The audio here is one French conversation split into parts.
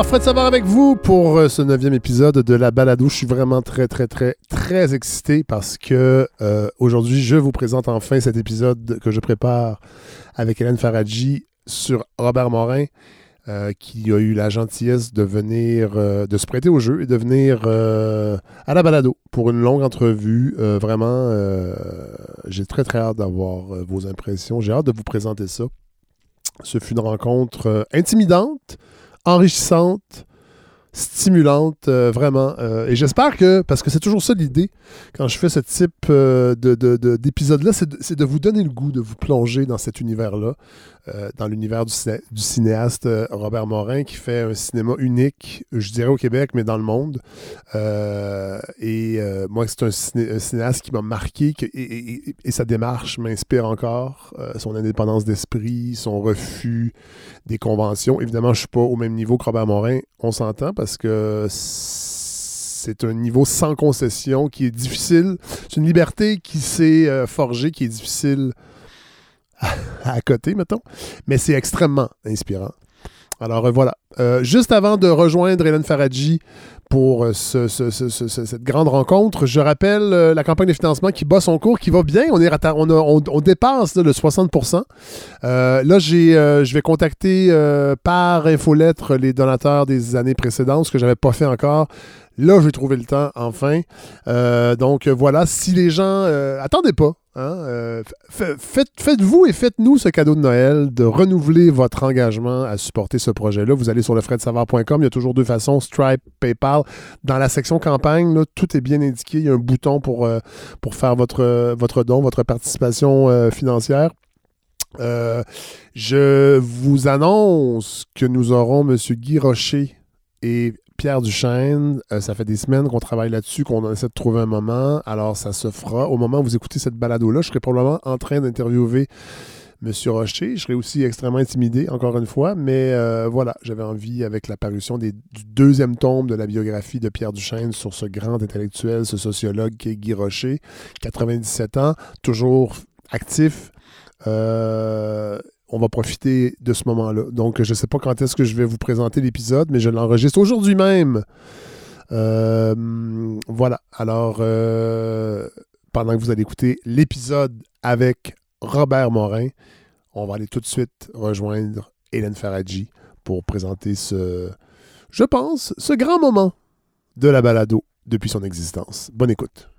Alors, Fred Savard avec vous pour euh, ce neuvième épisode de la balado. Je suis vraiment très, très, très, très excité parce que euh, aujourd'hui, je vous présente enfin cet épisode que je prépare avec Hélène Faradji sur Robert Morin, euh, qui a eu la gentillesse de venir, de se prêter au jeu et de venir à la balado pour une longue entrevue. vraiment, j'ai très, très hâte d'avoir vos impressions. J'ai hâte de vous présenter ça. Ce fut une rencontre intimidante enrichissante, stimulante, euh, vraiment. Euh, et j'espère que, parce que c'est toujours ça l'idée, quand je fais ce type euh, d'épisode-là, c'est de, vous donner le goût de vous plonger dans cet univers-là, dans l'univers du, cinéaste Robert Morin, qui fait un cinéma unique, je dirais au Québec, mais dans le monde. et moi, c'est un, cinéaste qui m'a marqué, et, sa démarche m'inspire encore, son indépendance d'esprit, son refus des conventions. Évidemment, je ne suis pas au même niveau que Robert Morin, on s'entend, parce que c'est un niveau sans concession qui est difficile. C'est une liberté qui s'est euh, forgée, qui est difficile à, à côté, mettons, mais c'est extrêmement inspirant. Alors euh, voilà. Euh, juste avant de rejoindre Hélène Faradji pour euh, cette grande rencontre. Je rappelle la campagne de financement qui bat son cours, qui va bien. On, dépasse le 60% Là, je vais contacter par infolettre les donateurs des années précédentes, ce que je n'avais pas fait encore. Là, j'ai trouvé le temps, enfin. donc voilà, si les gens... attendez pas. Hein, euh, faites, vous et faites-nous ce cadeau de Noël de renouveler votre engagement à supporter ce projet-là. Vous allez sur le Il y a toujours deux façons, Stripe, PayPal. Dans la section campagne, tout est bien indiqué. Il y a un bouton pour, euh, pour faire votre, votre don, votre participation euh, financière. je vous annonce que nous aurons M. Guy Rocher et Pierre Duchesne. Euh, ça fait des semaines qu'on travaille là-dessus, qu'on essaie de trouver un moment. Alors, ça se fera. Au moment où vous écoutez cette balado-là, je serai probablement en train d'interviewer M. Rocher. Je serai aussi extrêmement intimidé, encore une fois. Mais euh, voilà, j'avais envie, avec la parution du deuxième tome de la biographie de Pierre Duchesne sur ce grand intellectuel, ce sociologue qui est Guy Rocher, 97 ans, toujours actif. Euh, on va profiter de ce moment-là. Donc, je ne sais pas quand est-ce que je vais vous présenter l'épisode, mais je l'enregistre aujourd'hui même. Euh, voilà. Alors, euh, pendant que vous allez écouter l'épisode avec Robert Morin, on va aller tout de suite rejoindre Hélène Faradji pour présenter ce, je pense, ce grand moment de la balado depuis son existence. Bonne écoute.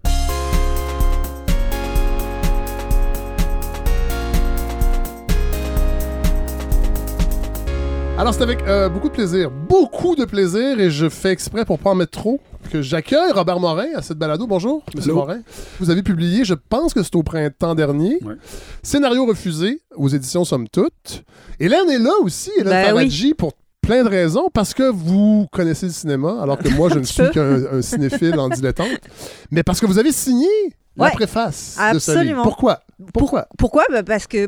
Alors, c'est avec euh, beaucoup de plaisir, beaucoup de plaisir, et je fais exprès pour pas en mettre trop, que j'accueille Robert Morin à cette balado. Bonjour, Monsieur Morin. Vous avez publié, je pense que c'est au printemps dernier, Scénario refusé aux éditions Somme Toute. Hélène est là aussi, Hélène ben pour plein de raisons, parce que vous connaissez le cinéma, alors que moi, je ne suis qu'un cinéphile en dilettante, mais parce que vous avez signé la préface de ce livre. Pourquoi? Pourquoi? Pourquoi? Ben, parce que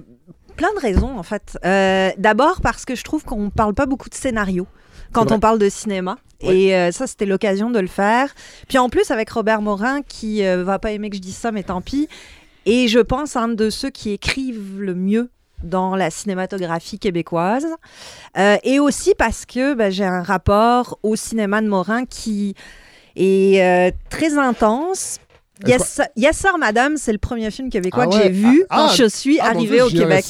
Plein de raisons, en fait. Euh, d'abord parce que je trouve qu'on ne parle pas beaucoup de scénario quand on parle de cinéma. Et euh, ça, c'était l'occasion de le faire. Puis en plus, avec Robert Morin, qui euh, va pas aimer que je dise ça, mais tant pis. Et je pense un de ceux qui écrivent le mieux dans la cinématographie québécoise. et aussi parce que ben, j'ai un rapport au cinéma de Morin qui est très intense, Yes, Sir Madame, c'est le premier film québécois ah que j'ai vu ah, quand ah, je suis arrivée au Québec.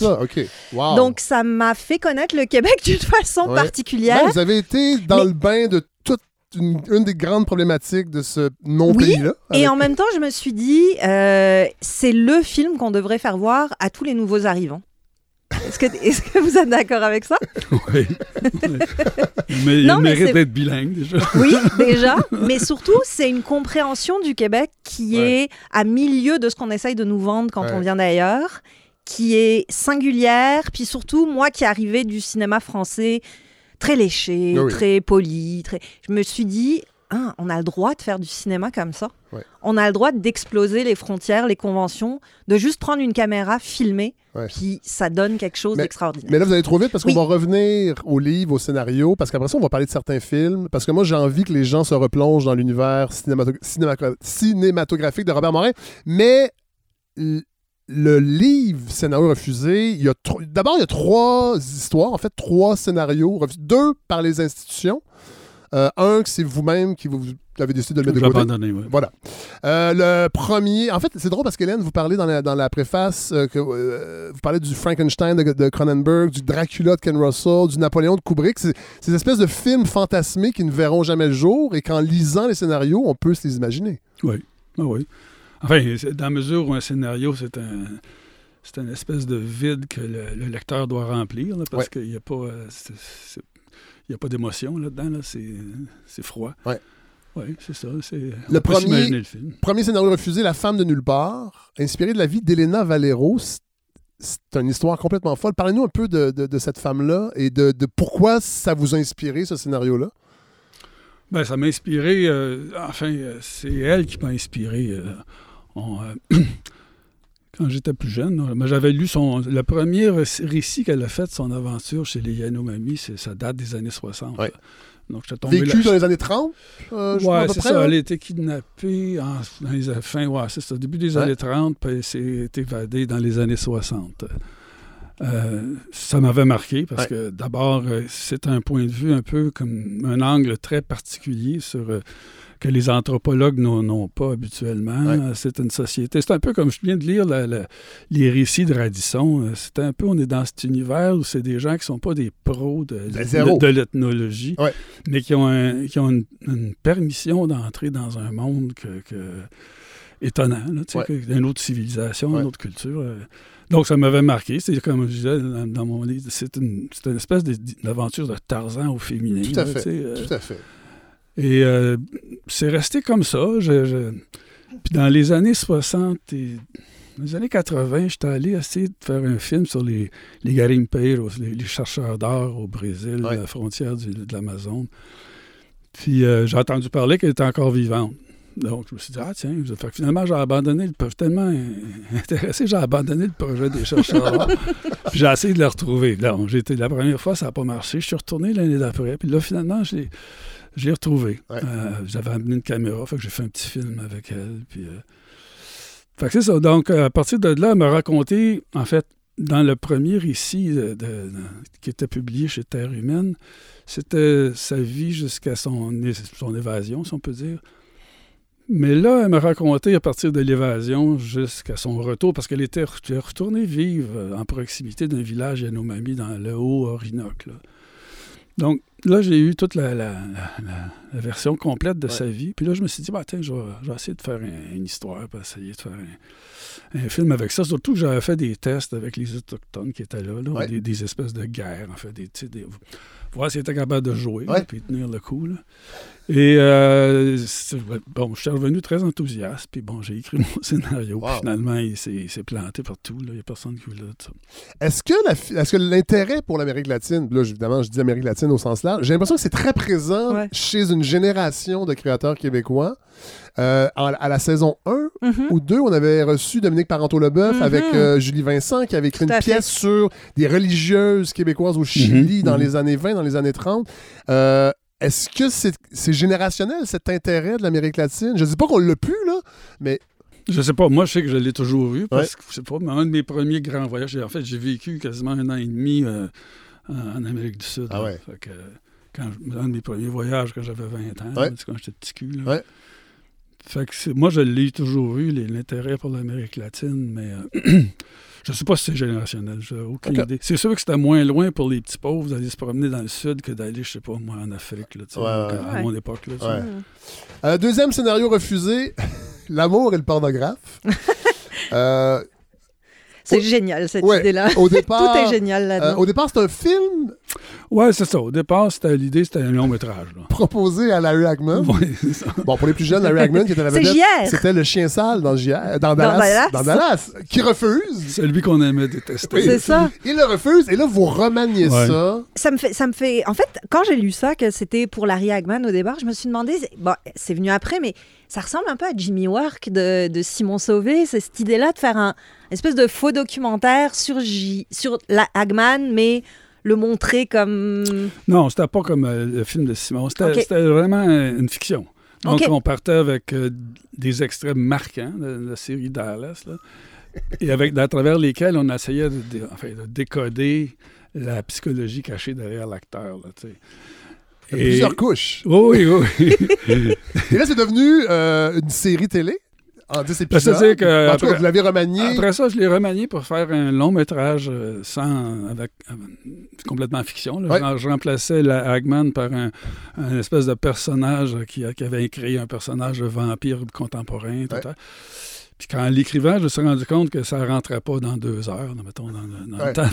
Donc, ça m'a fait connaître le Québec d'une façon particulière. Vous avez été dans le bain de toute une, des grandes problématiques de ce non-pays-là. Et en même temps, je me suis dit, euh, c'est le film qu'on devrait faire voir à tous les nouveaux arrivants. Est-ce que, est que, vous êtes d'accord avec ça? Oui. mais il mérite d'être bilingue déjà. oui, déjà. Mais surtout, c'est une compréhension du Québec qui est à milieu de ce qu'on essaye de nous vendre quand on vient d'ailleurs, qui est singulière. Puis surtout, moi qui arrivais du cinéma français très léché, très poli, très... je me suis dit, on a le droit de faire du cinéma comme ça. On a le droit d'exploser les frontières, les conventions, de juste prendre une caméra, filmer puis ça donne quelque chose d'extraordinaire. Mais là, vous allez trop vite parce qu'on va revenir au livre, au scénario, parce qu'après ça, on va parler de certains films. Parce que moi, j'ai envie que les gens se replongent dans l'univers cinématographique de Robert Morin. Mais le livre Scénario refusé, d'abord, il y a trois histoires, en fait, trois scénarios, deux par les institutions. Euh, un, c'est vous-même qui vous, avez décidé de le mettre de côté. Oui. Voilà. Euh, le premier, en fait, c'est drôle parce qu'Hélène, vous parlez dans la, dans la préface, euh, que, vous parlez du Frankenstein de, Cronenberg, du Dracula de Ken Russell, du Napoléon de Kubrick. C'est ces espèces de films fantasmés qui ne verront jamais le jour et qu'en lisant les scénarios, on peut se les imaginer. Oui. Ah oui. Enfin, dans la mesure où un scénario, c'est un c'est une espèce de vide que le, lecteur doit remplir parce qu'il n'y a pas il a pas d'émotion là-dedans. C'est froid. Oui, ouais, c'est ça. Le premier, le film. premier scénario refusé, La femme de nulle part, inspiré de la vie d'Elena Valero. C'est une histoire complètement folle. Parlez-nous un peu de, cette femme-là et de, pourquoi ça vous a inspiré, ce scénario-là? Ben, ça m'a inspiré. Euh, enfin, euh, c'est elle qui m'a inspiré. Euh, quand j'étais plus jeune, j'avais lu son. Le premier récit qu'elle a fait de son aventure chez les Yanomami, ça date des années 60. Donc, tombé Vécu dans les années 30? Euh, oui, c'est ça. Elle a été kidnappée en, dans les fin, ouais, c'est ça, début des années 30, puis elle s'est évadée dans les années 60. Euh, ça m'avait marqué parce que d'abord, euh, c'est un point de vue un peu comme un angle très particulier sur que les anthropologues n'ont pas habituellement. C'est une société. C'est un peu comme je viens de lire les récits de Radisson. C'est un peu, on est dans cet univers où c'est des gens qui ne sont pas des pros de, de, l'ethnologie, mais qui ont, qui ont une, permission d'entrer dans un monde que, étonnant, là, une autre civilisation, une autre culture. Euh. Donc, ça m'avait marqué. C'est comme je disais dans mon livre, c'est une, une, espèce d'aventure de Tarzan au féminin. Tout à fait. Euh. Tout à fait. Et euh, c'est resté comme ça. Puis dans les années 60 et les années 80, j'étais allé essayer de faire un film sur les, les garimpeiros, les, chercheurs d'or au Brésil, à la frontière de l'Amazon. Puis euh, j'ai entendu parler qu'elle était encore vivante. Donc, je me suis dit, ah tiens, finalement, j'ai abandonné le projet. Tellement intéressé, j'ai abandonné le projet des chercheurs. j'ai essayé de le retrouver. Été, la première fois, ça n'a pas marché. Je suis retourné l'année d'après. Puis là, finalement, j'ai j'ai retrouvé. Euh, j'avais amené une caméra, fait que j'ai fait un petit film avec elle. Puis, euh, Fait que c'est ça. Donc, à partir de là, elle m'a raconté, en fait, dans le premier récit qui était publié chez Terre humaine, c'était sa vie jusqu'à son, son évasion, si on peut dire. Mais là, elle m'a raconté à partir de l'évasion jusqu'à son retour, parce qu'elle était retournée vivre en proximité d'un village Yanomami dans le Haut-Orinoque. Donc, là, j'ai eu toute la, version complète de sa vie. Puis là, je me suis dit, bah, tiens, je vais, essayer de faire une histoire, pour essayer de faire un, film avec ça. Surtout que j'avais fait des tests avec les Autochtones qui étaient là, des, espèces de guerres, en fait, des, des, voir s'ils étaient capables de jouer, puis tenir le coup. Là. Et euh, bon, je suis revenu très enthousiaste, puis bon, j'ai écrit mon scénario. finalement, il s'est planté partout. Il n'y a personne qui voulait ça. Est-ce que, l'intérêt pour l'Amérique latine, là, évidemment, je dis Amérique latine au sens large, j'ai l'impression que c'est très présent chez une génération de créateurs québécois. Euh, à, la saison 1 mm-hmm. ou 2, on avait reçu Dominique Parenteau-Leboeuf mm-hmm. avec euh, Julie Vincent qui avait écrit une pièce sur des religieuses québécoises au Chili mm-hmm. dans les années 20, dans les années 30. Euh, est-ce que c'est générationnel, cet intérêt de l'Amérique latine? Je ne dis pas qu'on l'a plus, là, mais je sais pas. Moi, je sais que je l'ai toujours vu parce que c'est pas un de mes premiers grands voyages. En fait, j'ai vécu quasiment un an et demi euh, en Amérique du Sud. Ah ouais. que, quand, un de mes premiers voyages quand j'avais 20 ans, quand j'étais petit cul. Là. Fait que moi, je l'ai toujours vu, l'intérêt pour l'Amérique latine, mais euh, Je ne sais pas si c'est générationnel, j'ai aucune idée. C'est sûr que c'était moins loin pour les petits pauvres d'aller se promener dans le sud que d'aller, je sais pas, moi, en Afrique, là, à mon époque. Là, euh, deuxième scénario refusé, l'amour et le pornographe. euh, c'est génial, cette idée-là. Tout est génial là-dedans. Euh, au départ, c'est un film? Ouais, c'est ça. Au départ, c'était l'idée, c'était un long métrage. Proposé à Larry Hagman. Oui, c'est ça. Bon, pour les plus jeunes, Larry Hagman, qui était la vedette, c'était le chien sale dans, dans, Dallas, dans, Dallas, qui refuse. Celui qu'on aimait détester. c'est ça. Il le refuse, et là, vous remaniez ça. Ça me, fait, ça me fait... En fait, quand j'ai lu ça, que c'était pour Larry Hagman au départ, je me suis demandé... Bon, c'est venu après, mais ça ressemble un peu à Jimmy Work de, de Simon Sauvé. C'est cette idée-là de faire un espèce de faux documentaire sur, sur la Hagman, mais le montrer comme. Non, c'était pas comme euh, le film de Simon. C'était vraiment une fiction. Donc, on partait avec euh, des extraits marquants de, la série Dallas. et avec, à travers lesquels on essayait de, de- enfin, de décoder la psychologie cachée derrière l'acteur. Il y a Plusieurs couches. Oui, oui, oui. Et là, c'est devenu euh, une série télé en 10 Ben, épisodes. c'est-à-dire que en tout cas, vous l'avez remanié. Après ça, je l'ai remanié pour faire un long métrage euh, sans, avec, avec- complètement fiction. là. Ouais. Je, remplaçais la Hagman par un, un espèce de personnage qui, avait créé un personnage vampire contemporain. tout Ouais. Puis quand l'écrivant, je me suis rendu compte que ça rentrait pas dans deux heures, mettons, dans, le- dans Ouais. le temps.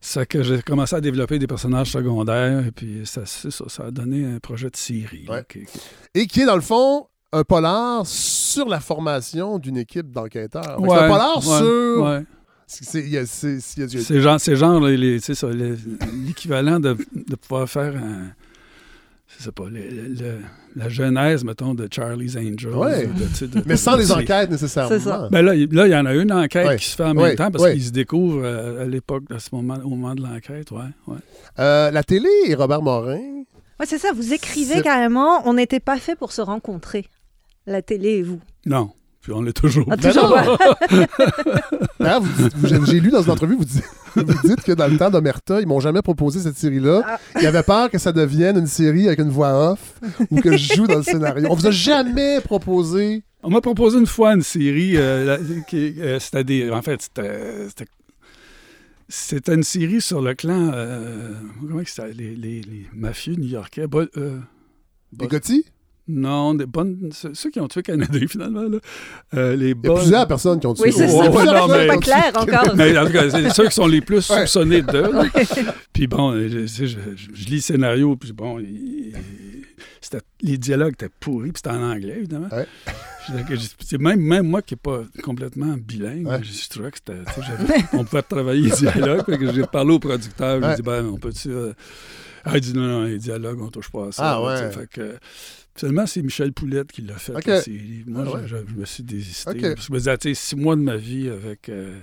C'est que j'ai commencé à développer des personnages secondaires, et puis ça, ça, ça a donné un projet de série. là, Ouais. qui- qui- Et qui est, dans le fond, un polar sur la formation d'une équipe d'enquêteurs. Ouais, c'est un polar sur. c'est- genre, l'équivalent de, de pouvoir faire un. Je sais pas, le- le- le- la genèse, mettons, de Charlie's Angels. Ouais. de- de- Mais sans les enquêtes nécessairement. C'est ça. Ben là, il là, il y en a une enquête Ouais. qui se fait en Ouais. même temps parce Ouais. qu'ils se découvrent euh, à l'époque, à ce moment, au moment de l'enquête. Ouais, ouais. Euh, la télé et Robert Morin? Ouais, c'est ça, vous écrivez carrément, on n'était pas fait pour se rencontrer, la télé et vous. Non, puis on l'est toujours. Ah, toujours j'ai- lu dans une entrevue, vous dites, vous dites que dans le temps d'Omerta, ils m'ont jamais proposé cette série-là. Ah. Ils avaient peur que ça devienne une série avec une voix off ou que je joue dans le scénario. On vous a jamais proposé. On m'a proposé une fois une série. euh, euh, c'était des. En fait, c'était. c'était- C'était une série sur le clan. euh, comment c'était les, les, les mafieux new-yorkais. Bo- euh, Les? Non, des bonnes, ceux qui ont tué Canadien, finalement. Là. Euh, les Il y a bonnes- plusieurs personnes qui ont tué. Oui, c'est Ouais, ça, ouais, non, mais- pas clair encore. Mais en tout cas, c'est ceux qui sont les plus soupçonnés de. là. Puis bon, je, je- je- je lis le scénario, puis bon, il- c'était- les dialogues étaient pourris, puis c'était en anglais, évidemment. Ouais. Je- même, même moi qui n'ai pas complètement bilingue, Ouais. je, je trouvais que c'était. on pouvait travailler les dialogues. j'ai parlé au producteur, je lui ai dit, ben, on peut-tu. euh, Ah, il dit, non, non, les dialogues, on touche pas à ça. Ah, ouais. Fait que, Seulement, c'est Michel Poulette qui l'a fait. Ok. la série. Moi, Ah, ouais. je, me suis désisté. Parce que je me disais, tu sais, six mois de ma vie avec. euh,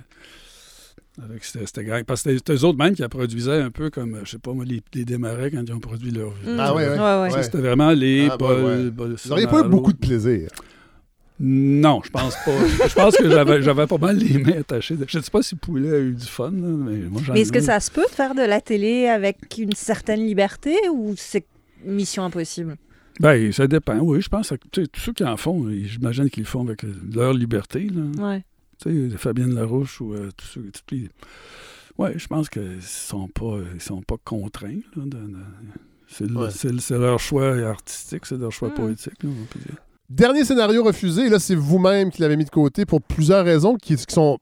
avec cette, cette gang. Parce que c'était eux autres même qui la produisaient un peu comme, je sais pas moi, les, les démarrais quand ils ont produit leur vie. Ah, ouais, ouais. ouais. Ouais. C'était vraiment les Ah, Paul, ouais, ouais. Paul Vous n'auriez pas eu beaucoup de plaisir. Non, je pense pas. je pense que j'avais, j'avais pas mal les mains attachées. Je ne sais pas si Poulet a eu du fun, là, mais moi j'en Mais est-ce que ça se peut de faire de la télé avec une certaine liberté ou c'est mission impossible? Ben, ça dépend, oui. Je pense que tu sais, tous ceux qui en font, j'imagine qu'ils le font avec euh, leur liberté. Là. Ouais. Tu sais, Fabienne Larouche ou euh, tous ceux. tous les- Ouais, je pense qu'ils sont pas, ils sont pas contraints. là, de- de- C'est, le- Ouais. c'est le- c'est leur choix artistique, c'est leur choix Mm. poétique. là, on peut dire. Dernier scénario refusé, là, c'est vous-même qui l'avez mis de côté pour plusieurs raisons qui, qui sont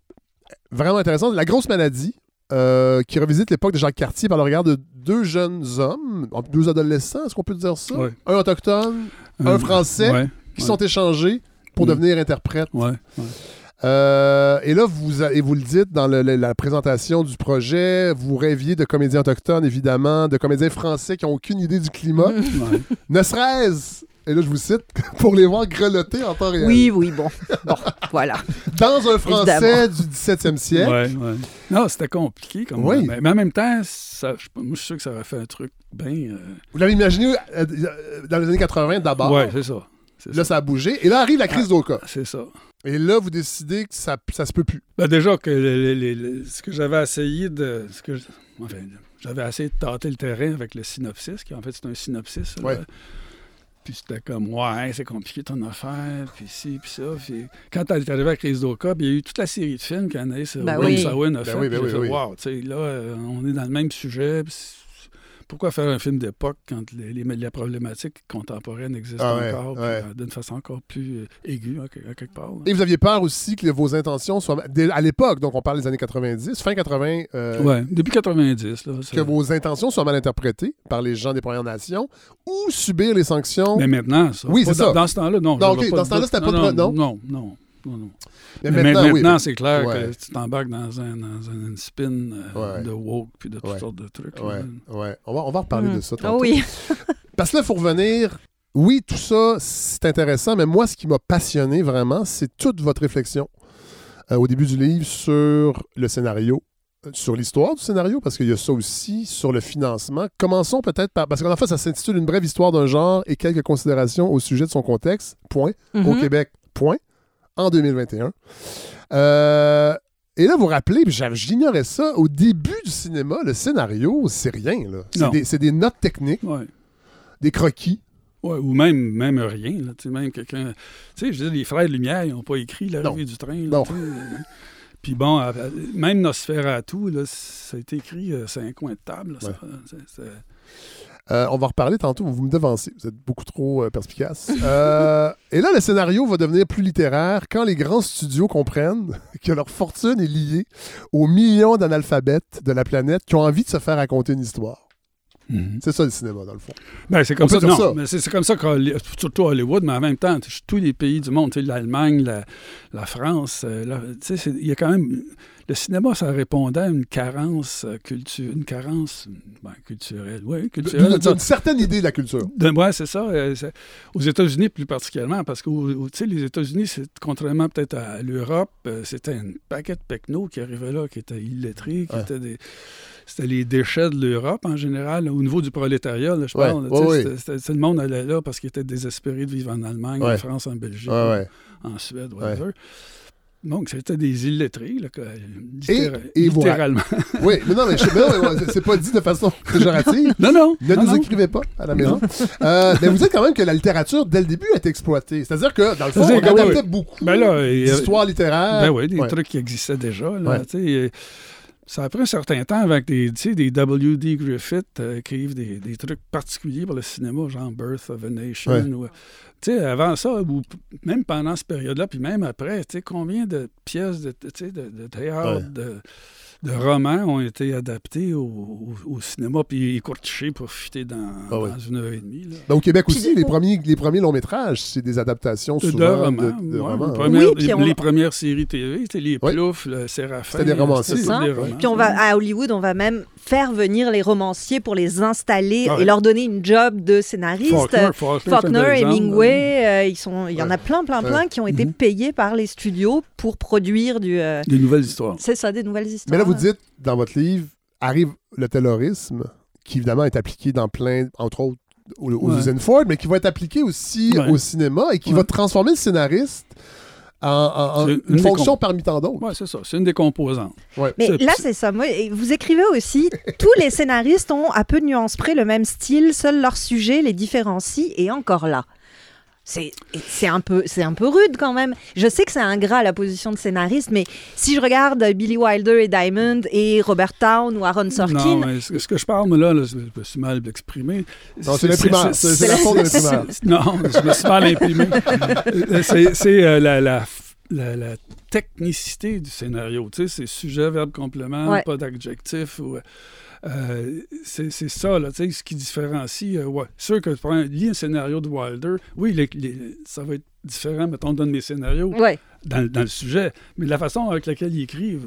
vraiment intéressantes. La grosse maladie, euh, qui revisite l'époque de Jacques Cartier par le regard de deux jeunes hommes, deux adolescents, est-ce qu'on peut dire ça? Ouais. Un autochtone, un Euh, français, Ouais, qui ouais. sont échangés pour Mm. devenir interprètes. Euh, et là, vous, et vous le dites dans le- le- la présentation du projet, vous rêviez de comédiens autochtones, évidemment, de comédiens français qui n'ont aucune idée du climat. Ne serait-ce, et là je vous cite, pour les voir grelotter en temps réel. Oui, oui, bon. Bon, voilà. Dans un français Évidemment. du 17e siècle. Ouais, ouais. Non, c'était compliqué. Comme Oui. mais, mais en même temps, ça, je, moi, je suis sûr que ça aurait fait un truc bien. euh, Vous l'avez imaginé euh, euh, dans les années 80 d'abord. ouais, c'est ça. Là, ça. ça a bougé. Et là arrive la crise d'Oka. C'est ça. Et là, vous décidez que ça, ça se peut plus. Ben, déjà, que ce que j'avais essayé de. Ce que je- enfin, j'avais essayé de tâter le terrain avec le synopsis, qui en fait, c'est un synopsis. là. Puis c'était comme, ouais, c'est compliqué ton affaire, puis ci, puis ça. Puis quand elle est arrivée à Crise d'Oka, il y a eu toute la série de films qu'Anaïs Ben Ron oui. Sawin a Ben fait. oui, ben puis oui, fait, wow, tu sais, là, euh, on est dans le même sujet. puis pourquoi faire un film d'époque quand les, les, la problématique contemporaine existe Ah ouais, encore, ouais. euh, d'une façon encore plus euh, aiguë, à quelque part. là? Et vous aviez peur aussi que vos intentions soient. à l'époque, donc on parle des années 90, fin 80, euh, Ouais, depuis 90, là. que vos intentions soient mal interprétées par les gens des Premières Nations ou subir les sanctions. Mais maintenant, ça. Oui, c'est ça. Dans ce temps-là, non. Non, dans ce temps-là, c'était pas de- non, non? non, non, non, non. Mais Mais maintenant, oui. c'est clair Ouais. que tu t'embarques dans un, dans un spin euh, Ouais. de woke puis de toutes Ouais. sortes de trucs. Ouais, là. ouais. On va, on va reparler Hmm. de ça Ah tantôt. oui. Parce que là, il faut revenir. Oui, tout ça, c'est intéressant, mais moi, ce qui m'a passionné vraiment, c'est toute votre réflexion euh, au début du livre sur le scénario, euh, sur l'histoire du scénario, parce qu'il y a ça aussi, sur le financement. Commençons peut-être par. Parce qu'en fait, ça s'intitule Une brève histoire d'un genre et quelques considérations au sujet de son contexte. Point. Au Mhm. Québec. Point. En 2021. Euh, et là, vous vous rappelez, j'ignorais ça, au début du cinéma, le scénario, c'est rien. là. C'est des, notes techniques, Ouais. des croquis. Ouais, ou même, même rien. Là, tu sais, même quelqu'un. Tu sais, je veux dire, les frères Lumière, ils n'ont pas écrit l'arrivée du train. là, Non. sais. Puis bon, même Nosferatu, là, ça a été écrit, euh, c'est un coin de table. là, ça. Euh, on va reparler tantôt, vous me devancez, vous êtes beaucoup trop euh, perspicace. Euh, et là, le scénario va devenir plus littéraire quand les grands studios comprennent que leur fortune est liée aux millions d'analphabètes de la planète qui ont envie de se faire raconter une histoire. Mhm. C'est ça le cinéma, dans le fond. Ben, c'est comme ça. Non, ça. c'est comme ça, Holly- surtout Hollywood, mais en même temps, tous les pays du monde, l'Allemagne, la, la France, euh, il y a quand même. Le cinéma, ça répondait à une carence euh, culturelle, une carence ben, culturelle, oui, culturelle. Certaine idée de la culture. Ouais, c'est ça. euh, aux États-Unis, plus particulièrement, parce que les États-Unis, contrairement peut-être à l'Europe, euh, c'était un paquet de pecnos qui arrivaient là, qui étaient illettrés, qui Ouais. étaient des. C'était les déchets de l'Europe en général, là, au niveau du prolétariat, là, je Ouais, parle. ouais, c'était- le monde allait là parce qu'il était désespéré de vivre en Allemagne, Ouais. en France, en Belgique, en Suède, whatever. Donc, c'était des illettrés, là, que- Et- littéralement. Oui, mais non, mais, je- mais c'est pas dit de façon péjorative. non, non. Ne non, nous non. écrivez pas à la maison. Euh, mais vous dites quand même que la littérature, dès le début, est exploitée. C'est-à-dire que, dans le fond, on adaptait oui, beaucoup Ben euh, d'histoires littéraires. Ben oui, des Ouais. trucs qui existaient déjà. Là, Ouais. Euh, Ça a pris un certain temps avec des, des W.D. Griffith euh, qui écrivent des, des trucs particuliers pour le cinéma, genre Birth of a Nation. Ouais. ou, euh, avant ça, ou même pendant cette période-là, puis même après, combien de pièces de, de, de théâtre, Ouais. de, de romans ont été adaptés au, au- au cinéma, puis écourtichés pour fitter dans, Ah ouais. dans une heure et demie. là. Ben, au Québec aussi, les premiers, les premiers longs métrages, c'est des adaptations De, de souvent romans. de, de ouais, romans. les, premières, Oui, puis les- on- les premières séries TV, c'était les Ouais. Ploufs, le Séraphin. C'était des romanciers. des ça. romans. Puis on va à Hollywood, on va même faire venir les romanciers pour les installer Ah ouais. et leur donner une job de scénariste. Faulkner, Faulkner. Hemingway, euh, ils sont, il y en a plein, plein, Ouais. plein qui ont été Mhm. payés par les studios pour produire du. euh, Des nouvelles histoires. c'est ça, des nouvelles histoires. Mais là, vous dites, dans votre livre, arrive le terrorisme, qui évidemment est appliqué dans plein, entre autres, aux, aux Ouais. usines Ford, mais qui va être appliqué aussi Ouais. au cinéma et qui Ouais. va transformer le scénariste en, en- en C'est une, fonction parmi tant d'autres. Oui, c'est ça. C'est une des composantes. Mais là, c'est- ça. Moi, vous écrivez aussi, tous les scénaristes ont à peu de nuances près le même style, seul leur sujet les différencie, et encore là. C'est c'est un, peu- c'est un peu rude quand même. Je sais que c'est ingrat la position de scénariste, mais si je regarde Billy Wilder et Diamond et Robert Town ou Aaron Sorkin, Non, mais ce, ce que je parle, moi, là, là, je me suis mal exprimé. Non, c'est l'imprimeur. C'est c'est la faute de l'imprimeur. Non, je me suis mal imprimé. Euh, c'est c'est, euh, la, la, la- la technicité du scénario. Tu sais, c'est sujet, verbe, complément, Ouais. pas d'adjectif. ou, euh, c'est c'est ça, là, tu sais, ce qui différencie. euh, ouais. Sûr que tu prends, lis un scénario de Wilder, oui, les- les- ça va être différent, mettons, on donne mes scénarios ouais. dans, dans le sujet, mais la façon avec laquelle il écrit,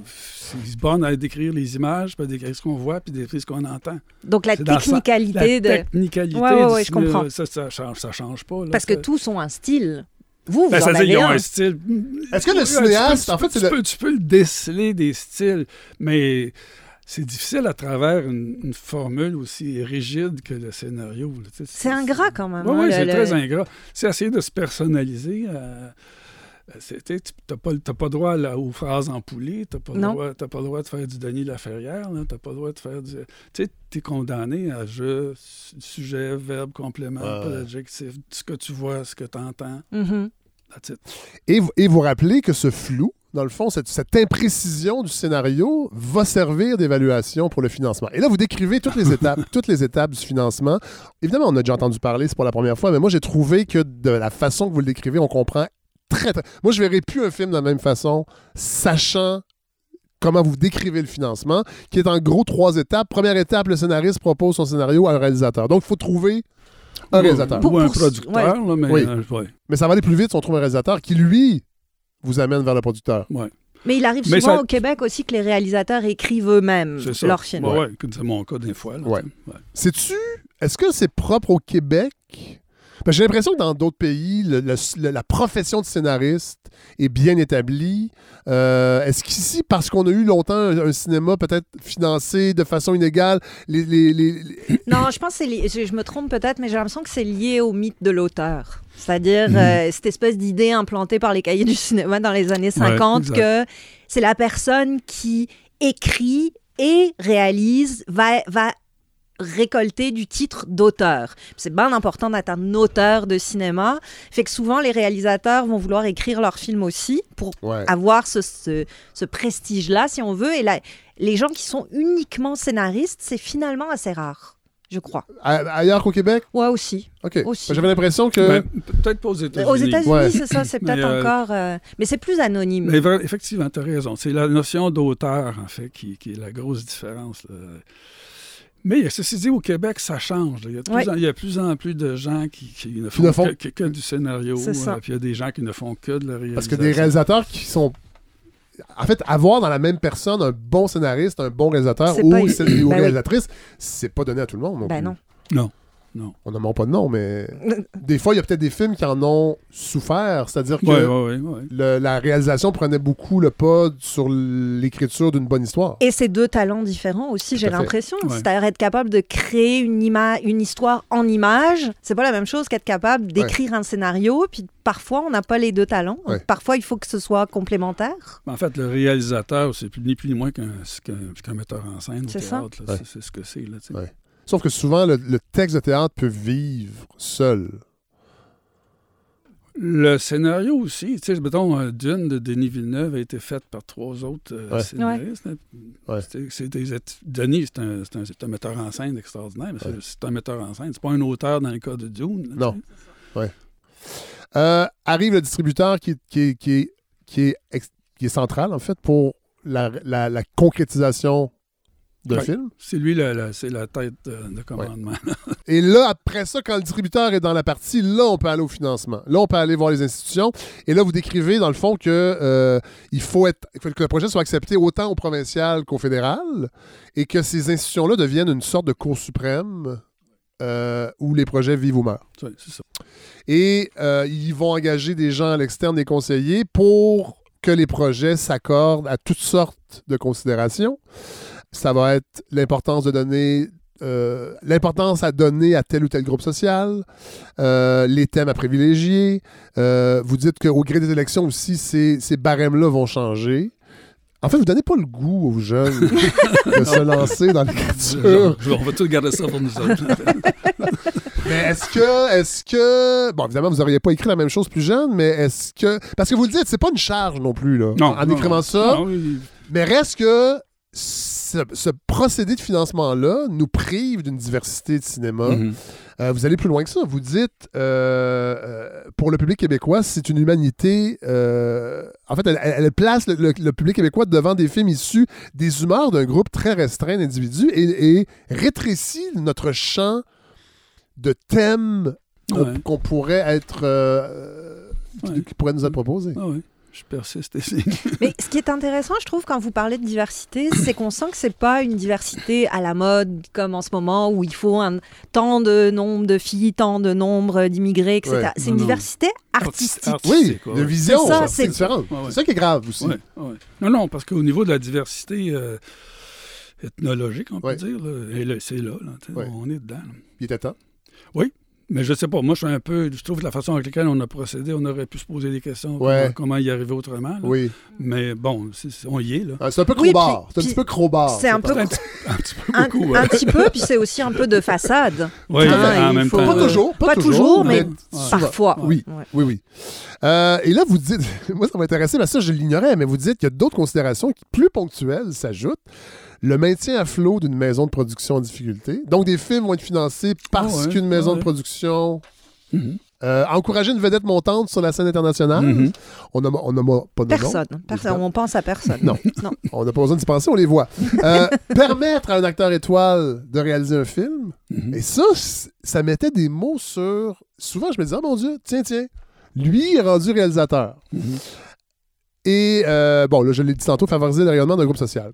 il se borne à décrire les images, puis à décrire ce qu'on voit, puis décrire ce qu'on entend. Donc la dans technicalité de... technicalité Ouais, ouais, du ouais, je comprends. Ça, ça, change, ça change pas. là. Parce que tous ont un style. Vous, vous Ben, en ça veut avez dire, ils ont un. un style. Est-ce que le cinéaste, tu en peux- fait, tu, le- peux, tu peux le déceler des styles, mais c'est difficile à travers une, une formule aussi rigide que le scénario. là, tu sais, C'est ingrat quand même. Oui, hein, oui, c'est le- très ingrat. C'est essayer de se personnaliser. euh, c'est- tu n'as pas, t'as pas droit là, aux phrases empoulées, tu n'as pas, droit- t'as pas le droit de faire du Denis Laferrière, tu n'as pas le droit de faire du... Tu sais, tu es condamné à je, su- sujet, verbe, complément, pas ouais. d'adjectif, ce que tu vois, ce que tu entends. Mhm. That's it. Et, vous- et vous rappelez que ce flou, dans le fond, cette, cette imprécision du scénario va servir d'évaluation pour le financement. Et là, vous décrivez toutes les étapes, toutes les étapes du financement. Évidemment, on a déjà entendu parler, c'est pour la première fois, mais moi, j'ai trouvé que de la façon que vous le décrivez, on comprend très, très... Moi, je verrais plus un film de la même façon, sachant comment vous décrivez le financement, qui est en gros trois étapes. Première étape, le scénariste propose son scénario à un réalisateur. Donc, il faut trouver un réalisateur. Pour- Ou un producteur, là, mais... Oui. euh, ouais. Mais ça va aller plus vite si on trouve un réalisateur qui, lui, vous amène vers le producteur. Mais il arrive Mais souvent ça- au Québec aussi que les réalisateurs écrivent eux-mêmes leurs films. Ouais, ouais, c'est mon cas des fois. Ouais. Ouais. Sais-tu, est-ce que c'est propre au Québec J'ai l'impression que dans d'autres pays, le- le- le- la profession de scénariste est bien établie. Euh, Est-ce qu'ici, parce qu'on a eu longtemps un, un cinéma peut-être financé de façon inégale, les, les- les- les- Non, je pense que c'est lié- je, je me trompe peut-être, mais j'ai l'impression que c'est lié au mythe de l'auteur. C'est-à-dire Mhm. euh, cette espèce d'idée implantée par les cahiers du cinéma dans les années 50 exact. que c'est la personne qui écrit et réalise, va, va récolter du titre d'auteur. C'est bien important d'être un auteur de cinéma. Fait que souvent, les réalisateurs vont vouloir écrire leur film aussi pour Ouais. avoir ce, ce- ce prestige-là, si on veut. Et là, les gens qui sont uniquement scénaristes, c'est finalement assez rare, je crois. A- ailleurs qu'au Québec? Ouais, aussi. OK. Aussi. J'avais l'impression que... Ben, Peut-être pas aux États-Unis. Aux États-Unis, Ouais. c'est ça, c'est peut-être euh, encore. euh, Mais c'est plus anonyme. Mais effectivement, tu as raison. C'est la notion d'auteur, en fait, qui, qui est la grosse différence. là. Mais ceci dit, au Québec, ça change. Il y a de plus, en, il y a de plus en plus de gens qui, qui ne font, ne font- Que, que- que du scénario. C'est ça. euh, Puis il y a des gens qui ne font que de la réalisation. Parce que des réalisateurs qui sont... En fait, avoir dans la même personne un bon scénariste, un bon réalisateur ou, pas- ou Ben oui. réalisatrice, c'est pas donné à tout le monde. Non ben plus. non. Non, non. On n'en pas de nom, mais des fois, il y a peut-être des films qui en ont souffert. C'est-à-dire que le- la réalisation prenait beaucoup le pas sur l'écriture d'une bonne histoire. Et c'est deux talents différents aussi, j'ai l'impression. Ouais. C'est-à-dire être capable de créer une, ima- une histoire en image, c'est pas la même chose qu'être capable d'écrire un scénario. Puis parfois, on n'a pas les deux talents. Parfois, il faut que ce soit complémentaire. En fait, le réalisateur, c'est plus- ni plus ni moins qu'un qu'un- qu'un metteur en scène au C'est ça. c'est ce que c'est. Ouais. Sauf que souvent, le, le texte de théâtre peut vivre seul. Le scénario aussi, tu sais, mettons, euh, Dune de Denis Villeneuve a été faite par trois autres euh, Ouais. scénaristes. Ouais. C'est des Denis, c'est un, metteur en scène extraordinaire, mais c'est- Ouais. c'est un metteur en scène. C'est pas un auteur dans le cas de Dune. là, Non. tu sais. Euh, arrive le distributeur qui, qui, est- qui, est- qui, est ex- qui est central, en fait, pour la, la- la concrétisation d'un Ouais. film? C'est lui, la- la- c'est la tête de, de commandement. Et là, après ça, quand le distributeur est dans la partie, là, on peut aller au financement. Là, on peut aller voir les institutions. Et là, vous décrivez, dans le fond, que euh, il faut être, il faut que le projet soit accepté autant au provincial qu'au fédéral et que ces institutions-là deviennent une sorte de cour suprême euh, où les projets vivent ou meurent. C'est ça. Et euh, ils vont engager des gens à l'externe, des conseillers, pour que les projets s'accordent à toutes sortes de considérations. Ça va être l'importance de donner euh, l'importance à donner à tel ou tel groupe social, euh, les thèmes à privilégier. Euh, vous dites qu'au gré des élections aussi, ces, ces barèmes-là vont changer. En fait, vous donnez pas le goût aux jeunes de se lancer dans l'écriture. On va tout garder ça pour nous autres. Mais est-ce que, est-ce que, bon, évidemment, vous n'auriez pas écrit la même chose plus jeune, mais est-ce que, parce que vous le dites, c'est pas une charge non plus là, non, en non, écrivant non. ça, Non, oui, mais reste que ce, ce procédé de financement-là nous prive d'une diversité de cinéma. mhm. Euh, vous allez plus loin que ça. Vous dites, euh, euh, pour le public québécois, c'est une humanité. en fait, elle, elle place le, le- le public québécois devant des films issus des humeurs d'un groupe très restreint d'individus et, et rétrécit notre champ de thèmes qu'on Ouais. pourrait être. qui- Ouais. qui pourrait nous être proposés. Ah oui, je persiste ici. Mais ce qui est intéressant, je trouve, quand vous parlez de diversité, c'est qu'on sent que c'est pas une diversité à la mode comme en ce moment où il faut un tant de nombre de filles, tant de nombre d'immigrés, etc. Ouais. C'est une Non, diversité artistique. Artistique, Oui, quoi, de vision, C'est ça, c'est c'est- différent. Ouais, ouais. C'est ça qui est grave aussi. Ouais, ouais. Non, non, parce qu'au niveau de la diversité euh, ethnologique, on peut dire, là, et là, c'est là, là, on est dedans. là. Il était temps. Mais je sais pas, moi je suis un peu, je trouve que la façon avec laquelle on a procédé, on aurait pu se poser des questions, Ouais. comment, comment y arriver autrement. là. Oui. Mais bon, on y est, là. Ah, C'est un peu Oui, crowbar. puis- C'est un petit peu crowbar. c'est un peu- C'est un petit, un petit peu Un, beaucoup, un ouais. petit peu, puis c'est aussi un peu de façade. Oui, Hein, en même faut- temps. Pas toujours, pas, pas toujours, mais. Parfois. Oui. Ouais. Oui, oui. Euh, et là, vous dites, moi, ça m'intéressait, parce que ça, je l'ignorais, mais vous dites qu'il y a d'autres considérations qui, plus ponctuelles, s'ajoutent. Le maintien à flot d'une maison de production en difficulté. Donc, des films vont être financés parce Ah ouais, qu'une maison ouais. de production euh, a encouragé une vedette montante sur la scène internationale. Mhm. On n'a on pas de nom. Personne. Personne. On pense à personne. Non. non. On n'a pas besoin d'y penser, on les voit. Euh, permettre à un acteur étoile de réaliser un film, Mhm. et ça, ça mettait des mots sur. Souvent, je me disais, oh mon Dieu, tiens, tiens, lui est rendu réalisateur. Mhm. Et euh, bon, là, je l'ai dit tantôt, favoriser le rayonnement d'un groupe social.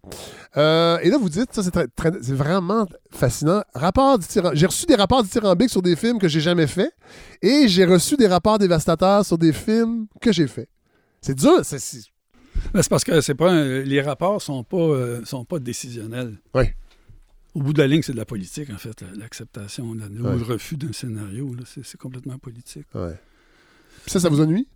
Euh, et là, vous dites, ça, c'est vraiment fascinant. Rapport J'ai reçu des rapports dithyrambiques sur des films que j'ai jamais faits. Et j'ai reçu des rapports dévastateurs sur des films que j'ai faits. C'est dur. c'est- c'est- Ben, c'est parce que c'est pas un- les rapports sont pas euh, sont pas décisionnels. Oui. Au bout de la ligne, c'est de la politique, en fait, la- l'acceptation la- ou Ouais. le refus d'un scénario. C'est complètement politique. Ouais. Ça, ça vous ennuie?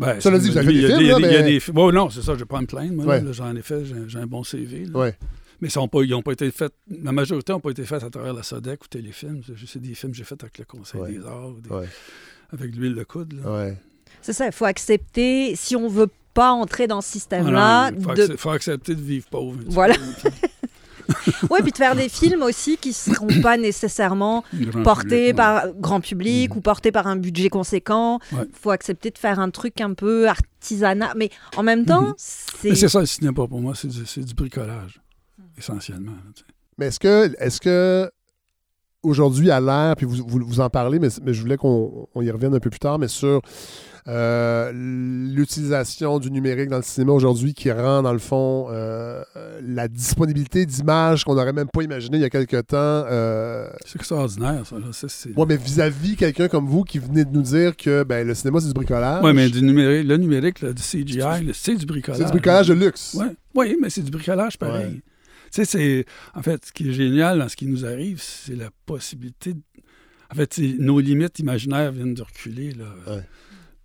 Ben, Ça l'a dit, vous avez fait il y a des là, y mais- des bon, non, c'est ça, je vais pas me plaindre. Moi, Ouais. j'en ai fait, j'ai un bon CV. là. Ouais. Mais ils n'ont pas, ils ont pas été faits. La majorité n'ont pas été faits à travers la SODEC ou téléfilm. C'est juste des films que j'ai faits avec le Conseil Ouais. des Arts, ou des- Ouais. avec l'huile de coude. C'est ça, il faut accepter, si on veut pas entrer dans ce Ah système-là, non, il faut, de... accep- faut accepter de vivre pauvre. Voilà. ouais, puis de faire des films aussi qui seront pas nécessairement Grand portés public, ouais. par grand public Mhm. ou portés par un budget conséquent. Il Ouais. faut accepter de faire un truc un peu artisanal. Mais en même temps, Mhm. c'est... C'est ça le cinéma pour moi, c'est du, bricolage, essentiellement. là. Mais est-ce que, est-ce que aujourd'hui, à l'ère, puis vous, vous, vous en parlez, mais, mais je voulais qu'on on y revienne un peu plus tard, mais sur euh, l'utilisation du numérique dans le cinéma aujourd'hui qui rend, dans le fond, euh, la disponibilité d'images qu'on n'aurait même pas imaginé il y a quelque temps. Euh, C'est extraordinaire, ça. Ouais, mais vis-à-vis quelqu'un comme vous qui venait de nous dire que ben, le cinéma, c'est du bricolage. Ouais, mais du numérique, le numérique, là, du CGI, c'est du bricolage. c'est du bricolage de luxe. Ouais. Oui, mais c'est du bricolage pareil. Ouais. Tu sais, c'est. En fait, ce qui est génial dans ce qui nous arrive, c'est la possibilité. de- En fait, nos limites imaginaires viennent de reculer. Là. Ouais.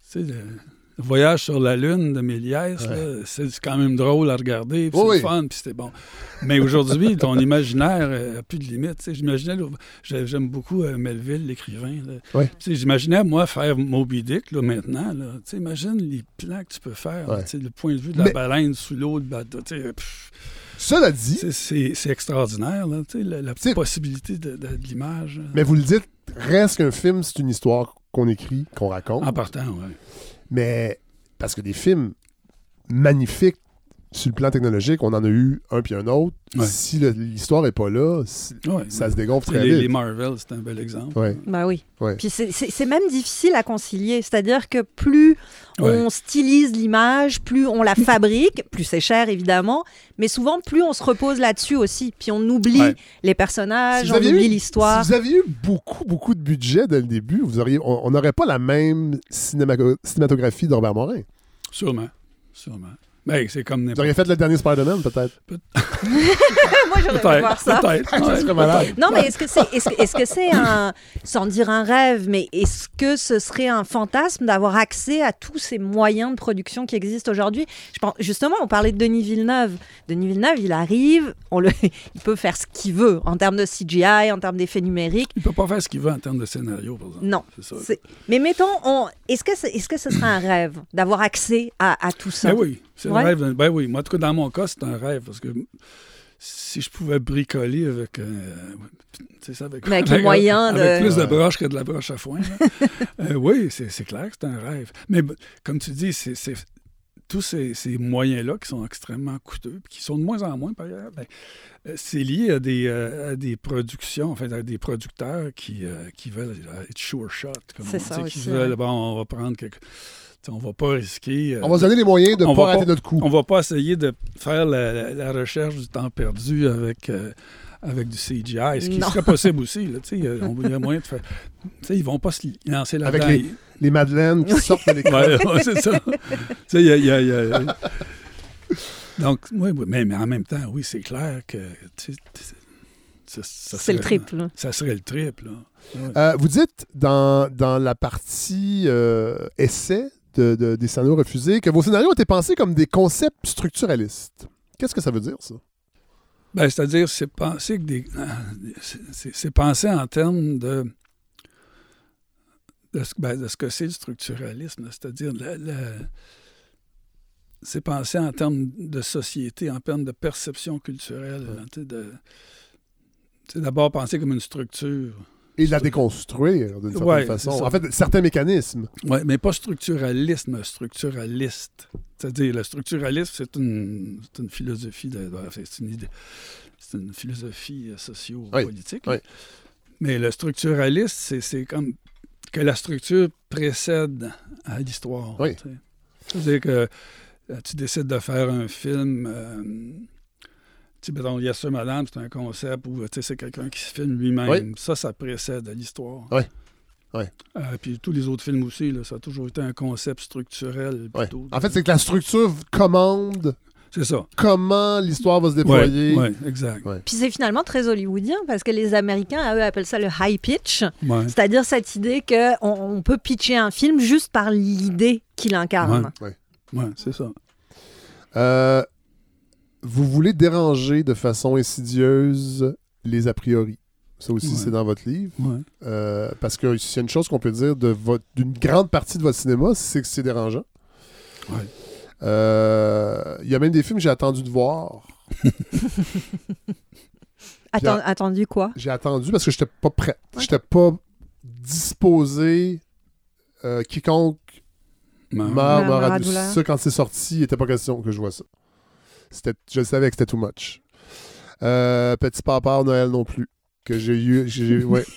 Sais, le, voyage sur la Lune de Méliès, Ouais. c'est quand même drôle à regarder, puis Oui, c'est fun, puis c'était bon. Mais aujourd'hui, ton imaginaire n'a plus de sais, J'imaginais, j'aime beaucoup euh, Melville, l'écrivain. Ouais. J'imaginais, moi, faire Moby Dick là, maintenant. Là. Imagine les plans que tu peux faire. Ouais. Le point de vue de la Mais- baleine sous l'eau, le bateau. Cela dit, c'est- extraordinaire, là, tu sais, la, la possibilité de, de- de l'image. mais vous le dites, reste qu'un film, c'est une histoire qu'on écrit, qu'on raconte. En partant, oui. Mais parce que des films magnifiques sur le plan technologique, on en a eu un puis un autre. Ouais. Si l'histoire n'est pas là, si- Ouais, ça se dégonfle très les, vite. les Marvel, c'est un bel exemple. Ouais. Bah oui. Ouais. Puis c'est- même difficile à concilier. C'est-à-dire que plus Ouais. on stylise l'image, plus on la fabrique, plus c'est cher évidemment, mais souvent plus on se repose là-dessus aussi. Puis on oublie Ouais. les personnages, Si on oublie l'histoire. Si vous aviez eu beaucoup, beaucoup de budget dès le début, vous auriez, on n'aurait pas la même cinématographie d'Orbert Morin. Sûrement. Sûrement. Ben, c'est comme Vous auriez fait le dernier Spider-Man, peut-être. Moi j'aurais aimé voir ça. Peut-être. Peut-être. Non, mais est-ce que c'est est-ce que, est-ce que c'est un sans dire un rêve, mais est-ce que ce serait un fantasme d'avoir accès à tous ces moyens de production qui existent aujourd'hui? Je pense justement, on parlait de Denis Villeneuve. Denis Villeneuve, il arrive, on le, il peut faire ce qu'il veut en termes de CGI, en termes d'effets numériques. Il peut pas faire ce qu'il veut en termes de scénario, par exemple. Non. C'est ça. C'est- Mais mettons, on... est-ce que c'est- est-ce que ce serait un rêve d'avoir accès à, à tout ça? Ben oui, c'est Ouais. le rêve. Ben oui, moi, en tout cas, dans mon cas, c'est un rêve. Parce que si je pouvais bricoler avec. euh, ça, avec, avec de- avec plus de Ouais. broches que de la broche à foin. Euh, oui, c'est clair que c'est un rêve. Mais comme tu dis, c'est tous ces, ces moyens-là qui sont extrêmement coûteux, qui sont de moins en moins, par ailleurs, ben, euh, c'est lié à des, euh, à des productions, en fait, à des producteurs qui, euh, qui veulent être sure shot. Comme C'est on ça dit, aussi, Qui veulent, bon, on va prendre quelque. On va pas risquer. euh, On va se donner les moyens de ne on pas va rater pas- notre coup. on va pas essayer de faire la, la- la recherche du temps perdu avec, euh, avec du CGI, ce qui Non. serait possible aussi. Là, a- on- il y a moyen de faire. Tu sais, ils vont pas se lancer Avec là-dedans. les- Les Madeleines qui sortent de l'écran. Ouais, ouais, c'est ça. y a- il y a- il y a- Donc, oui, oui, mais, mais en même temps, oui, c'est clair que. C'est le serait- triple. là. Ça serait le triple. là. Ouais. Euh, vous dites dans, dans la partie euh, essai de, de- des scénarios refusés que vos scénarios ont été pensés comme des concepts structuralistes. Qu'est-ce que ça veut dire, ça? Ben, c'est-à-dire, c'est pensé que des. ah, c'est- pensé en termes de. De ce, ben, de ce que c'est le structuralisme, c'est-à-dire c'est pensé en termes de société, en termes de perception culturelle. de- C'est d'abord pensé comme une structure. Et de la déconstruire d'une certaine Ouais, façon. En fait, certains mécanismes. Oui, mais pas structuralisme, structuraliste. C'est-à-dire, le structuralisme, c'est une, c'est une philosophie, de, c'est une idée, c'est une philosophie euh, socio-politique. Oui. Mais le structuraliste, c'est, comme que la structure précède à l'histoire. Oui. C'est-à-dire que euh, tu décides de faire un film. Euh, sais, mettons, Yes Sir Madame, c'est un concept où c'est quelqu'un qui se filme lui-même. Oui. Ça, ça précède l'histoire. Oui. Oui. Euh, puis tous les autres films aussi, là, ça a toujours été un concept structurel. Plutôt. En fait, c'est que la structure commande C'est ça. comment l'histoire va se Oui, déployer. exact. Ouais. Puis c'est finalement très hollywoodien parce que les Américains, à eux, appellent ça le high pitch. Ouais. C'est-à-dire cette idée qu'on on peut pitcher un film juste par l'idée qu'il incarne. Ouais, c'est ça. Euh, vous voulez déranger de façon insidieuse les a priori. Ça aussi, Ouais. c'est dans votre livre. Ouais. Euh, parce que s'il y a une chose qu'on peut dire de votre- d'une grande partie de votre cinéma, c'est que c'est dérangeant. Ouais. Euh, Il y a même des films que j'ai attendu de voir. Attendu quoi? J'ai attendu parce que j'étais pas prêt. J'étais pas disposé. Euh, quiconque à douleur. douleur. Ça, quand c'est sorti, il n'était pas question que je vois ça. C'était, je savais que c'était too much. Euh, Petit Papa Noël non plus. Que j'ai eu. j'ai- ouais.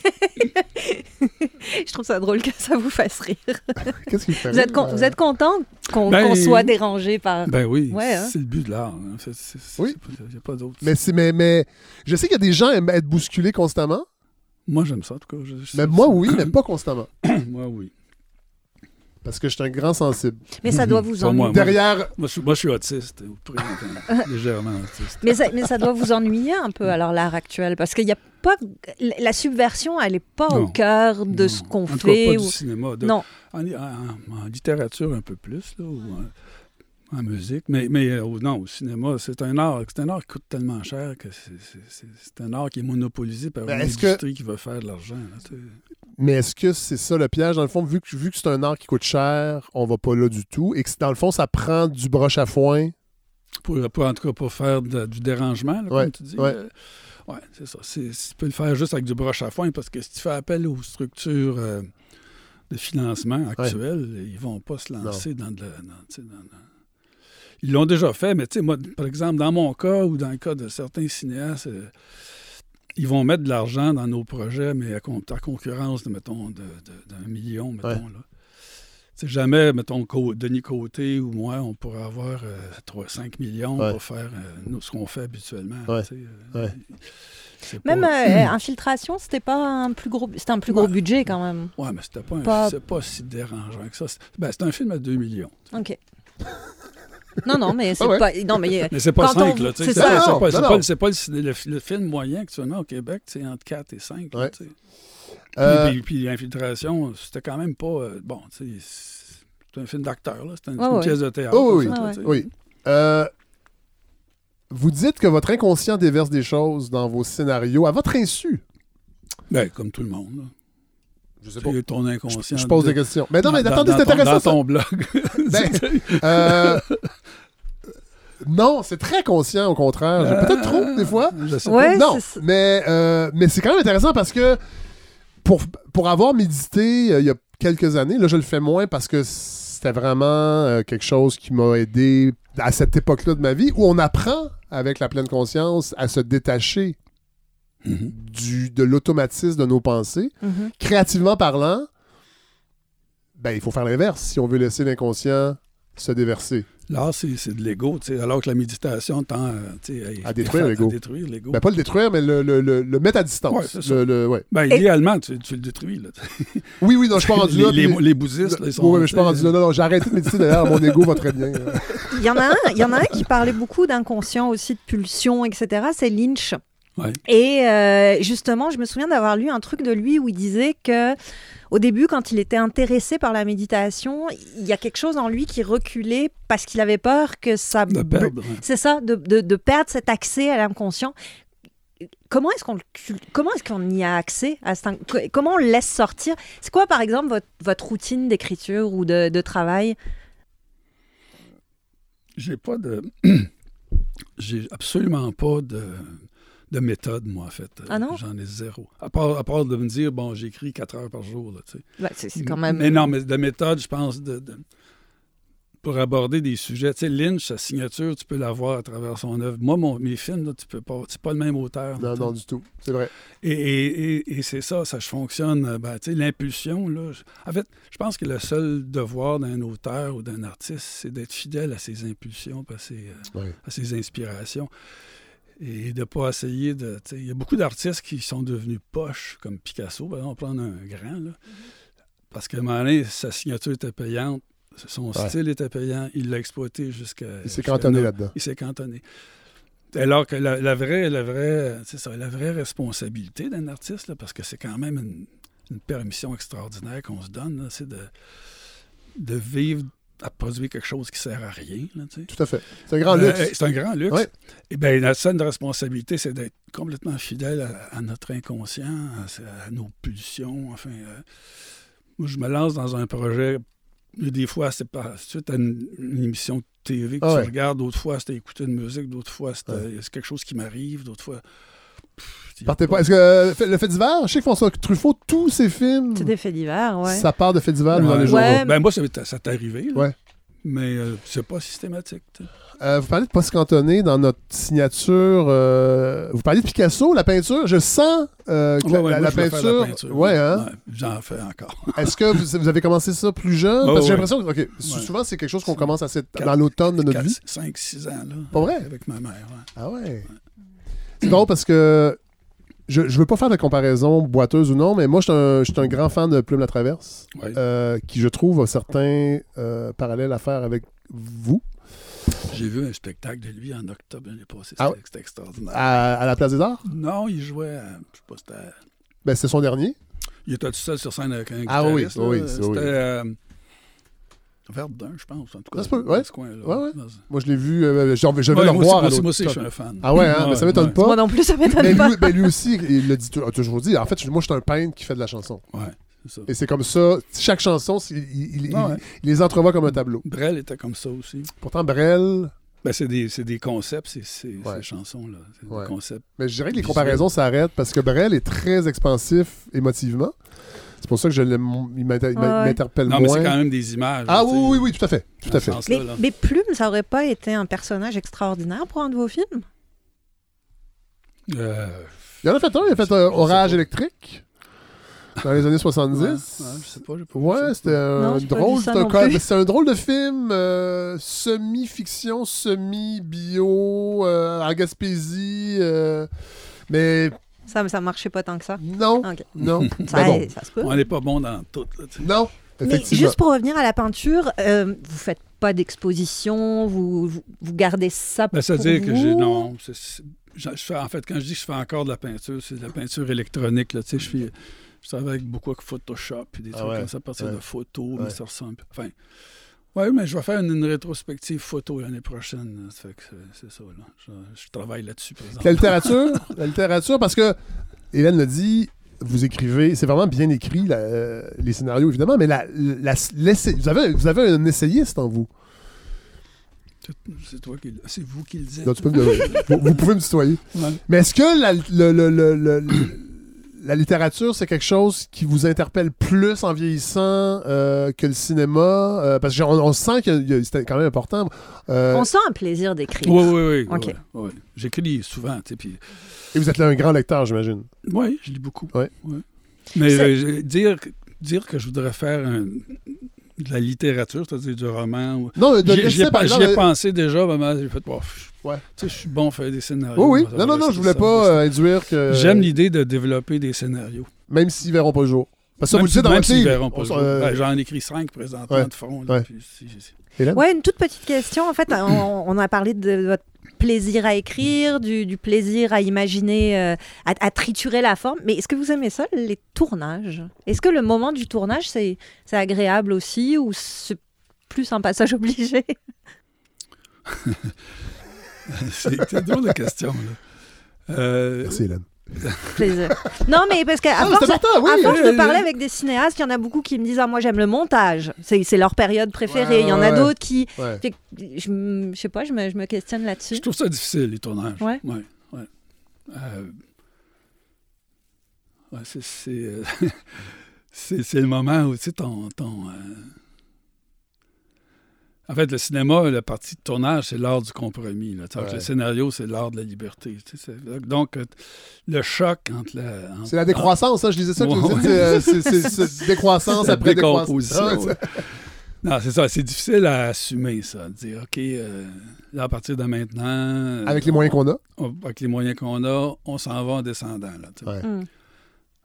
Je trouve ça drôle que ça vous fasse rire. Qu'est-ce qu'il fait Vous êtes, vous êtes content qu'on Ben- qu'on soit dérangé par... Ben oui, Ouais, hein. c'est le but de l'art. c'est- Oui. Il n'y a pas d'autre. Mais, c'est, mais, mais je sais qu'il y a des gens qui aiment être bousculés constamment. Moi, j'aime ça, en tout cas. Je- je- Mais moi, oui, mais pas constamment. moi, oui. Parce que je suis un grand sensible. Mais ça doit vous moi. ennuyer. Derrière. Moi, je, suis- moi, je suis autiste, légèrement autiste. Mais ça, mais ça doit vous ennuyer un peu alors l'art actuel parce qu'il y a pas la subversion elle est pas au cœur de Non. ce qu'on cas, fait pas ou- du cinéma. De- non En, en- en littérature, un peu plus, là, ou en, musique. Mais, mais euh, au- non, au cinéma, c'est un art c'est un art qui coûte tellement cher que c'est- un art qui est monopolisé par Mais une que- industrie qui veut faire de l'argent. Mais est-ce que c'est ça le piège? Dans le fond, vu que, vu que c'est un art qui coûte cher, on va pas là du tout. Et que dans le fond, ça prend du broche à foin? Pour, pour, en tout cas, pour faire de- du dérangement, là, Ouais, comme tu dis. ouais. euh, ouais, c'est ça. C'est- Tu peux le faire juste avec du broche à foin parce que si tu fais appel aux structures euh, de financement actuelles, ils vont pas se lancer dans de la. dans- Ils l'ont déjà fait, mais tu sais, moi, par exemple, dans mon cas ou dans le cas de certains cinéastes, euh, ils vont mettre de l'argent dans nos projets, mais à, con- à concurrence, de, mettons, de- de- d'un million, mettons. Ouais. Là. C'est jamais, mettons, Co- Denis Côté ou moi, on pourrait avoir euh, 3, 5 millions Ouais. pour faire euh, nous, ce qu'on fait habituellement. Ouais. euh, même pas- euh, infiltration c'était pas un plus gros c'était un plus gros Ouais. budget quand même Ouais, mais c'était pas, un- Pas- c'est pas si dérangeant que ça. C'est, ben, c'est un film à 2 millions. ok non non mais c'est Ah ouais. pas non mais euh, Mais c'est pas Quand on- 5, là. tu c'est pas- c'est Non, pas, non, pas- non. pas le, ciné- le, le film moyen actuellement au Québec, c'est entre 4 et 5. là, Ouais. Puis, Euh, puis, puis l'infiltration, c'était quand même pas. euh, bon, tu sais, c'est un film d'acteur, là. C'est une, Ouais, une ouais. pièce de théâtre. Oh, oui, oui. Ouais. Euh, vous dites que votre inconscient déverse des choses dans vos scénarios à votre insu. Ben, comme tout le monde. Là. Je sais C'est ton inconscient. Je pose de- des questions. Mais non, mais dans- attendez, c'est intéressant. Dans ça. ton blog. Ben, euh, non, c'est très conscient, au contraire. J'ai Peut-être trop, des fois. Je sais Ouais. non, mais, euh, mais c'est quand même intéressant parce que pour, pour avoir médité euh, il y a quelques années, là, je le fais moins parce que c'était vraiment euh, quelque chose qui m'a aidé à cette époque-là de ma vie où on apprend avec la pleine conscience à se détacher Mhm. du, de l'automatisme de nos pensées. Mhm. Créativement parlant, ben, il faut faire l'inverse si on veut laisser l'inconscient se déverser. Là, c'est c'est de l'ego, tu sais, alors que la méditation tend à, sais, À détruire à- l'ego. Détruire l'ego. Ben, pas le détruire, mais le, le- le- le mettre à distance. Ouais. Le- le- ouais. Ben, Et- idéalement, tu, tu le détruis. Là. Oui, oui, non, je suis pas rendu les, là. les, puis- les bouddhistes, là, ils sont. Oui, oui, mais je suis pas rendu là. Non, non, j'ai arrêté de méditer d'ailleurs. Mon ego va très bien. il y en a un il y en a un qui parlait beaucoup d'inconscient aussi de pulsion etc c'est Lynch Ouais. Et euh, justement, je me souviens d'avoir lu un truc de lui où il disait que au début, quand il était intéressé par la méditation, il y a quelque chose en lui qui reculait parce qu'il avait peur que ça... De perdre. C'est ça, de, de- de perdre cet accès à l'inconscient. Comment est-ce qu'on comment est-ce qu'on y a accès à cet Comment on le laisse sortir? C'est quoi, par exemple, votre, votre routine d'écriture ou de, de travail? J'ai pas de. J'ai absolument pas de, de méthode, moi, en fait. Ah non? J'en ai zéro. À part, à part de me dire, bon, j'écris quatre heures par jour, là, tu sais. Ben, c'est, quand même... Mais non, mais de méthode, je pense, de, de, pour aborder des sujets. Tu sais, Lynch, sa signature, tu peux la voir à travers son œuvre. Moi, mon, mes films, là, tu peux pas. C'est pas le même auteur. Non, non, du tout. C'est vrai. Et, et, et, et c'est ça, ça fonctionne. euh, Ben, tu sais, l'impulsion, là. je- En fait, je pense que le seul devoir d'un auteur ou d'un artiste, c'est d'être fidèle à ses impulsions, à ses, euh, à ses inspirations. Et de pas essayer de. Il y a beaucoup d'artistes qui sont devenus poches, comme Picasso. Ben, on va prendre un grand, là. Parce qu'à un moment donné, sa signature était payante, son Ouais. style était payant, il l'a exploité jusqu'à. Il s'est jusqu'à cantonné là-dedans. il s'est cantonné. Alors que la, la vraie, la, vraie, c'est ça, la vraie responsabilité d'un artiste, là, parce que c'est quand même une, une permission extraordinaire qu'on se donne, là, c'est de, de vivre à produire quelque chose qui sert à rien. là, tu sais. Tout à fait. C'est un grand Euh, luxe. c'est un grand luxe. Ouais. Et bien, la seule responsabilité, c'est d'être complètement fidèle à, à notre inconscient, à, à nos pulsions. Enfin, euh, moi, je me lance dans un projet. Des fois, c'est pas suite à une, une émission de TV que Ah tu ouais. regardes. D'autres fois, c'était écouter une musique. D'autres fois, Ouais. c'est quelque chose qui m'arrive. D'autres fois. Partez pas- pas. Est-ce que euh, le fait divers, je sais que François Truffaut, tous ses films, C'est des faits divers, ouais. ça part de faits dans Ouais. les journaux. Ouais. Ben, moi, ça, t'est arrivé. là. Ouais. Mais euh, c'est pas systématique. Euh, vous parlez de post cantonné dans notre signature. euh, vous parlez de Picasso, la peinture. Je sens euh, que Ouais, la, ouais, la- moi, la je vais faire peinture. la peinture. Ouais, hein? Ouais, J'en fais encore. Est-ce que vous, vous avez commencé ça plus jeune? Parce que j'ai ouais. l'impression que souvent, c'est quelque chose qu'on commence à cette- Quatre- dans l'automne de notre vie. 5-6 ans, là. Pas vrai? Avec ma mère. ouais. Ah ouais. C'est drôle parce que je, je veux pas faire de comparaison boiteuse ou non, mais moi, je suis un, un grand fan de Plume la Traverse, Ouais. euh, qui, je trouve, a certains euh, parallèles à faire avec vous J'ai vu un spectacle de lui en octobre l'année passée. Ah c'était extraordinaire. à, à la Place des Arts? Non, il jouait, à- je sais pas, c'était... Ben, c'est son dernier. Il était tout seul sur scène avec un Ah oui, guitariste. oui, c'est- C'était oui. euh, Verdun, je pense, en tout cas. Ça se peut, ouais. ce coin-là. Ouais, ouais. Moi, je l'ai vu. euh, je je vais Ouais, le moi revoir aussi, à moi aussi, je suis un fan. Ah ouais, hein? mais ça m'étonne ouais. pas. Moi non plus, ça Mais m'étonne lui, pas. ben, lui aussi, il l'a dit, a toujours dit. En fait, moi, je suis un peintre qui fait de la chanson. Ouais, c'est ça. Et c'est comme ça. Chaque chanson, il, il- Ah il- ouais. il les entrevoit comme un tableau. Brel était comme ça aussi. Pourtant, Brel, Ben, c'est des, concepts, ces, ces, Ouais. ces chansons-là. C'est Ouais. des concepts. mais je dirais que les comparaisons s'arrêtent parce que Brel est très expansif émotivement. C'est pour ça que je l'aime- il m'inter- il Ouais, m'interpelle Non, mais moins. c'est quand même des images. Ah oui, oui, oui, tout à fait. Tout à fait. Mais, là. mais Plume, ça aurait pas été un personnage extraordinaire pour un de vos films? Euh, Il en a fait un, il a fait un Orage électrique dans les années 70. ouais, ouais, je sais pas, j'ai pas vu Ouais, ça. c'était un drôle, c'était un, drôle de film, euh, semi-fiction, semi-bio, euh, en Gaspésie, euh, mais Ça, ça marchait pas tant que ça. non, non, Ça, Ben bon, ça se peut. On n'est pas bon dans tout. Là, non, Mais juste pour revenir à la peinture, euh, vous faites pas d'exposition, vous, vous, vous gardez ça Ben, pour C'est-à-dire que vous? j'ai. Non. je- je fais, en fait, quand je dis que je fais encore de la peinture, c'est de la peinture électronique. Là, tu sais, je, fais, je travaille avec beaucoup avec Photoshop et des Ah trucs ouais, comme ça à partir ouais. de photos, Ouais. mais ça ressemble. Enfin. Oui, mais je vais faire une, une rétrospective photo l'année prochaine. Ça fait que c'est- ça. Là. Je, je travaille là-dessus. La littérature, la littérature, parce que Hélène l'a dit, vous écrivez, c'est vraiment bien écrit, la- euh, les scénarios évidemment, mais la, la- l'essai- vous, avez, vous avez un essayiste en vous. C'est- toi qui C'est vous qui le dites. Donc, tu peux me- vous, vous pouvez me tutoyer. Ouais. Mais est-ce que la, le- le- le- le- la littérature, c'est quelque chose qui vous interpelle plus en vieillissant euh, que le cinéma? Euh, parce qu'on on sent que c'était quand même important. Euh, On sent un plaisir d'écrire. Oui, oui, oui. J'écris souvent, tu sais, puis... et vous êtes là un grand lecteur, j'imagine. Oui, je lis beaucoup. Ouais. Mais euh, dire, dire que je voudrais faire un- de la littérature, c'est-à-dire du roman... ou- Non, de J'y ai, ai pensé déjà, maman, j'ai fait... Ouais. Tu sais, je suis bon à faire des scénarios. Oui, oui. Non, non, non, je voulais ça, pas euh, induire que. J'aime l'idée de développer des scénarios. Même s'ils verront pas le jour. Parce que ça, Même vous dites si- dans même s'ils verront pas le jour. euh, Ben, J'en écris cinq présentement Ouais. de front. là, Ouais. puis si- si- Hélène? Ouais, une toute petite question. En fait, on, on a parlé de votre plaisir à écrire, du, du plaisir à imaginer, euh, à, à triturer la forme. Mais est-ce que vous aimez ça, les tournages? Est-ce que le moment du tournage, c'est c'est agréable aussi ou c'est plus un passage obligé? C'est c'est drôle de question. Là. Euh, Merci, Hélène. Plaisir. Non, mais parce qu'à Ah, force, c'est important, oui. à force de parler avec des cinéastes, il y en a beaucoup qui me disent Ah, moi, j'aime le montage. C'est leur période préférée. Ouais, Il y en a ouais. d'autres qui. Ouais. Fait que je, je sais pas, je me, je me questionne Je là-dessus. trouve ça difficile, les tournages. Ouais. Ouais, ouais. Euh, ouais, c'est, c'est, euh, c'est, c'est le moment où, tu sais, ton... ton euh, En fait, le cinéma, la partie de tournage, c'est l'art du compromis. Là. Ouais. Le scénario, c'est l'art de la liberté. c'est- Donc, euh, le choc entre la. entre- C'est la décroissance, ça, je disais ça. Ouais, dites, c'est, euh, décroissance la après décomposition. décroissance. ouais. Non, c'est ça. C'est difficile à assumer, ça. De dire, OK, euh, là, à partir de maintenant. euh, Avec les moyens qu'on a. on- avec les moyens qu'on a, on s'en va en descendant. Là. Ouais. Mm.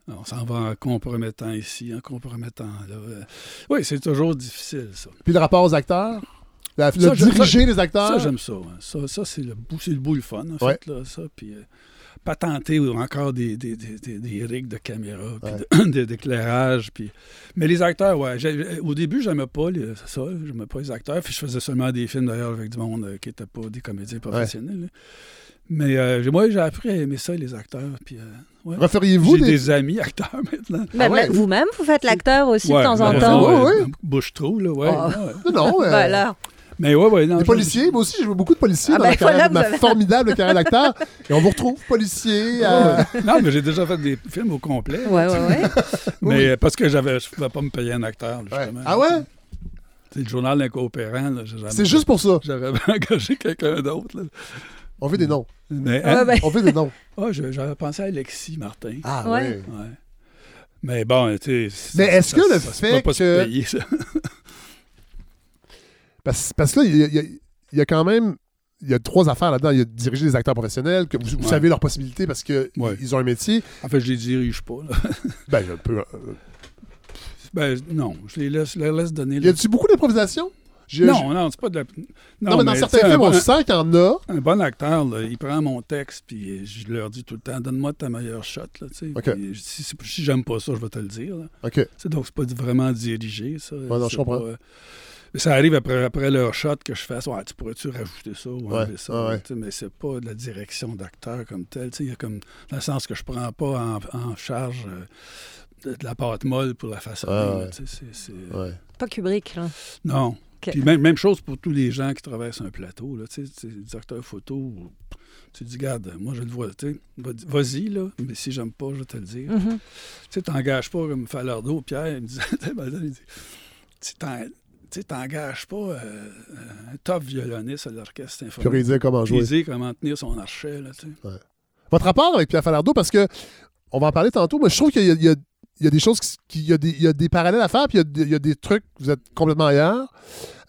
On s'en va en compromettant ici, en compromettant là. Euh, Oui, c'est toujours difficile, ça. Puis le rapport aux acteurs? La- le Ça, diriger les Ça, acteurs. j'aime ça. ouais. Ça, ça c'est le bout, c'est le bout le fun, en Ouais. fait, là, ça. Puis euh, pas tenter encore des, des, des, des, des rigs de caméra, puis Ouais. d'éclairage. Puis... Mais les acteurs, ouais. Au début, j'aimais pas les, ça, j'aimais pas les acteurs. Puis je faisais seulement des films, d'ailleurs, avec du monde euh, qui n'était pas des comédiens professionnels. Mais euh, j'ai- moi, j'ai appris à aimer ça, les acteurs. Puis, euh, ouais. Referiez-vous J'ai des... des... amis acteurs maintenant. Ben, Ah ouais? Vous-même, vous faites l'acteur aussi Ouais, de temps en ben, temps. ouais, ouais, Bouche-trou, là, ouais. Oh. ouais. Non, non. euh, Ben alors, Mais ouais, ouais, non. Les policiers, moi aussi, j'ai vu beaucoup de policiers Ah dans ben ma, carrière- voilà, vous ma avez- formidable carrière d'acteur. Et on vous retrouve, policier. Euh, ouais. Non, mais j'ai déjà fait des films au complet. ouais, ouais, ouais. Mais Oui. euh, parce que j'avais, je ne pouvais pas me payer un acteur, ouais. justement. Ah ouais? C'est le journal d'un coopérant. là, j'ai jamais- C'est juste pour ça. J'avais engagé quelqu'un d'autre. là. On fait des noms. Mais, Ouais, hein? ben, On fait des noms. Ah, je- j'avais pensé à Alexis Martin. Ah Ouais. Mais bon, tu sais. Mais est-ce que le fait peut pas se que- payer, ça. Parce, parce que là, il y, a- y y quand même. Il y a trois affaires là-dedans. Il y a diriger des acteurs professionnels, que vous, vous Ouais. savez leurs possibilités parce qu'ils Ouais. ils ont un métier. En fait, je les dirige pas. là. Ben, un peu. euh, Ben, non, je les laisse, les laisse donner. y a-tu beaucoup d'improvisation? Non, non, c'est pas de la. Non, mais dans certains films, on bon- sent qu'il y en a. Un bon acteur, là, il prend mon texte, puis je leur dis tout le temps, donne-moi ta meilleure shot. Là, tu sais. OK. Puis si, si- si j'aime pas ça, je vais te le dire. là. OK. C'est donc c'est pas vraiment dirigé, ça. non, je comprends. pas, euh, mais ça arrive après, après leur shot que je fasse Ouais, tu pourrais-tu rajouter ça? Ou Ouais, enlever ça? ouais, Mais c'est pas de la direction d'acteur comme tel. Tu sais, Il y a comme dans le sens que je prends pas en, en charge euh, de, de la pâte molle pour la façonner. Ah, ouais. c'est- Ouais. pas Kubrick, là. Non. Puis même, même chose pour tous les gens qui traversent un plateau. Là, tu sais, tu sais, des acteurs photo. Tu dis, regarde, moi je le vois, tu vas-y, là, mais si j'aime pas, je vais te le dire. Mhm. Tu sais, t'engages pas comme Falardeau, Pierre, il me disait, il dit, tu t'engages pas euh, un top violoniste à l'orchestre Puis symphonique. il disait comment jouer. Puis il comment tenir son archet, là, tu sais. Votre rapport avec Pierre Falardeau, parce que on va en parler tantôt, mais je trouve qu'il y a- il y a des choses, qui, qui- il, y a des, il y a des parallèles à faire, puis il y a des, il y a des trucs, vous êtes complètement ailleurs.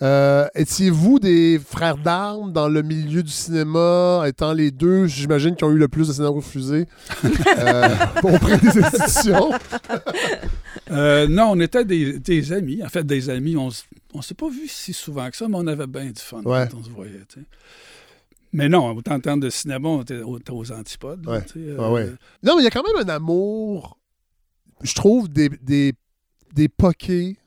Euh, Étiez-vous des frères d'armes dans le milieu du cinéma, étant les deux, j'imagine, qui ont eu le plus de scénarios refusés euh, auprès des institutions? Euh, non, on était des, des amis. En fait, des amis. On, on s'est pas vu si souvent que ça, mais on avait bien du fun Ouais. quand on se voyait. Mais non, autant en termes de cinéma, on était, aux antipodes. Ouais. euh, ouais. Non, mais il y a quand même un amour, je trouve, des, des, des pokés,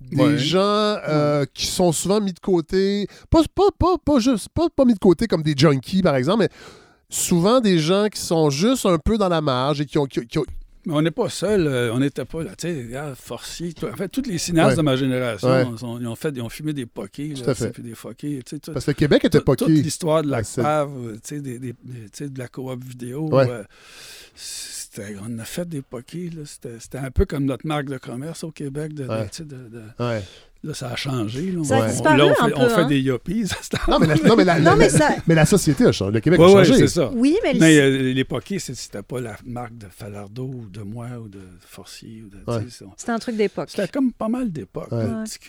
des Ouais. gens euh, qui sont souvent mis de côté. Pas, pas, pas, pas juste, pas, pas mis de côté comme des junkies, par exemple, mais souvent des gens qui sont juste un peu dans la marge et qui ont. qui- qui ont- Mais on n'est pas seuls. euh, on n'était pas là. Tu sais, regarde, Forcier. tout- En fait, tous les cinéastes Ouais. de ma génération, ils, ont, fait, ils ont fumé des pokés. Tout là, Puis des tout- Parce que le Québec était tout- toute poké. l'histoire de la cave, euh, tu sais, des, des- des- tu sais, de la coop vidéo. Euh, on a fait des pokés. là. C'était c'était un peu comme notre marque de commerce au Québec. De, de- Ouais. tu sais, de- de- Ouais. là, ça a changé. Là. Ça a On- disparu là, on un fait, peu, on fait hein? des yuppies. Non, mais la, non, mais la, Non, la- mais la- ça. mais la société a changé. Le Québec Ouais, a ouais, changé. c'est ça. Oui, mais, Mais euh, les pokés, c'était pas la marque de Falardeau ou de moi ou de Forcier. C'était un truc d'époque. C'était comme pas mal d'époque.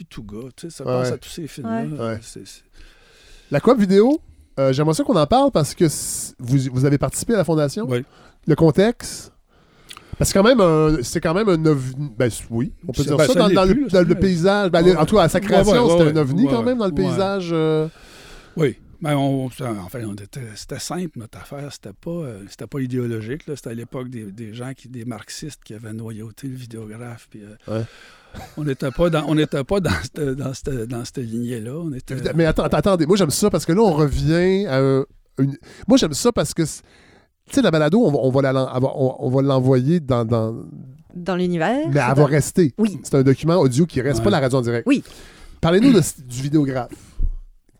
Touga, tu sais, ça Ouais, passe à tous ces films-là. Ouais. Ouais. c'est- c'est- La coop vidéo, euh, j'aimerais ça qu'on en parle parce que vous, vous avez participé à la fondation? Ouais. Le contexte. Parce que quand même, un- c'est quand même un ovni. Ben oui, on peut dire ben, ça, ça dans, dans le, plus, là, dans le c'est- paysage. Ben, Ouais, En tout cas, à sa création, ouais, c'était un ovni quand même dans le paysage. euh, Oui. Ben, on, enfin, était, c'était simple, notre affaire. C'était pas, euh, c'était pas idéologique. C'était à l'époque des, des gens, qui, des marxistes qui avaient noyauté le vidéographe. Puis, euh. On n'était pas dans, on n'était pas dans cette, dans cette, dans cette lignée-là. On était. Mais attends, attendez, moi j'aime ça parce que là on revient à un- une. Moi j'aime ça parce que c'est- tu sais la balado on va, on va la- on, on va l'envoyer dans, dans Dans l'univers. mais elle va rester. Oui. C'est un document audio qui reste Ouais. pas la radio en direct. Oui. Parlez-nous de- du vidéographe.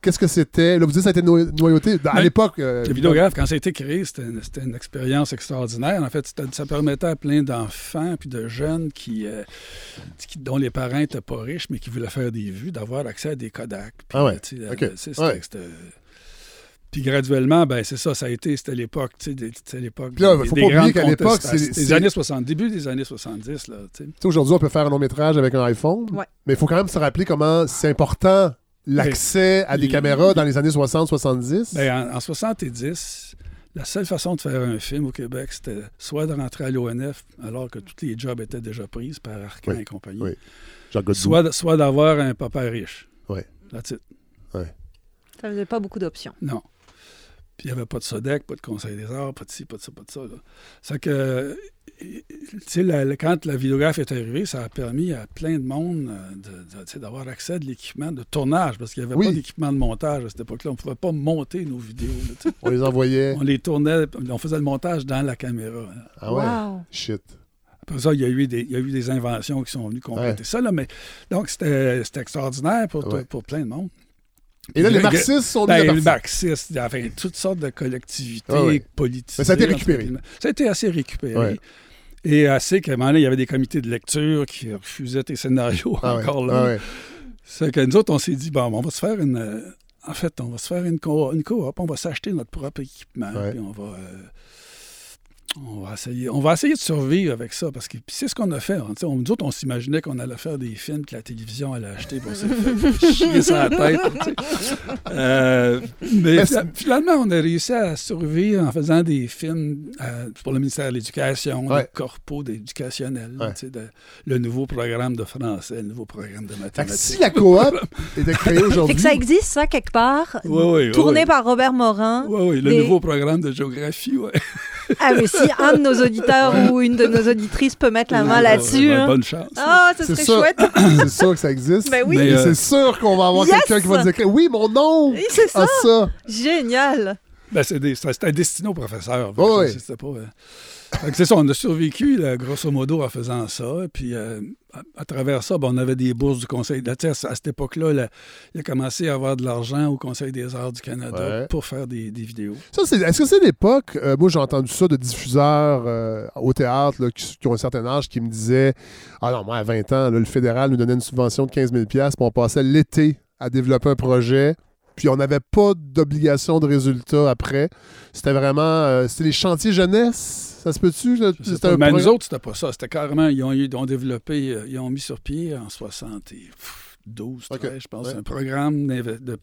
qu'est-ce que c'était? Là, vous dites que ça a été no- noyauté. À Ben, l'époque. euh, Le vidéographe, quand ça a été créé, c'était une, c'était une expérience extraordinaire. En fait, ça permettait à plein d'enfants puis de jeunes qui, euh, qui- dont les parents n'étaient pas riches, mais qui voulaient faire des vues, d'avoir accès à des Kodak. Ah ouais, euh, c'était- Ouais. c'était- Puis graduellement, ben c'est ça, ça a été, c'était l'époque, tu sais, c'était l'époque. Puis là, des- faut des pas oublier qu'à l'époque, c'est- C'était les années 60, début des années 70, là, tu sais. Aujourd'hui, on peut faire un long métrage avec un iPhone. Ouais. Mais il faut quand même se rappeler comment c'est important l'accès à des il- caméras dans les années 60-70. Ben, en, en 70, la seule façon de faire un film au Québec, c'était soit de rentrer à l'ONF, alors que tous les jobs étaient déjà pris par Arcan Oui, et compagnie, oui. Soit, soit d'avoir un papa riche. Ouais. That's it. Ça faisait pas beaucoup d'options. Non. Puis il n'y avait pas de SODEC, pas de Conseil des arts, pas de ci, pas de ça, pas de ça. C'est que, tu sais, quand la vidéographe est arrivée, ça a permis à plein de monde euh, de- de- d'avoir accès à de l'équipement de tournage, parce qu'il n'y avait Oui. pas d'équipement de montage à cette époque-là. On ne pouvait pas monter nos vidéos. là. On les envoyait. on les tournait, on faisait le montage dans la caméra. hein. Ah ouais? Wow. Shit. Après ça, il y, a eu des, il y a eu des inventions qui sont venues compléter Ouais. ça. Là, mais, donc, c'était c'était extraordinaire pour, Ouais. pour plein de monde. Et là, les Le- marxistes sont Ben, les marxistes, enfin, toutes sortes de collectivités Ah politiques. Ça a été récupéré. Ça a été assez récupéré. Ouais. Et assez qu'à un moment donné, il y avait des comités de lecture qui refusaient tes scénarios Ah ouais. encore là. Ah ouais. C'est que nous autres, on s'est dit, bon, on va se faire une. euh, en fait, on va se faire une, co- une coop, on va s'acheter notre propre équipement, puis on va. euh, on va, essayer, on va essayer de survivre avec ça, parce que puis c'est ce qu'on a fait. hein, on, nous autres, on s'imaginait qu'on allait faire des films que la télévision allait acheter pour se faire chier sur la tête. Euh, mais Mais fina- finalement, on a réussi à survivre en faisant des films euh, pour le ministère de l'Éducation, Ouais. des corpos d'éducationnels, Ouais. de- le nouveau programme de français, le nouveau programme de Fait que mathématiques. si la coop était créée Fait aujourd'hui. que ça existe, ça, quelque part. Oui, oui, tourné oui. par Robert Morin. Oui, oui, le Des- nouveau programme de géographie, oui. Ah, mais si un de nos auditeurs ou une de nos auditrices peut mettre la main là-dessus. hein. Bonne chance. Ah, ce C'est serait chouette. c'est sûr que ça existe. Ben oui. Mais, euh, c'est sûr qu'on va avoir Yes! quelqu'un qui va nous écrire Oui, mon nom Oui, c'est ça. Ah, ça Génial. Ben, c'est des- c'était destiné aux professeurs. C'était pas, euh, que c'est ça, on a survécu, là, grosso modo, en faisant ça. Puis euh, à, à travers ça, ben, on avait des bourses du Conseil sais, À cette époque-là, là, il a commencé à avoir de l'argent au Conseil des arts du Canada Ouais. pour faire des, des vidéos. Ça, c'est- Est-ce que c'est l'époque, euh, moi j'ai entendu ça de diffuseurs euh, au théâtre là, qui, qui ont un certain âge qui me disaient Ah non, moi à 20 ans, là, le fédéral nous donnait une subvention de 15 000 puis on passait l'été à développer un projet, puis on n'avait pas d'obligation de résultat après. C'était vraiment. euh, c'était les chantiers jeunesse, ça se peut-tu C'était mais nous autres, c'était pas ça. C'était carrément, ils ont, eu- ils ont développé, euh, ils ont mis sur pied en 72, 13, Ok, je pense, ouais. un programme de,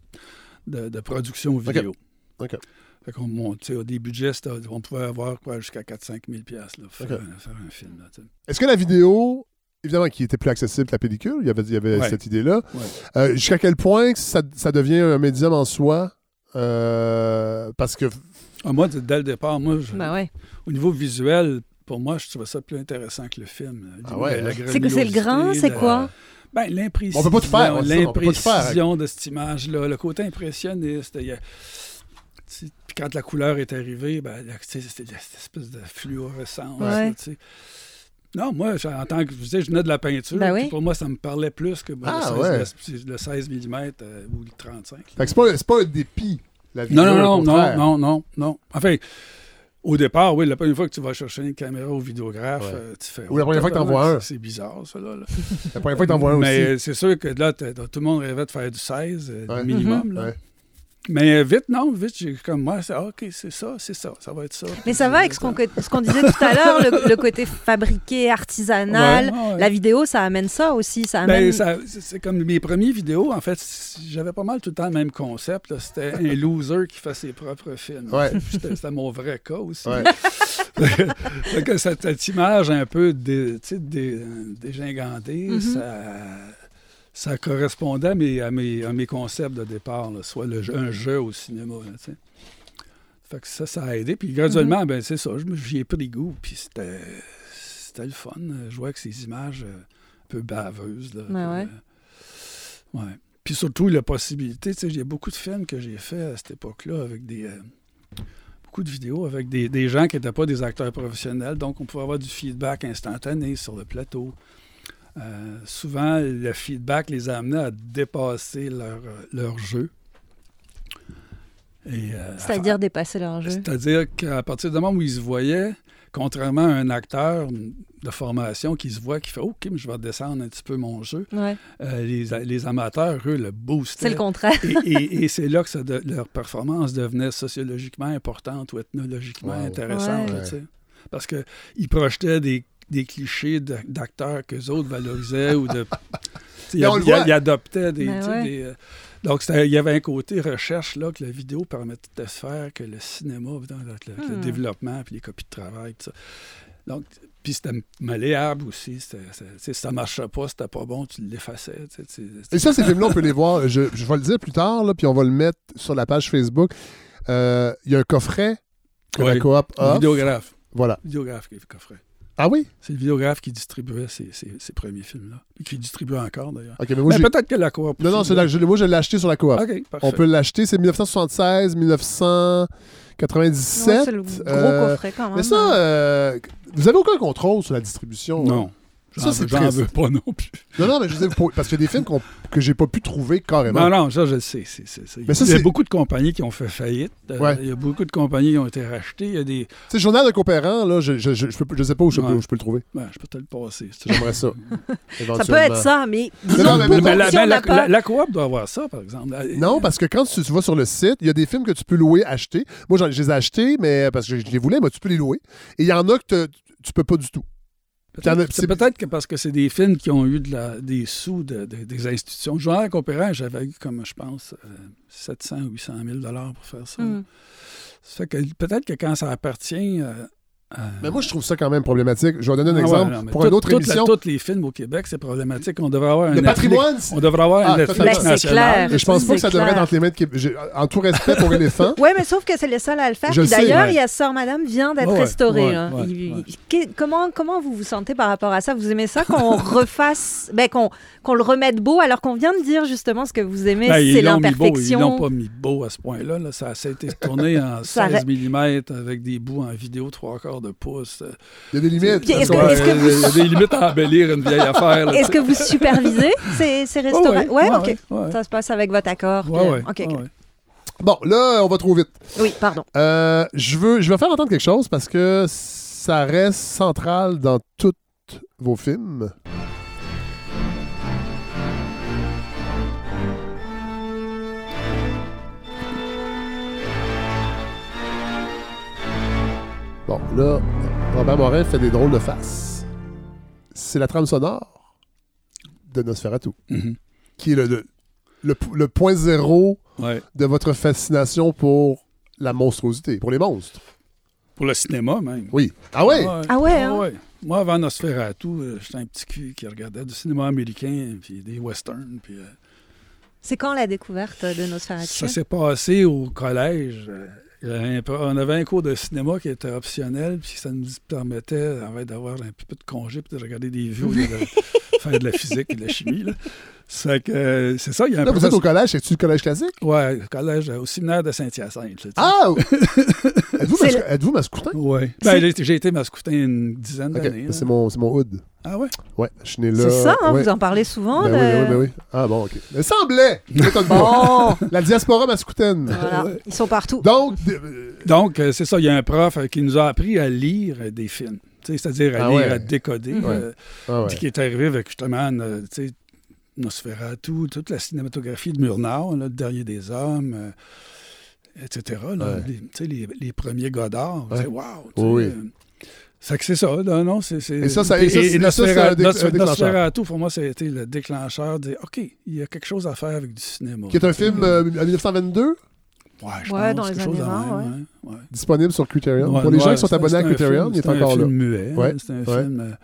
de- de production vidéo. Ok. Fait qu'on sais, des budgets, on pouvait avoir quoi, jusqu'à 4-5 000 piastres, là, pour faire, un- faire un film. Est-ce que la vidéo, évidemment, qui était plus accessible que la pellicule, il y avait, il y avait Ouais. cette idée-là, Ouais. Euh, jusqu'à quel point ça, ça devient un médium en soi euh, Parce que. Ah, moi, dès le départ, moi, je- Ben ouais. au niveau visuel, pour moi, je trouvais ça plus intéressant que le film. Ah ouais, La- la hein? C'est que c'est le grand, c'est la- quoi? Ben, l'imprécision. On peut pas tout faire, ouais, ça, on peut pas tout faire. L'imprécision de cette image-là, le côté impressionniste. il y a- tu sais, Puis quand la couleur est arrivée, ben, la- c'était cette espèce de fluorescence. Ouais. là. Non, moi, en tant que. Je disais, je venais de la peinture. Ben oui. Pour moi, ça me parlait plus que ben, Ah, le, ouais. 16, le 16 mm ou le 35. Fait que c'est pas, c'est pas un dépit, la vidéo. Non, non, non, non, non, non, non. Enfin, au départ, oui, la première fois que tu vas chercher une caméra au vidéographe, Ouais. euh, tu fais. Ou la première fois que t'en vois un. C'est bizarre, ça, là. La première fois que t'en vois un aussi. Mais c'est sûr que là, tout le monde rêvait de faire du 16 euh, Ouais. minimum. Mhm. là. Ouais. Mais euh, vite, non, vite, j'ai comme moi, c'est ah, OK, c'est ça, c'est ça, ça va être ça. Mais ça va avec ce qu'on ce qu'on disait tout à l'heure, le, le côté fabriqué, artisanal. Ouais, ouais, ouais. La vidéo, ça amène ça aussi. Ça amène... Ben, ça- c'est comme mes premières vidéos, en fait, j'avais pas mal tout le temps le même concept. là. C'était un loser qui fait ses propres films. Ouais. C'était c'était mon vrai cas aussi. Ouais. Fait que cette, cette image un peu dé, dégingandée, Mhm. ça, ça correspondait à mes, à mes, à mes concepts de départ, là, soit le un jeu au cinéma. là, fait que ça, ça a aidé. Puis graduellement, ben, c'est ça, j'y ai pris goût. Puis c'était, c'était le fun. Je jouais avec ces images euh, un peu baveuses. Là, Ouais, ouais. Euh, ouais. Puis surtout, la possibilité, tu sais, il y a beaucoup de films que j'ai fait à cette époque-là avec des. euh, beaucoup de vidéos avec des, des gens qui n'étaient pas des acteurs professionnels, donc on pouvait avoir du feedback instantané sur le plateau. Euh, souvent, le feedback les amenait à dépasser leur, leur jeu. Euh, C'est-à-dire dépasser leur jeu? C'est-à-dire qu'à partir du moment où ils se voyaient, contrairement à un acteur de formation qui se voit, qui fait OK, mais je vais descendre un petit peu mon jeu, Ouais. euh, les, les amateurs, eux, le boostaient. C'est le contraire. et, et- et c'est là que ça de- leur performance devenait sociologiquement importante ou ethnologiquement Wow. intéressante. Ouais. là. Parce qu'ils projetaient des, des clichés d'acteurs que les autres valorisaient ou de. Ils le adoptaient des. Ben ouais. des, euh, donc, il y avait un côté recherche là, que la vidéo permettait de se faire, que le cinéma, le, le- le Hmm. développement, puis les copies de travail, tout ça. Donc, puis c'était malléable aussi. tu sais, si ça marchait pas, c'était pas bon, tu l'effaçais. Et ça, ces films-là, on peut les voir. Je, je vais le dire plus tard, là, puis on va le mettre sur la page Facebook. Euh, Il y a un coffret que la Oui. coop Le a. vidéographe. Voilà. Le vidéographe qui coffrait. Ah oui? C'est le vidéographe qui distribuait ces, ces- ces premiers films-là. Et qui distribue encore, d'ailleurs. OK, mais peut-être que la coop. Non, non, c'est là, je, moi, je l'ai acheté sur la coop. OK, parfait. On peut l'acheter, c'est 1976, 1997. Ouais, c'est le gros Euh, coffret quand même. Mais ça, euh, vous avez aucun contrôle sur la distribution? hein? Ça, c'est j'en veux pas non plus. Non, non, mais je veux dire, pour- parce qu'il y a des films qu'on- que j'ai pas pu trouver carrément. Non, non, ça, je le sais. c'est- c'est- c'est- Mais ça, il y a c'est- beaucoup de compagnies qui ont fait faillite. Euh, Ouais. Il y a beaucoup de compagnies qui ont été rachetées. Il y a des. Tu sais, Journal de coopérant, là, je, je, je, je peux- je sais pas où je, peux, où je peux le trouver. Ben, je peux te le passer. J'aimerais ça. Ça peut être ça, mais non, la, coop doit avoir ça, par exemple. Non, parce que quand tu, tu vas sur le site, il y a des films que tu peux louer, acheter. Moi, je les ai achetés, mais parce que je les voulais, mais tu peux les louer. Et il y en a que tu peux pas du tout. C'est- peut-être que parce que c'est des films qui ont eu de la- des sous de- de- des institutions. Journal Compérant, j'avais eu comme, je pense, euh, 700 ou 800 000 pour faire ça. Hmm. Ça fait que peut-être que quand ça appartient euh, à... Mais moi, je trouve ça quand même problématique. Je vais donner un Ah ouais, exemple. non, mais pour tout- une autre toute émission, Tous les films au Québec, c'est problématique. On devrait avoir un le Netflix- patrimoine, On devrait avoir Ah, un Netflix Ben, national. clair. Et je pense pas que ça devrait être entre les mains de En tout respect pour Éléphant. Oui, mais sauf que c'est les seuls à le faire. D'ailleurs, ouais. il y a Sœur Madame vient d'être Ouais, restaurée. ouais, ouais, Il- ouais. que- comment, comment vous vous sentez par rapport à ça? Vous aimez ça qu'on refasse, ben, qu'on qu'on le remette beau alors qu'on vient de dire justement ce que vous aimez, Ben, c'est beau, Ils l'ont l'imperfection. pas mis beau à ce point-là. là. Ça, a été tourné en Ça 16 mm avec des bouts en vidéo trois quarts de pouce. Euh, Il y a des limites. Est-ce que- ouais, est-ce que vous- Il y a des limites à embellir une vieille affaire. Est-ce que vous supervisez ces, restaurants? Ouais, Ouais, ouais, ok. ouais, ouais. Ça se passe avec votre accord. euh. Bon, là, on va trop vite. Oui, pardon. Euh, je, veux, je vais faire entendre quelque chose parce que ça reste central dans tous vos films. Bon, là, Robert Morin fait des drôles de faces. C'est la trame sonore de Nosferatu, Mhm. qui est le, le, le, le point zéro Ouais. de votre fascination pour la monstruosité, pour les monstres. Pour le cinéma, même. Oui. Ah ouais? Ah ouais, hein? ouais. Moi, avant Nosferatu, euh, j'étais un petit cul qui regardait du cinéma américain, puis des westerns, puis... euh, C'est quand la découverte de Nosferatu? Ça s'est passé au collège. Euh, un on avait un cours de cinéma qui était optionnel, puis ça nous permettait en fait, d'avoir un peu de congé, puis de regarder des lieu de faire de la physique et de la chimie. Là. C'est que, euh, c'est ça, il y a un Là, vous êtes au collège, c'est-tu le collège classique? Au collège, euh, au séminaire de Saint-Hyacinthe. Ah! êtes-vous, mascoutin? Ouais. Ben, j'ai, été mascoutin une dizaine d'années. là. c'est mon, c'est mon hood. Ah ouais? Ouais, je suis né là. C'est ça, hein, ouais. vous en parlez souvent. Ben de- oui, ben oui, ben oui. Ah bon, ok. Il semblait! Bon, La diaspora mascoutaine. voilà, Ouais. ils sont partout. Donc, euh, Donc, euh, c'est ça, il y a un prof euh, qui nous a appris à lire euh, des films. C'est-à-dire à Ah lire, ouais. à décoder. Mhm. euh, ah ouais. Puis qui est arrivé avec justement euh, tu sais, Nosferatu, toute la cinématographie de Murnau, là, Le Dernier des Hommes, euh, etc. là, Ouais. les, tu sais, les, les premiers Godard. Ouais. C'est wow! Oui. euh, c'est que c'est ça, là, non? C'est, c'est- Et ça, ça- et- et ça, et c'est- Nosfera- ça, un un. Nosferatu, pour moi, ça a été le déclencheur de OK, il y a quelque chose à faire avec du cinéma. Qui est un film euh, en 1922, Ouais, je Ouais, pense, dans les années de 20, même, ouais, ouais. disponible sur Criterion. Ouais, Pour les gens ouais, qui sont c'est- abonnés à un Criterion, film- il est c'est un encore là. film muet. Ouais, C'est un ouais. film.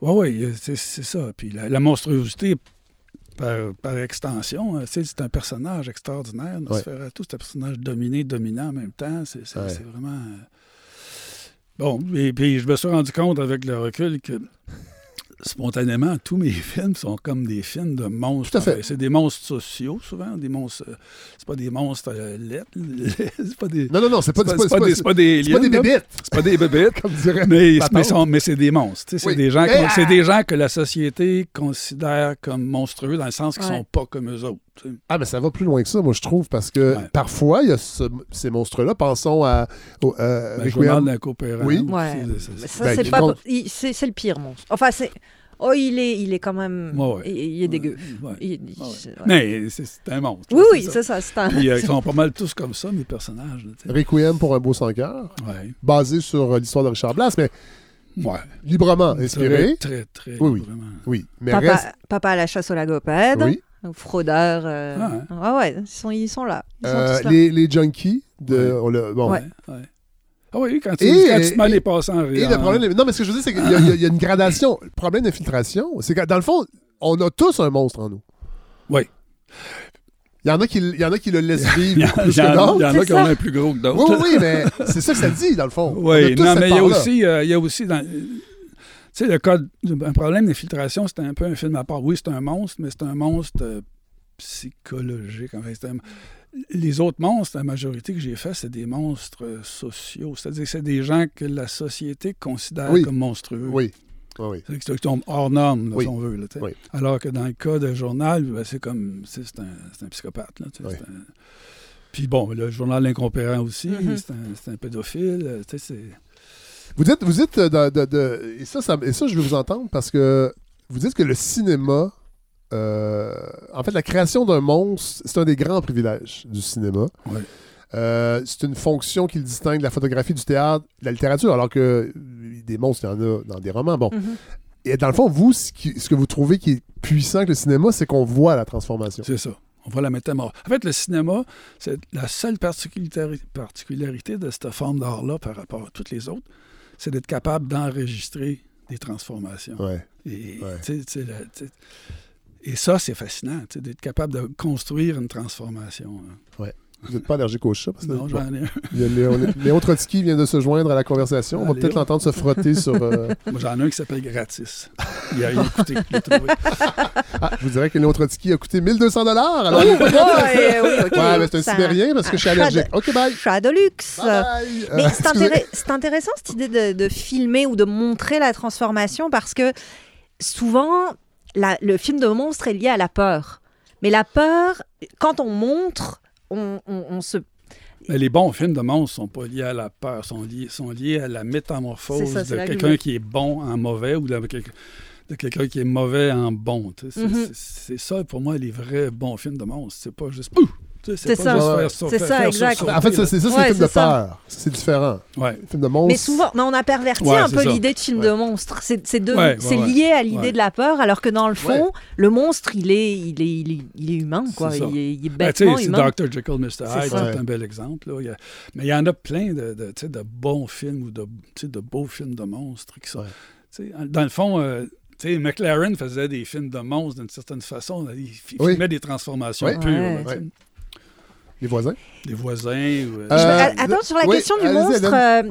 Oui, oui, c'est c'est ça. Puis la, la monstruosité, par, par extension, sais, c'est un personnage extraordinaire. Nosferatu, c'est un personnage dominé, dominant en même temps. Ouais. c'est vraiment. euh, Bon, et puis je me suis rendu compte avec le recul que spontanément, tous mes films sont comme des films de monstres. Tout à fait. Enfin, C'est des monstres sociaux, souvent. Des monstres. C'est pas des monstres euh, laids. c'est pas des. Non, non, non, c'est pas, des, c'est pas des c'est pas des aliens, là. bébites, C'est pas des bébêtes. comme dirait. Mais, ma mais, c'est des monstres. sais, C'est Oui. des, gens ah! que la société considère comme monstrueux dans le sens qu'ils Ouais. sont pas comme eux autres. Ah, mais ça va plus loin que ça, moi, je trouve, parce que Ouais. parfois, il y a ce- ces monstres-là. Pensons à. Au, euh, Ben, Requiem. journal d'un coopérant. Oui. Ouais. c'est- ça, Ben, le pire monstre. Enfin, c'est. Oh, il est, il est quand même. Ouais, ouais. Il, il est dégueu. Ouais. Il- il- Ouais, ouais. c'est- ouais. Mais c'est un monstre. Oui, là, oui, ça. c'est ça. C'est un. Puis, euh, ils sont pas mal tous comme ça, mes personnages. là. Requiem pour un beau sans cœur, Ouais. basé sur euh, l'histoire de Richard Blas, mais Ouais. librement inspiré. Très, très, très. Oui, oui. Vraiment. Oui, mais Papa, reste. papa à la chasse au lagopède. Oui. Fraudeur. euh, Ah, ouais, ouais, ils sont, ils sont là. Ils sont Euh, là. les, les junkies, de, Ouais. l'a- bon. Ouais. Ouais. Ah oui, quand tu, Et- quand tu te mets et- les passants en Et le problème, non, mais ce que je veux dire, c'est qu'il y, a- y une gradation. Le problème d'infiltration, c'est que dans le fond, on a tous un monstre en nous. Oui. Il y en a qui, il y en a qui le laissent Il y vivre il y en que a, il y d'autres. en qui ont un plus gros que Oui, d'autres. oui, oui, mais c'est ça que ça dit, dans le fond. Oui, non, mais il y a aussi, euh, il y a aussi dans, sais, le cas, de- un problème d'infiltration, c'est un peu un film à part. Oui, c'est un monstre, mais c'est un monstre euh, psychologique. C'est un- les autres monstres, la majorité que j'ai fait, c'est des monstres euh, sociaux. C'est-à-dire que c'est des gens que la société considère Oui. comme monstrueux. Oui. Oui, oui. C'est-à-dire qu'ils tombent hors normes, là, Oui. si on veut. là. Oui. Alors que dans le cas de journal, ben, c'est comme, c'est un, c'est un psychopathe. Là, c'est un- Puis bon, le journal L'Incompérent aussi, Mhm. c'est un, c'est un pédophile. euh, tu sais, c'est... Vous dites, vous dites euh, de, de- de- et, ça, ça- et ça, je veux vous entendre parce que vous dites que le cinéma, euh, en fait, la création d'un monstre, c'est un des grands privilèges du cinéma. Ouais. Euh, c'est une fonction qui le distingue de la photographie, du théâtre, de la littérature, alors que des monstres, il y en a dans des romans. Bon. Mhm. Et dans le fond, vous, ce, qui- ce que vous trouvez qui est puissant avec le cinéma, c'est qu'on voit la transformation. C'est ça. On voit la métamorphose. En fait, le cinéma, c'est la seule particulari- particularité de cette forme d'art-là par rapport à toutes les autres, c'est d'être capable d'enregistrer des transformations. Ouais. Et, Ouais. le- ça, c'est fascinant, d'être capable de construire une transformation. hein. Vous n'êtes pas allergique aux chats? Parce que, Non, bon, j'en ai un. il y a Léon, Léon Trotsky vient de se joindre à la conversation. On va Ah, peut-être l'entendre se frotter sur. euh, Moi, j'en ai un qui s'appelle Gratis. Il a, trouvé. Ah, je vous dirais que Léon Trotsky a coûté 1200 dollars. Alors, Oh, ouais, oui, ok. Ouais, mais c'est un C'est sibérien parce que je suis chat allergique. OK, bye. Chat de luxe. Bye bye. Mais Euh, c'est intéressant cette idée de, de filmer ou de montrer la transformation parce que souvent, la- le film de monstre est lié à la peur. Mais la peur, quand on montre, on, on- on se... Mais les bons films de monstres sont pas liés à la peur, sont liés, sont liés à la métamorphose ça, de quelqu'un qui est bon en mauvais ou de, quelqu'un- de quelqu'un qui est mauvais en bon. tu sais. C'est ça, pour moi, les vrais bons films de monstres. C'est pas juste... Pouf! C'est ça. C'est ça, exact. En fait, là. c'est ça, c'est films de c'est peur. C'est différent. Films de monstres. Mais souvent, mais on a perverti Ouais, un c'est peu l'idée de film Ouais. de monstre. C'est c'est c'est lié à l'idée Ouais. de la peur, alors que dans le fond, Ouais. le monstre, il est, il est, il est, il est humain, quoi. C'est. Il est, il est Ben, tu sais, bêtement c'est humain. Dr. Jekyll, Mr. C'est Hyde, c'est un bel exemple. là. Il y a- Mais il y en a plein de, de, bons films ou de, de beaux films de monstres qui sont. Ouais. Dans le fond, euh, tu sais, McLaren faisait des films de monstres d'une certaine façon. là. Il Oui. filmait des transformations Ouais. pures. là, Ouais. Ouais. Les voisins? Des voisins. Euh, Je Attends, sur la oui, question du monstre, euh,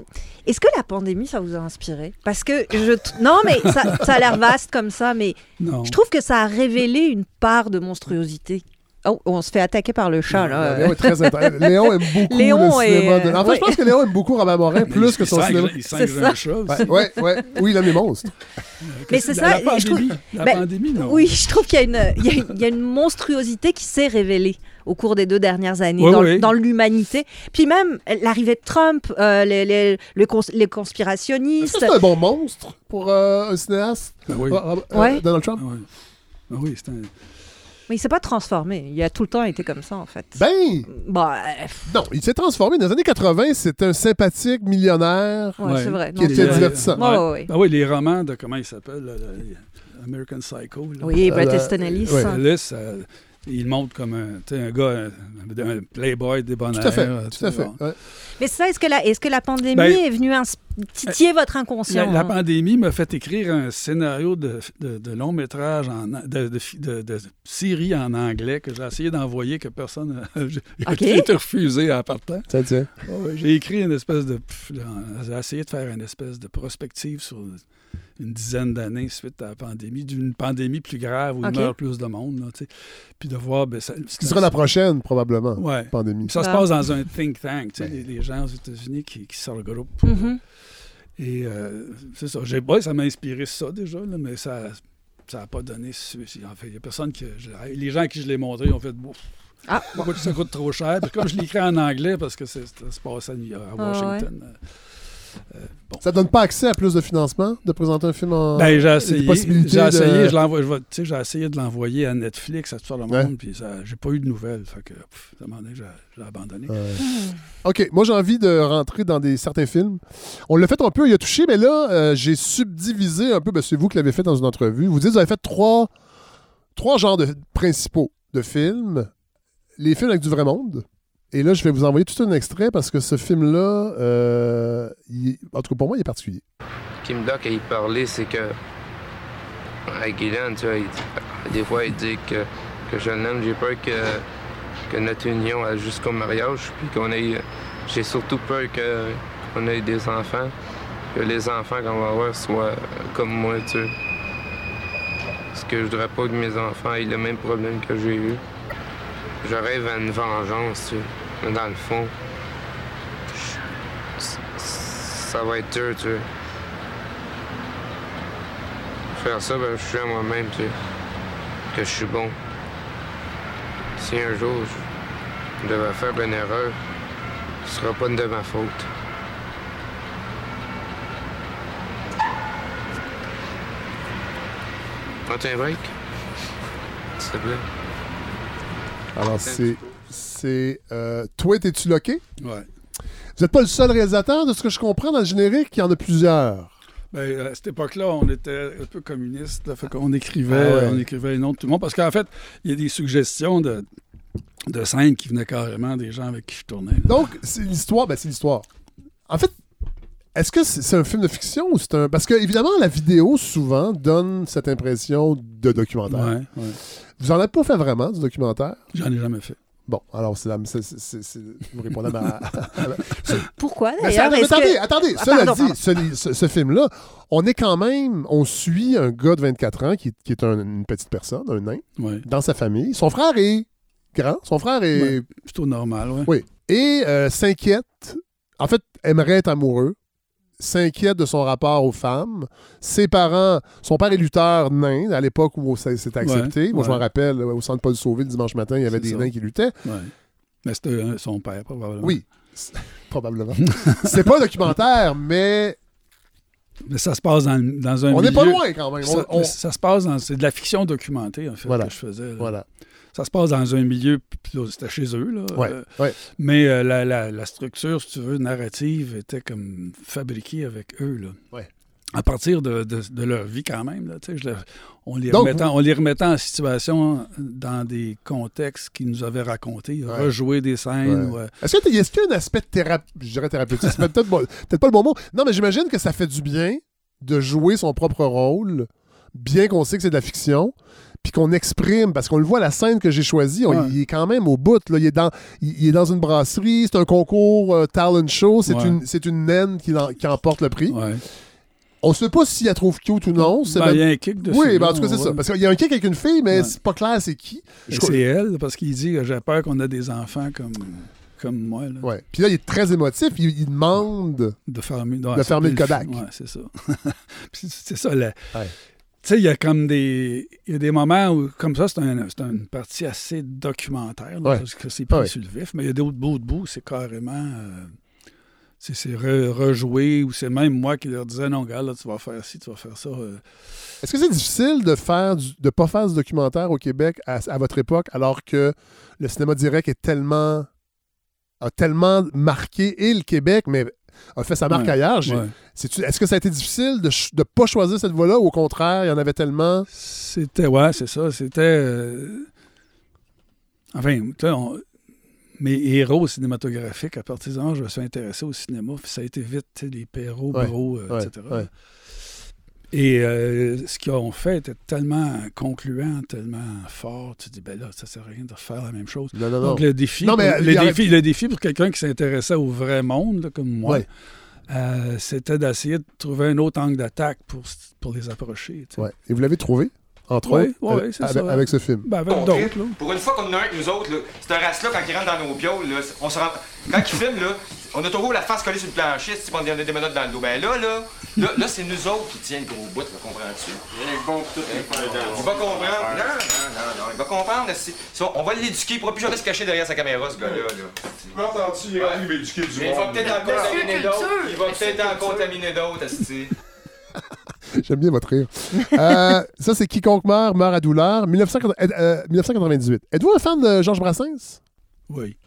est-ce que la pandémie, ça vous a inspiré? Parce que je... t- Non, mais ça, ça a l'air vaste comme ça, mais non. je trouve que ça a révélé une part de monstruosité. Oh, on se fait attaquer par le chat, là. Léon est très intéressant. Léon aime beaucoup Léon le cinéma. est- de- En fait, oui. je pense que Léon aime beaucoup Robert Morin plus que son cinéma. Il un chat aussi. Ouais, ouais, ouais. Oui, il aime les monstres. Mais c'est ça, La je trouve- pandémie, la Ben, pandémie, non. Oui, je trouve qu'il y a, une, il y a une- il y a une monstruosité qui s'est révélée au cours des deux dernières années Oui, dans, oui. dans l'humanité. Puis même l'arrivée de Trump, euh, les, les, cons- les conspirationnistes. c'est un bon monstre pour euh, un cinéaste? Ben oui. Ah, ah, Ouais. Donald Trump? Ah ouais. Ben oui, c'est un... Mais il s'est pas transformé. Il a tout le temps été comme ça, en fait. Ben, Bah, euh, non, il s'est transformé. Dans les années 80, c'était un sympathique millionnaire. ouais, Ouais. c'est vrai. Qui Non, était divertissant. Ouais, ouais, ouais. Ben oui, les romans de comment il s'appelle, American Psycho. là. Oui, Bret Euh, Easton Ellis. euh, il montre comme un, gars, un, un playboy débonnaire. Tout à fait. euh, Tout à fait. ouais. Mais ça, est-ce que la, est-ce que la pandémie Ben, est venue titiller votre inconscient la hein? pandémie m'a fait écrire un scénario de, de, de long métrage, en, de, de, de- de série en anglais que j'ai essayé d'envoyer, que personne j'ai Ok. j'ai été refusé en partant. Tiens. Ouais, j'ai écrit une espèce de. J'ai essayé de faire une espèce de prospective sur une dizaine d'années suite à la pandémie, d'une pandémie plus grave où il meurt plus de monde. là. Puis de voir. Ben, ça, Ce qui sera la prochaine, probablement. Ouais. Pandémie. Puis ça se Ah. passe dans un think tank, tu sais, Ben. les, les gens aux États-Unis qui, qui se regroupent. Mhm. Et euh, c'est ça. J'ai, ouais, ça m'a inspiré ça déjà, là, mais ça. ça n'a pas donné. En fait, il y a personne qui. Les gens à qui je l'ai montré ont fait bouf. Ah, Pourquoi ça coûte trop cher? Puis comme je l'écris en anglais, parce que c'est- ça se passe à, New- à Ah, Washington. Euh, bon. Ça donne pas accès à plus de financement de présenter un film en. Ben, j'ai essayé. J'ai de- essayé, je j'ai essayé de l'envoyer à Netflix, à tout le monde, puis ça, j'ai pas eu de nouvelles. Fait que, pff, à un moment donné, j'ai, abandonné. OK, moi j'ai envie de rentrer dans des certains films. On l'a fait un peu, il a touché, mais là, euh, j'ai subdivisé un peu, ben, c'est vous qui l'avez fait dans une entrevue. Vous dites que vous avez fait trois, trois genres de, principaux de films. Les films avec du vrai monde. Et là, je vais vous envoyer tout un extrait parce que ce film-là, euh, en tout cas pour moi, il est particulier. Kim Doc, il parlait, c'est que. Avec Guylaine, tu vois, des fois, il dit que, que je l'aime. J'ai peur que, que notre union aille jusqu'au mariage, puis qu'on ait. J'ai surtout peur qu'on ait des enfants, que les enfants qu'on va avoir soient comme moi, tu sais. Parce que je voudrais pas que mes enfants aient le même problème que j'ai eu. Je rêve à une vengeance, tu. Mais dans le fond, ça va être dur, tu. Faire ça, ben, je suis à moi-même, tu que je suis bon. Si un jour je devais faire une erreur, ce sera pas de ma faute. Prends-tu un break? S'il te plaît. Alors, c'est. C'est. Euh, toi, t'es-tu loqué? Ouais. Vous n'êtes pas le seul réalisateur, de ce que je comprends dans le générique, il y en a plusieurs. Ben, à cette époque-là, on était un peu communiste. Là, fait qu'on écrivait, Ah ouais. on écrivait les noms de tout le monde. Parce qu'en fait, il y a des suggestions de, de scènes qui venaient carrément des gens avec qui je tournais. là. Donc, c'est l'histoire, ben c'est l'histoire. En fait, est-ce que c'est un film de fiction ou c'est un. Parce que, évidemment, la vidéo, souvent, donne cette impression de documentaire. Ouais, ouais. Vous en avez pas fait vraiment, du documentaire? J'en ai jamais fait. Bon, alors, c'est la. c'est- c'est- c'est- c'est- Vous répondez à ma. Pourquoi Mais ça- d'ailleurs mais attendez, que- attendez. Ah, Cela pardon, dit, pardon. ce, ce- ce film-là, on est quand même. On suit un gars de 24 ans qui, qui est un- une petite personne, un nain, Ouais. dans sa famille. Son frère est grand. Son frère est. Ouais. Plutôt normal, ouais. Oui. Et euh, s'inquiète, en fait, aimerait être amoureux, s'inquiète de son rapport aux femmes. Ses parents, son père est lutteur nain à l'époque où c'était accepté. Ouais, Moi, je m'en rappelle, au centre Paul Sauvé, le dimanche matin, il y avait C'est des ça. nains qui luttaient. Ouais. Mais c'était euh, son père, probablement. Oui, c'est- probablement. C'est pas un documentaire, mais Mais ça se passe dans, dans un on n'est pas loin quand même. Ça, On- on- ça se passe dans... C'est de la fiction documentée, en fait, Voilà. que je faisais. là. Voilà. Ça se passe dans un milieu... là, C'était chez eux, là. Ouais, Euh, ouais. Mais euh, la, la- la structure, si tu veux, narrative, était comme fabriquée avec eux, là. Ouais. À partir de, de- de leur vie, quand même, là. Tu sais, je on, les Donc, remettait, on les remettait en situation dans des contextes qu'ils nous avaient racontés. Ouais. Rejouer des scènes. Ouais. ouais. Est-ce qu'il y a un aspect thérapeutique, je dirais thérapeutique, c'est peut-être bon- peut-être pas le bon mot. Non, mais j'imagine que ça fait du bien de jouer son propre rôle, bien qu'on sait que c'est de la fiction, puis qu'on exprime, parce qu'on le voit, la scène que j'ai choisie, on- Ouais. il est quand même au bout. Là. Il, est dans, il, il est dans une brasserie, c'est un concours euh, talent show, c'est Ouais. une, naine qui, l'en- qui emporte le prix. Ouais. On sait pas si elle trouve cute ou non. c'est Ben, même- Il y a un kick dessus. Oui, ben, en tout cas, c'est ça. Parce qu'il y a un kick avec une fille, mais c'est pas clair c'est qui. C'est elle, parce qu'il dit J'ai peur qu'on ait des enfants comme, comme moi. Là, Ouais. Puis là, il est très émotif. Il, il demande. De fermer, De fermer le Kodak. Ouais, c'est ça. C'est ça. Ouais. Tu sais, il y a comme des. Il y a des moments où, comme ça, c'est un- une partie assez documentaire, là, Ouais. parce que c'est pris Ouais. sur le vif, mais il y a d'autres bouts de bout, c'est carrément. euh, c'est c'est re- rejoué, ou c'est même moi qui leur disais non, gars, là, tu vas faire ci, tu vas faire ça. euh. Est-ce que c'est difficile de faire du- de pas faire ce documentaire au Québec à, à votre époque alors que le cinéma direct est tellement a tellement marqué et le Québec mais a fait sa marque Ouais, ailleurs. Ouais. Est-ce que ça a été difficile de ne pas choisir cette voie-là ou au contraire, il y en avait tellement? C'était, ouais, c'est ça. C'était. euh, Enfin, on- mes héros cinématographiques, à partir de là, je me suis intéressé au cinéma, puis ça a été vite, tu sais, les Perrault, Bro, euh, ouais, etc. Et euh, ce qu'ils ont fait était tellement concluant, tellement fort. Tu te dis, ben là, ça sert à rien de refaire la même chose. Non, non, non. Donc, le défi, Non, mais le, défi, le défi pour quelqu'un qui s'intéressait au vrai monde, là, comme moi, Ouais. euh, c'était d'essayer de trouver un autre angle d'attaque pour, pour les approcher. tu sais. Ouais. Et vous l'avez trouvé? Entre autres, oui, avec, c'est avec- ça. avec ce film. Ben, avec Compris. d'autres, là. Pour une fois qu'on en a un que nous autres, là, cette race-là, quand ils rentrent dans nos pioles, là, on se rend... quand ils filment, là, on a toujours la face collée sur le plancher, si on a des menottes dans le dos. Ben là, là, là, là, c'est nous autres qui tiennent le gros bout, là, comprends-tu? Il va comprendre. Non, non, non, non, il va comprendre. si- on va l'éduquer, il pourra plus jamais se cacher derrière sa caméra, ce gars-là. Là. entendu, il va éduquer du Mais il va peut-être en contaminer d'autres. Il va peut-être en contaminer d'autres. J'aime bien votre rire. Euh, ça, c'est Quiconque meurt, meurt à douleur. 1980 euh, 1998. Êtes-vous un fan de Georges Brassens? Oui.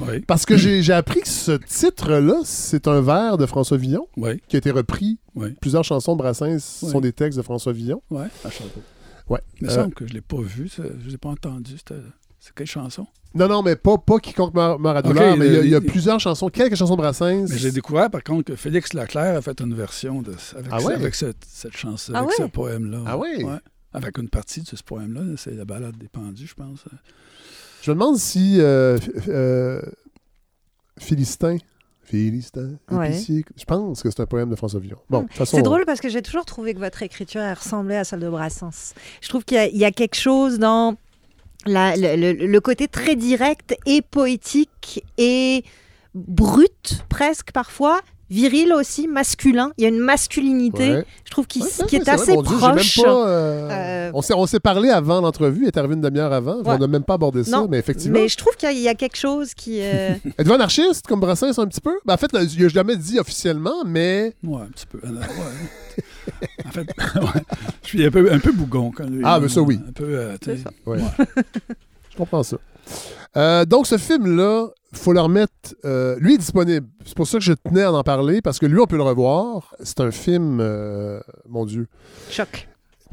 Oui. Parce que j'ai appris que ce titre-là, c'est un vers de François Villon Oui. qui a été repris. Oui. Plusieurs chansons de Brassens Oui. sont des textes de François Villon. Oui. À Château. Ouais. Il me Euh, semble que je ne l'ai pas vu. ça. Je ne l'ai pas entendu. C'est quelle chanson? Non, non, mais pas, pas Quiconque meurt, meurt à douleur, mais il y a- y, plusieurs chansons, quelques chansons de Brassens. Mais j'ai découvert, par contre, que Félix Leclerc a fait une version de, avec, Ah ouais? avec cette, cette chanson, Ah avec ouais? ce poème-là. Ah ouais? Avec une partie de ce poème-là. C'est la balade des pendus, je pense. Je me demande si euh, euh, Philistin, Philistin, Ouais. épicier, je pense que c'est un poème de François Villon. Bon, façon, C'est drôle parce que j'ai toujours trouvé que votre écriture ressemblait à celle de Brassens. Je trouve qu'il y, a quelque chose dans la- le, le- le côté très direct et poétique et brut presque parfois, viril aussi, masculin. Il y a une masculinité, Ouais. je trouve, qui, Ouais, qui ouais, est c'est assez vrai, Dieu, proche. pas, euh, Euh, on s'est parlé avant l'entrevue, il est arrivé une demi-heure avant. Ouais. On n'a même pas abordé ça, Non, mais effectivement. Mais je trouve qu'il y a- il y, a quelque chose qui... euh, Êtes-vous anarchiste comme Brassens un petit peu? Ben, en fait, là, il n'a jamais dit officiellement, mais. Oui, un petit peu. Ouais. en fait, ouais. je suis un peu, un peu bougon quand. Ah, mais ça, oui. Un peu, euh, ça. Ouais. Je comprends ça. Euh, donc, ce film-là, faut le remettre. euh, lui est disponible. C'est pour ça que je tenais à en parler, parce que lui, on peut le revoir. C'est un film, euh, mon Dieu. choc.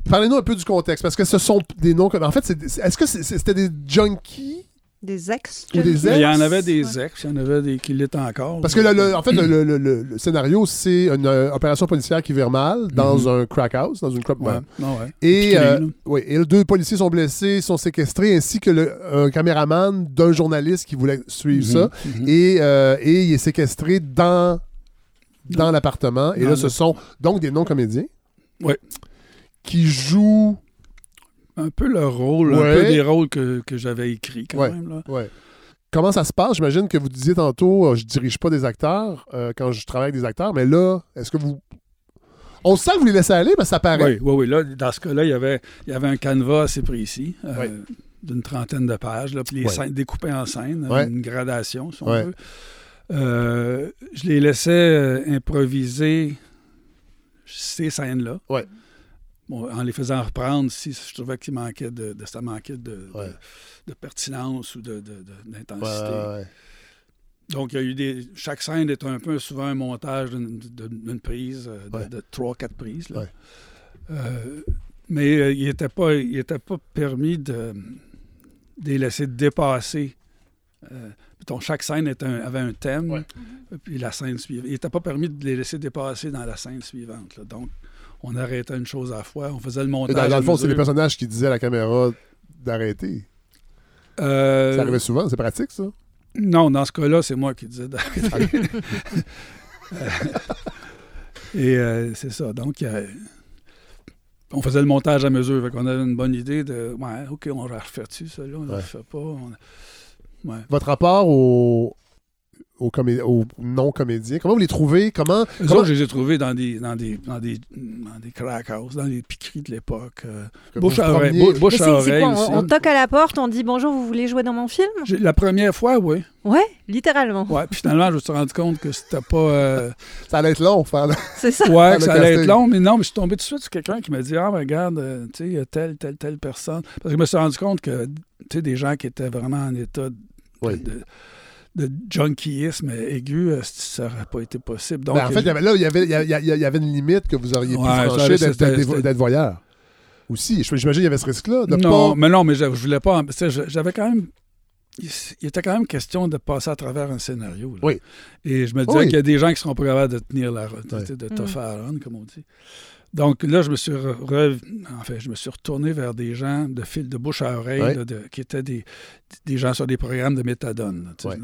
Parlez-nous un peu du contexte, parce que ce sont des noms. comme- En fait, c'est- est-ce que c'était des junkies? Des ex. Ou des Il y en avait des ex, il y en avait des qui l'étaient encore. Parce que, le- le- en fait, le, le- le- le- le scénario, c'est une euh, opération policière qui vire mal dans Mhm. un crack house, dans une crop Ouais, non, ouais. Et, euh, là. oui, et deux policiers sont blessés, sont séquestrés, ainsi que le, un caméraman d'un journaliste qui voulait suivre ça. Mhm, mhm. Et, euh, et il est séquestré dans, dans l'appartement. Et Dans là, le- ce sont donc des non-comédiens. Qui jouent. Un peu le rôle, Ouais. un peu des rôles que, que j'avais écrits quand Ouais. même. Là. Ouais. Comment ça se passe? J'imagine que vous disiez tantôt, euh, je dirige pas des acteurs euh, quand je travaille avec des acteurs, mais là, est-ce que vous. On sent que vous les laissez aller, que ça paraît. Oui, oui, oui. Là, dans ce cas-là, il y avait, il y avait un canevas assez précis, euh, d'une trentaine de pages, là, puis les scènes découpées en scènes, Ouais. une gradation, si on veut. Euh, je les laissais improviser ces scènes-là. Bon, en les faisant reprendre si je trouvais qu'il manquait de, de- ça manquait de, Ouais. de, de pertinence ou d'intensité. ouais, ouais. Donc, il y a eu des. Chaque scène est un peu souvent un montage d'une, prise, euh, de, trois, quatre prises. là. Euh, mais euh, il n'était pas, il était pas permis de, de les laisser dépasser. Euh, mettons, chaque scène était un- avait un thème, puis la scène suivante. Il n'était pas permis de les laisser dépasser dans la scène suivante. là. Donc, on arrêtait une chose à la fois, on faisait le montage. Dans, dans le fond, c'est les personnages qui disaient à la caméra d'arrêter. Euh, Ça arrivait souvent, c'est pratique, ça? Non, dans ce cas-là, c'est moi qui disais d'arrêter. Et euh, c'est ça. Donc, on faisait le montage à mesure. On avait une bonne idée de Ouais, OK, on va refaire dessus, ça là, on ne Ouais. le refait pas. on- Ouais. Votre rapport aux, aux, comé- aux non-comédiens, comment vous les trouvez? Comment. Autres, je les ai trouvés dans des, dans des, dans des, dans des crack houses, dans les piqueries de l'époque. euh, bouche à oreille. Bouche oreille on, on toque à la porte, on dit bonjour, vous voulez jouer dans mon film? La première fois, oui. Ouais, littéralement. Ouais. Puis finalement, je me suis rendu compte que c'était pas. euh, Ça allait être long, faire le- C'est ça. Ouais, que ça allait casting. être long, mais non, mais je suis tombé tout de suite sur quelqu'un qui m'a dit Ah, ben, regarde, euh, tu sais, il y a telle, telle, telle personne. Parce que je me suis rendu compte que, tu sais, des gens qui étaient vraiment en état de, Oui. de, de junkiisme aigu, euh, ça n'aurait pas été possible. Donc, Ben, en fait, il y avait, là, il y avait, il y, a- il y a- il y avait une limite que vous auriez pu Ouais, franchir d'être, voyeur. Aussi. J'imagine qu'il y avait ce risque-là. De non, pas... mais non, mais je, je voulais pas. tu sais, je- J'avais quand même. Il il était quand même question de passer à travers un scénario. là. Oui. Et je me disais Oui. qu'il y a des gens qui seront pas capables de tenir la route, Ouais. de Mm. tough à run, comme on dit. Donc là, je me suis re- enfin, je me suis retourné vers des gens de fil de bouche à oreille, Ouais. là, de- qui étaient des, des gens sur des programmes de méthadone. là. Ouais.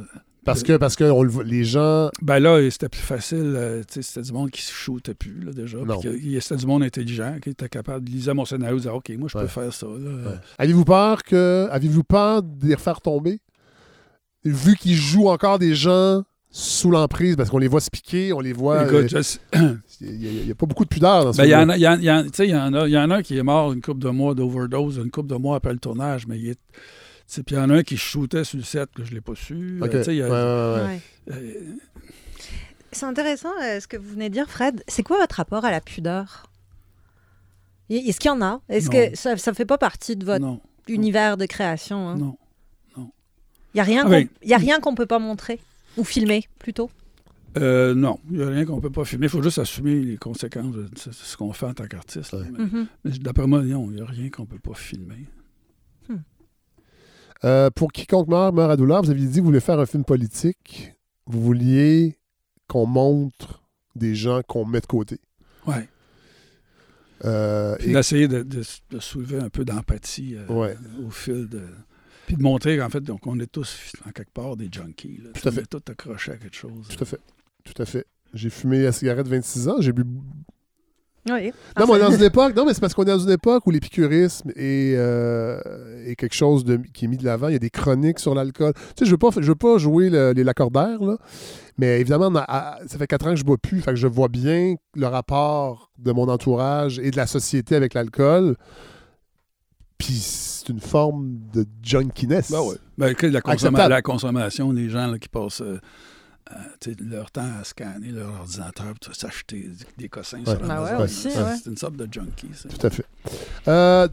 Parce que, parce que on le voit- les gens. Ben là, c'était plus facile. euh, c'était du monde qui se shootait plus, là, déjà. C'était du monde intelligent qui était capable de liser mon scénario et dire OK, moi, je Ouais. peux faire ça. Avez-vous peur que. Avez-vous peur de les refaire tomber? Vu qu'ils jouent encore des gens sous l'emprise, parce qu'on les voit se piquer, on les voit. Écoute, euh, je Il n'y a, pas beaucoup de pudeur dans ce Ben, il y, en a- il y en- il y y en a- il y en a un qui est mort une couple de mois d'overdose, une couple de mois après le tournage, mais il est. Puis il y en a un qui shootait sur le set que je ne l'ai pas su. Euh, y a- Ouais, ouais, ouais. Euh, C'est intéressant euh, ce que vous venez de dire, Fred. C'est quoi votre rapport à la pudeur? Est-ce qu'il y en a? Est-ce Non. que ça ne fait pas partie de votre non, univers de création hein? non. Il n'y a rien Ah qu'on oui. y a rien qu'on peut pas montrer? Ou filmer plutôt? Euh, non, il n'y a rien qu'on ne peut pas filmer. Il faut juste assumer les conséquences de ce, qu'on fait en tant qu'artiste. Ouais. Mais- Mhm. mais D'après moi, non, il n'y a rien qu'on ne peut pas filmer. Euh, pour quiconque meurt, meurt à douleur, vous aviez dit que vous voulez faire un film politique. Vous vouliez qu'on montre des gens qu'on met de côté. Ouais. Euh, Puis et- d'essayer de, de- de soulever un peu d'empathie euh, Ouais. au fil de. Puis de montrer qu'en fait, donc, on est tous, en quelque part, des junkies. là. Tout à On fait. est tous accrochés à quelque chose. Tout à fait. Tout à fait. J'ai fumé la cigarette 26 ans. J'ai bu Oui. Non, mais on est dans une époque. Non, mais c'est parce qu'on est dans une époque où l'épicurisme est, euh, est quelque chose de, qui est mis de l'avant. Il y a des chroniques sur l'alcool. Tu sais, je veux pas, je veux pas jouer le- les lacordaires, là. Mais évidemment, on a- à- ça fait quatre ans que je bois plus. Fait que je vois bien le rapport de mon entourage et de la société avec l'alcool. Puis c'est une forme de junkiness. Ben oui. Ben, que la, consomma- la consommation, les gens là, qui passent euh, euh, leur temps à scanner leur ordinateur pour s'acheter des cossins sur. Ben Amazon. ouais, C'est- ouais. C'est une sorte de junkie, ça. Tout à fait. Euh,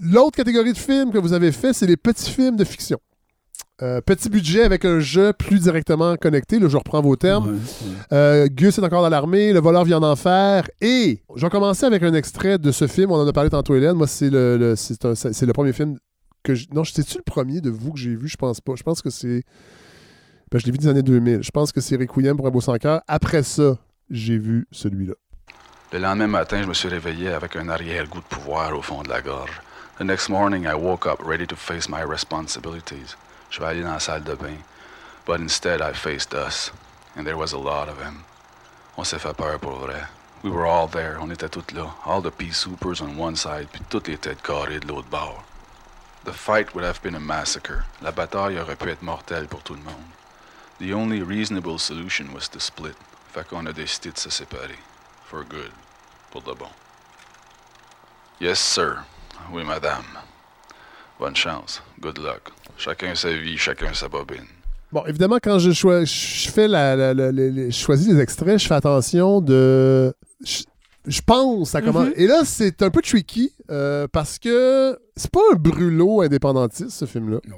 L'autre catégorie de films que vous avez fait, c'est les petits films de fiction. Euh, petit budget avec un jeu plus directement connecté. Là, je reprends vos termes. Ouais, ouais. Euh, Gus est encore dans l'armée, le voleur vient d'en faire. Et je vais commencer avec un extrait de ce film. On en a parlé tantôt, Hélène. Moi, c'est le, le- c'est un- c'est le premier film que je... Non, c'est-tu le premier de vous que j'ai vu? Je pense pas. Je pense que c'est... Ben, je l'ai vu des années 2000. Je pense que c'est Requiem pour un beau sans cœur. Après ça, j'ai vu celui-là. Le lendemain matin, je me suis réveillé avec un arrière-goût de pouvoir au fond de la gorge. The next morning, I woke up ready to face my responsibilities. Je vais aller dans la salle de bain. But instead, I faced us. And there was a lot of them. On s'est fait peur pour vrai. We were all there. On était tous là. All the pea soupers on one side, puis toutes les têtes carrées de l'autre bord. The fight would have been a massacre. La bataille aurait pu être mortelle pour tout le monde. The only reasonable solution was to split. Fait qu'on a décidé de se séparer. For good. Pour de bon. Yes, sir. Oui, madame. Bonne chance. Good luck. Chacun sa vie, chacun sa bobine. Bon, évidemment, quand je, choi- je fais la, la- la- la- la- je choisis les extraits, je fais attention de. Je, je pense à comment. Mhm. Et là, c'est un peu tricky euh, parce que c'est pas un brûlot indépendantiste, ce film-là. Non.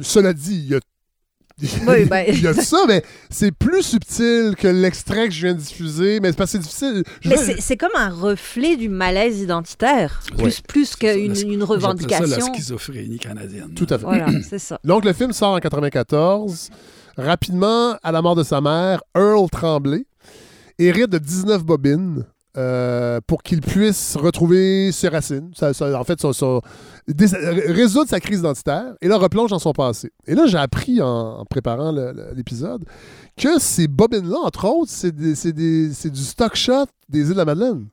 Cela dit, il y a. Oui, ben- il y a ça, mais c'est plus subtil que l'extrait que je viens de diffuser. Mais c'est parce que c'est difficile. Je Mais veux- c'est c'est comme un reflet du malaise identitaire, plus, plus C'est qu'une une J'appelle ça la revendication. schizophrénie canadienne. Tout à fait. Voilà, c'est ça. Donc, le film sort en 94. Rapidement, à la mort de sa mère, Earl Tremblay hérite de 19 bobines euh, pour qu'il puisse retrouver ses racines. Ça- ça- en fait, son- son- dé- résoudre sa crise identitaire. Et là, replonge dans son passé. Et là, j'ai appris en, en préparant l'épisode que ces bobines-là, entre autres, c'est du stock shot des îles de la Madeleine.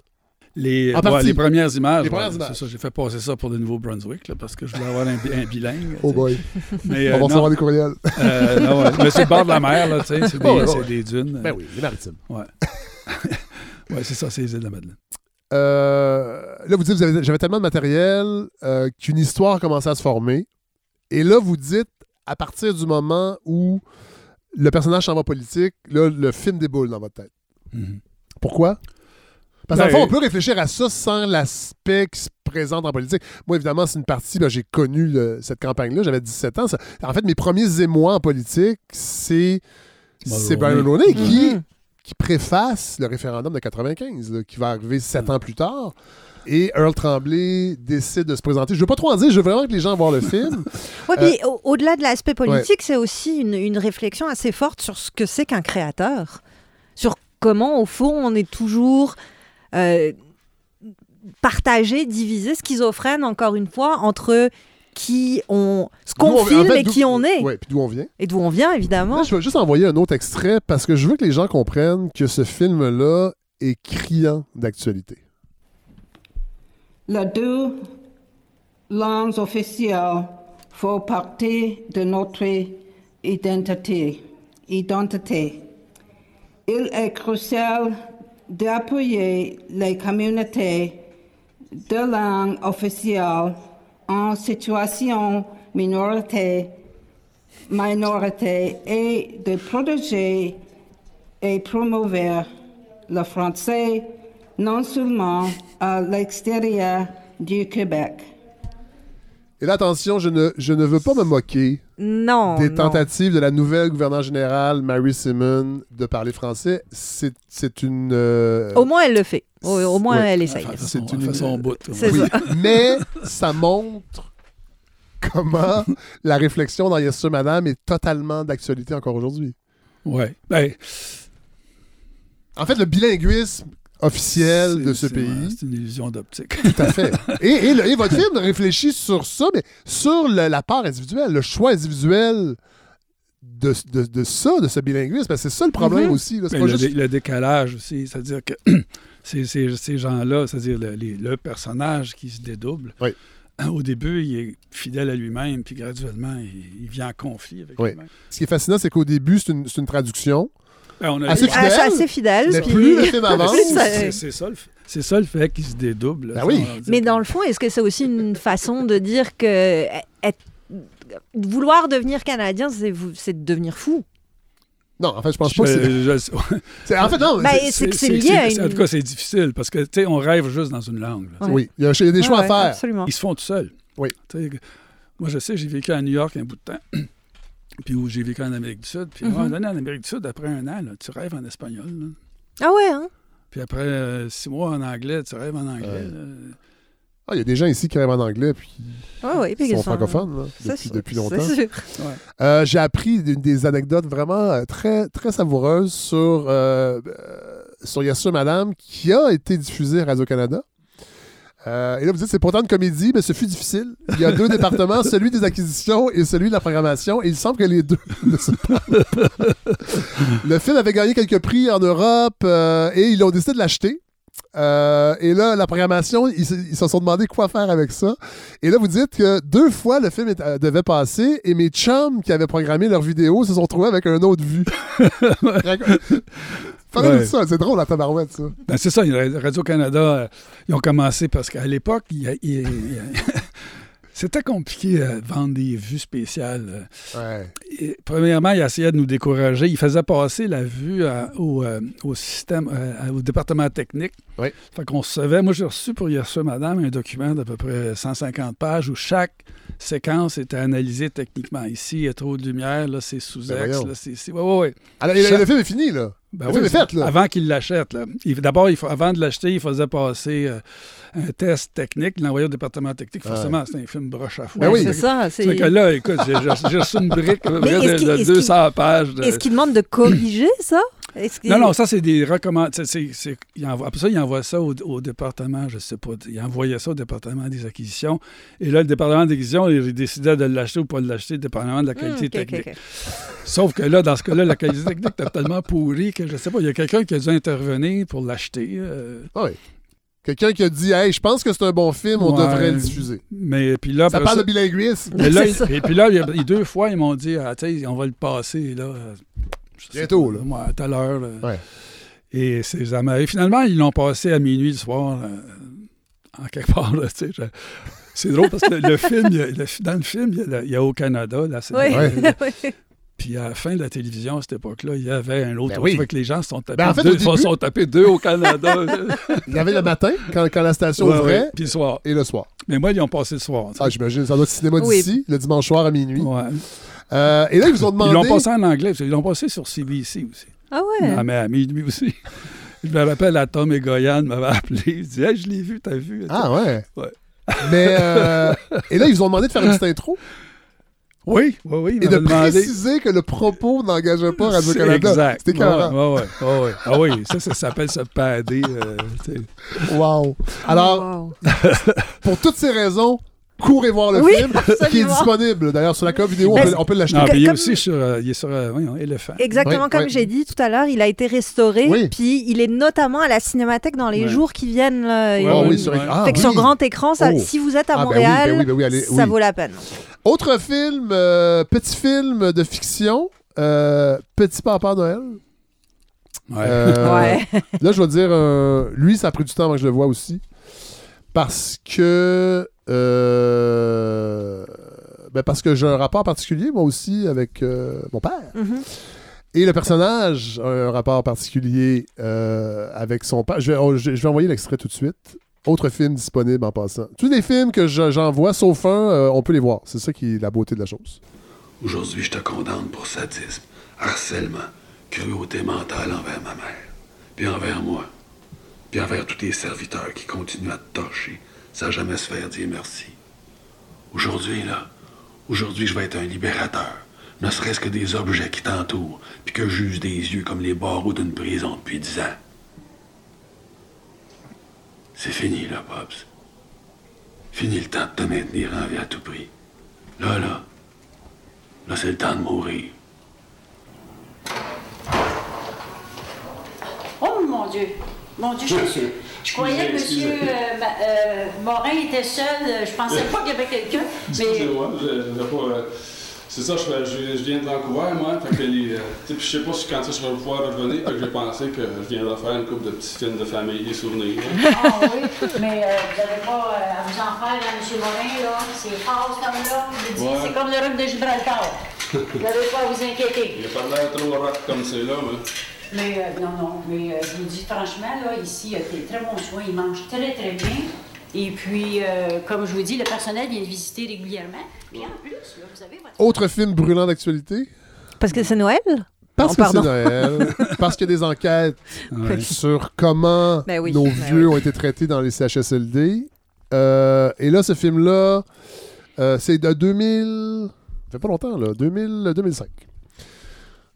Les, ouais, les premières images. Ouais, j'ai fait passer ça pour le Nouveau-Brunswick parce que je voulais avoir un, bi- un bilingue. Oh boy, Mais, on euh, va recevoir non, des courriels. euh, non, ouais. Mais c'est le bord de la mer, là, tu sais, c'est des, ouais. des dunes. Ben oui, les maritimes. Ouais. ouais, c'est ça, c'est les îles de la Madeleine. Euh, là, vous dites, vous avez- j'avais tellement de matériel euh, qu'une histoire commençait à se former. Et là, vous dites, à partir du moment où le personnage s'en va politique, là, le film déboule dans votre tête. Mhm. Pourquoi? Parce qu'en Ben, fond, on peut réfléchir à ça sans l'aspect qui se présente en politique. Moi, évidemment, c'est une partie, ben, j'ai connu le- cette campagne-là, j'avais 17 ans. Ça- en fait, mes premiers émois en politique, c'est c'est Brian Mulroney. Mulroney qui, Mhm. Qui préface le référendum de 95, là, qui va arriver sept ans plus tard. Et Earl Tremblay décide de se présenter. Je veux pas trop en dire, je veux vraiment que les gens voient le film. Ouais, puis au- au-delà de l'aspect Euh, ouais. politique, c'est aussi une, une réflexion assez forte sur ce que c'est qu'un créateur. Sur comment, au fond, on est toujours euh, partagé, divisé, schizophrène, encore une fois, entre qui on ce qu'on en filme fait, et qui on est Ouais, puis d'où on vient. et d'où on vient évidemment. Là, je vais juste envoyer un autre extrait parce que je veux que les gens comprennent que ce film-là est criant d'actualité. Les deux langues officielles font partie de notre identité. identité. Il est crucial d'appuyer les communautés de langue officielle en situation minorité, minorité et de protéger et promouvoir le français non seulement à l'extérieur du Québec. Et attention, je ne, je ne veux pas me moquer Non. des non. tentatives de la nouvelle gouverneure générale, Mary Simon, de parler français. C'est c'est une... euh, Au moins elle le fait. Au, au moins Ouais. elle essaye. C'est une- son bout. Oui, mais ça montre comment la réflexion dans Yes Sir Madame est totalement d'actualité encore aujourd'hui. Ouais. Ben, En fait, le bilinguisme officiel c'est- de ce pays. ouais, C'est une illusion d'optique. Tout à fait. Et, et le- et votre film réfléchit sur ça, mais sur le- la part individuelle, le choix individuel de, de, de ça, de ce bilinguisme. Parce que c'est ça le problème Mhm. aussi. là. Pas le, juste- le décalage aussi, c'est-à-dire que ces, ces- ces gens-là, c'est-à-dire le, personnage qui se dédouble, Oui. au début, il est fidèle à lui-même, puis graduellement, il, il vient en conflit avec Oui. lui-même. Ce qui est fascinant, c'est qu'au début, c'est une, c'est une traduction. Ben, on a Assez Ah, fidèle, assez fidèle. Mais puis- plus le film avance, c'est ça, le f- c'est ça le fait qu'il se dédouble. Ben oui. dire Mais dans le fond, est-ce que c'est aussi une façon de dire que être- vouloir devenir canadien, c'est de devenir fou? Non, en fait, je pense pas que c'est. En fait, non. Ben, c'est- lié c'est- En une- tout cas, c'est difficile parce que, tu sais, on rêve juste dans une langue. là. Ouais. Oui, il y a, il y a des choix Ouais, à faire. Absolument. Ils se font tout seuls. Oui. Moi, je sais, j'ai vécu à New York un bout de temps. Puis où j'ai vécu en Amérique du Sud. Puis à un moment Mhm. donné, en Amérique du Sud, après un an, là, tu rêves en espagnol. là. Ah ouais, hein? Puis après euh, six mois en anglais, tu rêves en anglais. Ouais. Ah, il y a des gens ici qui rêvent en anglais puis Ouais, ouais, puis qui sont francophones là, depuis, sûr, depuis c'est longtemps. sûr. Euh, J'ai appris des, des anecdotes vraiment euh, très, très savoureuses sur, euh, sur Yes Sir Madame qui a été diffusée à Radio-Canada. Euh, et là, vous dites, c'est pourtant une comédie, mais ce fut difficile. Il y a deux départements, celui des acquisitions et celui de la programmation, et il semble que les deux ne se parlent pas. Le film avait gagné quelques prix en Europe euh, et ils ont décidé de l'acheter. Euh, et là, la programmation, ils, se- ils se sont demandé quoi faire avec ça. Et là, vous dites que deux fois le film est- euh, devait passer et mes chums qui avaient programmé leur vidéo se sont trouvés avec un autre vue. Ouais. ça, c'est drôle la tabarouette, ça. Ben, c'est ça, Radio-Canada, euh, ils ont commencé parce qu'à l'époque, c'était compliqué de vendre des vues spéciales. euh. Ouais. Et, premièrement, il essayait de nous décourager. Il faisait passer la vue à- au, euh, au système, euh, au département technique. Oui. Fait qu'on recevait, moi j'ai reçu pour hier soir, madame, un document d'à peu près 150 pages où chaque séquence était analysée techniquement. Ici, il y a trop de lumière, là c'est Ben sous-ex, voyons. là c'est... Ouais, ouais, ouais. Alors, Chaque- le film est fini, là. Ben oui, fait, là. Avant qu'il l'achète. D'abord, avant de l'acheter, il faisait passer euh, un test technique. Il l'envoyait au département technique. Forcément, c'est un film broche à foin. Ben oui. C'est ça. c'est- que là, écoute, j'ai reçu une brique à peu Mais près est-ce de, qu'il- de est-ce qu'il- 200 pages. de- Est-ce qu'il demande de corriger ça? Non, non, ça, c'est des recommandations. Après ça, il envoie ça au, au département, je sais pas. Il envoyait ça au département des acquisitions. Et là, le département des acquisitions, il décidait de l'acheter ou pas de l'acheter, dépendamment de la Hmm, qualité technique. Sauf que là, dans ce cas-là, la qualité technique était tellement pourrie que je sais pas, il y a quelqu'un qui a dû intervenir pour l'acheter. euh, Ah oui. Quelqu'un qui a dit, hey, je pense que c'est un bon film, on Ouais. devrait le diffuser. mais puis là, Ça parle ça- de bilinguisme. mais là, et puis là, il y a- il y a deux fois, ils m'ont dit, ah, tu sais, on va le passer, là. Bientôt, pas, là. moi, à tout à l'heure. Ouais. Et c'est ça m'arrive. Finalement, ils l'ont passé à minuit le soir, en quelque part, là, tu sais. je- C'est drôle parce que le film, il y a- le- dans le film, il y a, la- il y a au Canada, là, c'est- Oui, Ouais. oui. Puis à la fin de la télévision, à cette époque-là, il y avait un autre. Ben oui. Tu vois que les gens se sont tapés, Ben, en fait, deux, au début- se sont tapés deux au Canada. Il y avait le matin, quand, quand la station Ouais, ouvrait, ouais. Puis le soir. et le soir. Mais moi, ils ont passé le soir. Ah, j'imagine, ça doit être cinéma Oui. d'ici, le dimanche soir à minuit. Ouais. Euh, et là, ils vous ont demandé... Ils l'ont passé en anglais, parce qu'ils l'ont passé sur CBC aussi. Ah ouais? Ah, mais à minuit aussi. Je me rappelle, à Tom et Goyan m'avait appelé. Il dit Hey, Je l'ai vu, t'as vu? Ah ouais. Ouais. Mais euh, et là, ils vous ont demandé de faire une petite intro? Oui, oui, oui. il et de demandé. préciser que le propos n'engageait pas C'est Radio-Canada. Exact. C'était ouais, ouais, ouais, ouais. Ah oui, ça, ça s'appelle se padder. euh, tu sais. Wow. Alors, Wow. pour toutes ces raisons, courez voir le Oui, film, qui est disponible. D'ailleurs, sur la cop vidéo, on Ben, peut, on peut l'acheter. Puis il est aussi sur, euh, il est sur euh, Elephant. Exactement Oui, comme oui. j'ai dit tout à l'heure, il a été restauré, Oui. puis il est notamment à la Cinémathèque dans les jours qui viennent. Oh oui, oui, sur, ouais. ah, fait que oui. sur grand écran, ça- Oh. si vous êtes à Ah, ben oui, Montréal, ben oui, ben oui, allez, ça vaut la peine. Autre film, euh, petit film de fiction, euh, Petit Papa Noël. Ouais. Euh, Ouais. Là, je vais dire, euh, lui, ça a pris du temps avant que je le voie aussi. Parce que. euh, ben parce que j'ai un rapport particulier, moi aussi, avec euh, mon père. Mhm. Et le personnage a un rapport particulier euh, avec son père. Je vais, oh, je, je vais envoyer l'extrait tout de suite. Autre film disponible en passant. Tous les films que je- j'envoie, sauf un, euh, on peut les voir. C'est ça qui est la beauté de la chose. Aujourd'hui, je te condamne pour sadisme, harcèlement, cruauté mentale envers ma mère, puis envers moi, puis envers tous tes serviteurs qui continuent à te torcher sans jamais se faire dire merci. Aujourd'hui, là, aujourd'hui, je vais être un libérateur, ne serait-ce que des objets qui t'entourent, puis que j'use des yeux comme les barreaux d'une prison depuis dix ans. C'est fini, là, Pops. Fini le temps de te maintenir en vie à tout prix. Là, là, Là, c'est le temps de mourir. Oh mon Dieu! Mon Dieu, je, je croyais que M. excusez. Morin était seul. Je pensais pas qu'il y avait quelqu'un. Mais Excusez-moi, je, je pas, euh, c'est ça, je, fais- je- je viens de Vancouver, moi. Fait que les, euh, puis je sais pas si quand que je vais pouvoir revenir. Fait que j'ai pensé que je viendrais faire une couple de petits films de famille, des souvenirs. là. Ah oui, mais euh, vous n'avez pas euh, à vous en faire, là, M. Morin, là. C'est fort. Je dis, Ouais. c'est comme le roc de Gibraltar. Vous n'avez pas à vous inquiéter. Il a pas l'air trop rock comme c'est là, mais. Mais euh, non, non, mais euh, je vous dis franchement, là, ici, il y a des très bons soins. Ils mangent très, très bien. Et puis, euh, comme je vous dis, le personnel vient de visiter régulièrement. Puis en plus, là, vous avez votre... Autre film brûlant d'actualité? Parce que c'est Noël? Parce Non, que c'est. Noël. parce qu'il y a des enquêtes Ouais. sur comment Ben oui, nos ben vieux oui. ont été traités dans les CHSLD. Euh, et là, ce film-là, euh, c'est de 2000. Ça fait pas longtemps, là. 2000, 2005.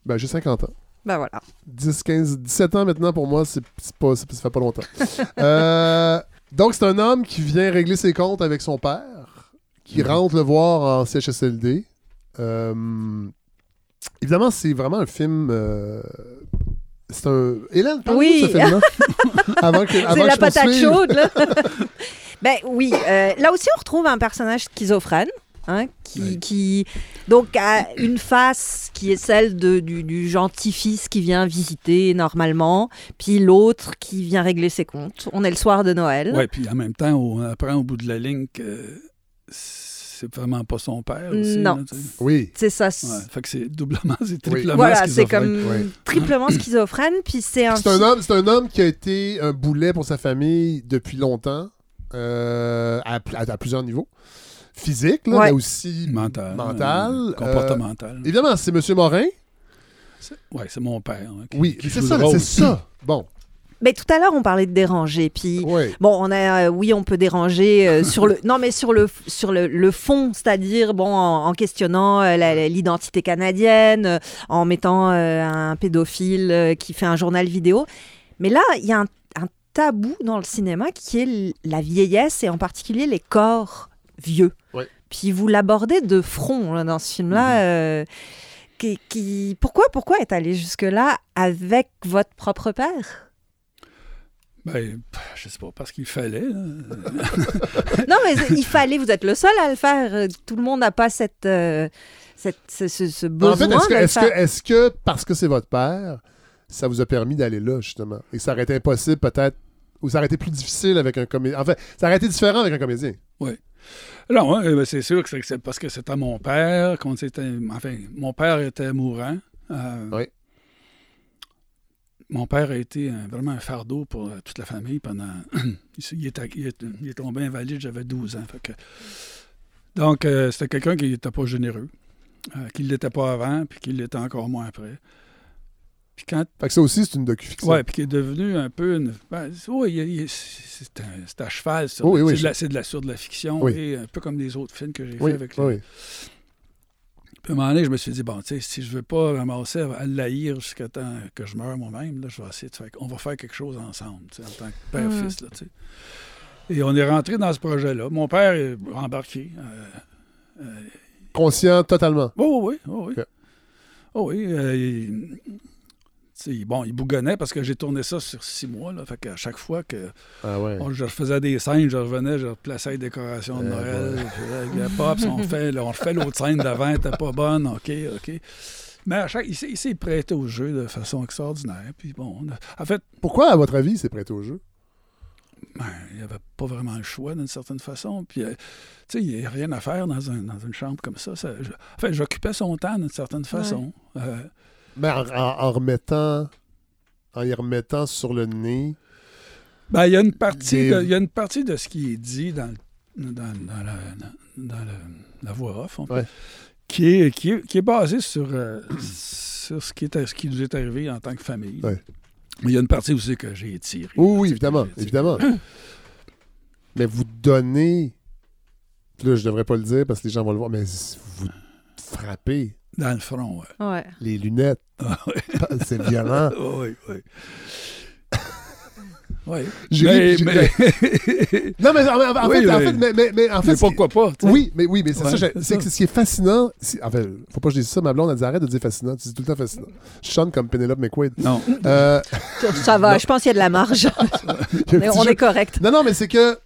Ben, j'ai 50 ans. Ben voilà. 10, 15, 17 ans maintenant pour moi, c'est pas, c'est- ça fait pas longtemps. Euh, donc, c'est un homme qui vient régler ses comptes avec son père, qui rentre le voir en CHSLD. Euh, évidemment, c'est vraiment un film. euh, c'est un. Hélène, parle Oui. de ce film-là. avant que, avant C'est que la je patate chaude, là. ben oui, euh, là aussi, on retrouve un personnage schizophrène. Hein, qui, Oui. qui donc a une face qui est celle de, du, du gentil fils qui vient visiter normalement, puis l'autre qui vient régler ses comptes. On est le soir de Noël. Ouais, puis en même temps, on apprend au bout de la ligne que c'est vraiment pas son père. Aussi, Non. là. Oui. C'est ça. Ouais, fait que c'est doublement, c'est triplement Voilà, c'est schizophrène. comme triplement schizophrène, puis c'est un. C'est un, homme, c'est un homme qui a été un boulet pour sa famille depuis longtemps, euh, à, à- à plusieurs niveaux. Physique, là, Ouais. mais aussi Mental. mental. euh, Euh, comportemental. évidemment, c'est M. Morin. Ouais, c'est mon père. hein, qui- Oui, c'est ça, c'est ça. Bon, Mais tout à l'heure, on parlait de déranger, puis. oui. Bon, on a, euh, oui, on peut déranger euh, sur le, non, mais sur le, sur le, le fond, c'est-à-dire bon, en, en questionnant euh, l'identité canadienne, en mettant euh, un pédophile euh, qui fait un journal vidéo. Mais là, il y a un, un tabou dans le cinéma qui est la vieillesse et en particulier les corps vieux. Puis vous l'abordez de front là, dans ce film-là. euh, qui, qui- pourquoi, pourquoi être allé jusque-là avec votre propre père? Ben, je sais pas, parce qu'il fallait. là. Non, mais il fallait, vous êtes le seul à le faire. Euh, Tout le monde n'a pas cette, euh, cette, ce, ce- ce En besoin fait, est-ce que, est-ce que, que parce que c'est votre père, ça vous a permis d'aller là, justement? Et ça aurait été impossible, peut-être, ou ça aurait été plus difficile avec un comédien. En fait, ça aurait été différent avec un comédien. Non, ben, c'est sûr que c'est- parce que c'était mon père. Quand c'était, enfin, mon père était mourant. euh, Oui. Mon père a été un- vraiment un fardeau pour euh, toute la famille pendant. il, est, il, est, il est tombé invalide, j'avais 12 ans. fait que- Donc, euh, c'était quelqu'un qui n'était pas généreux, euh, qui ne l'était pas avant, puis qui l'était encore moins après. Puis quand Fait que ça aussi, c'est une docu-fiction. Ouais, puis qui est devenu un peu une. Ben, c'est- oui, il- il- c'est un- c'est à cheval. sur- Oui, oui, c'est je- de la- c'est de, la, sur de la fiction, Oui. et un peu comme les autres films que j'ai oui, fait avec oui, les- Puis à un moment donné, je me suis dit, bon, tu sais, si je veux pas ramasser à l'haïr jusqu'à temps que je meure moi-même, là, je vais essayer de faire. On va faire quelque chose ensemble, tu sais, en tant que père-fils, là, tu sais. Et on est rentré dans ce projet-là. Mon père est embarqué. euh, Conscient totalement. Oh oui, oh oui. Ok. Oh oui. euh, il- bon, il bougonnait parce que j'ai tourné ça sur six mois. Là, fait qu'à chaque fois que Ah ouais. bon, je refaisais des scènes, je revenais, je replaçais les décorations de Eh Noël. là, pops, on fait, là, on refait l'autre scène d'avant, elle était pas bonne, OK, OK. Mais à chaque, il s'est- il s'est prêté au jeu de façon extraordinaire. Puis bon, a- en fait, Pourquoi, à votre avis, c'est prêt au jeu? ben, il n'y avait pas vraiment le choix d'une certaine façon. Puis, euh, tu sais, il n'y a rien à faire dans, un- dans une chambre comme ça. ça je- en fait, j'occupais son temps d'une certaine façon. Euh, Ben, en, en- en remettant. En y remettant sur le nez. ben, il y a une partie Des- de, il y a une partie de ce qui est dit dans, le- dans, dans la, dans la voix off, on peut- Ouais. qui, est, qui, est, qui est basée sur, euh, sur ce, qui est, ce qui nous est arrivé en tant que famille. Ouais. Mais il y a une partie aussi que j'ai étirée. Oui, oui, évidemment. Évidemment. mais vous donnez. Là, je devrais pas le dire parce que les gens vont le voir, mais vous frappez Dans le front, ouais. Ouais. les lunettes. Ah, ouais. c'est violent. oui, oui. Oui. J'ai Mais, ri- mais, Non, mais en, en Oui, fait, en mais- fait, mais, mais- mais en fait, pourquoi pas? Oui, mais oui, mais c'est Ouais, ça. c'est C'est que ce qui est fascinant. c'est- En fait, faut pas que je dise ça. Ma blonde a dit arrête de dire fascinant. Tu dis tout le temps fascinant. Je chante comme Penelope McQuaid. Non. Euh, Ça va, je pense qu'il y a de la marge. on jeu- est correct. Non, non, mais c'est que.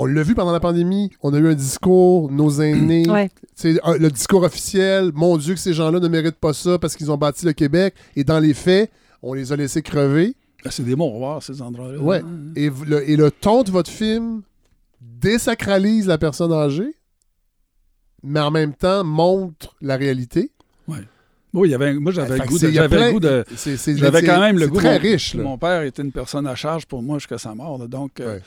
On l'a vu pendant la pandémie. On a eu un discours, nos aînés. Ouais. Le discours officiel. Mon Dieu, que ces gens-là ne méritent pas ça parce qu'ils ont bâti le Québec. Et dans les faits, on les a laissés crever. Ben, C'est des mouroirs, ces endroits-là. Ouais. Hein. Et le, et le ton de votre film désacralise la personne âgée, mais en même temps montre la réalité. Oui, il y avait, moi, j'avais le goût de. il y a J'avais le goût de. J'avais quand même le goût. très mon, riche, là. Mon père était une personne à charge pour moi jusqu'à sa mort. là. donc, Ouais. euh,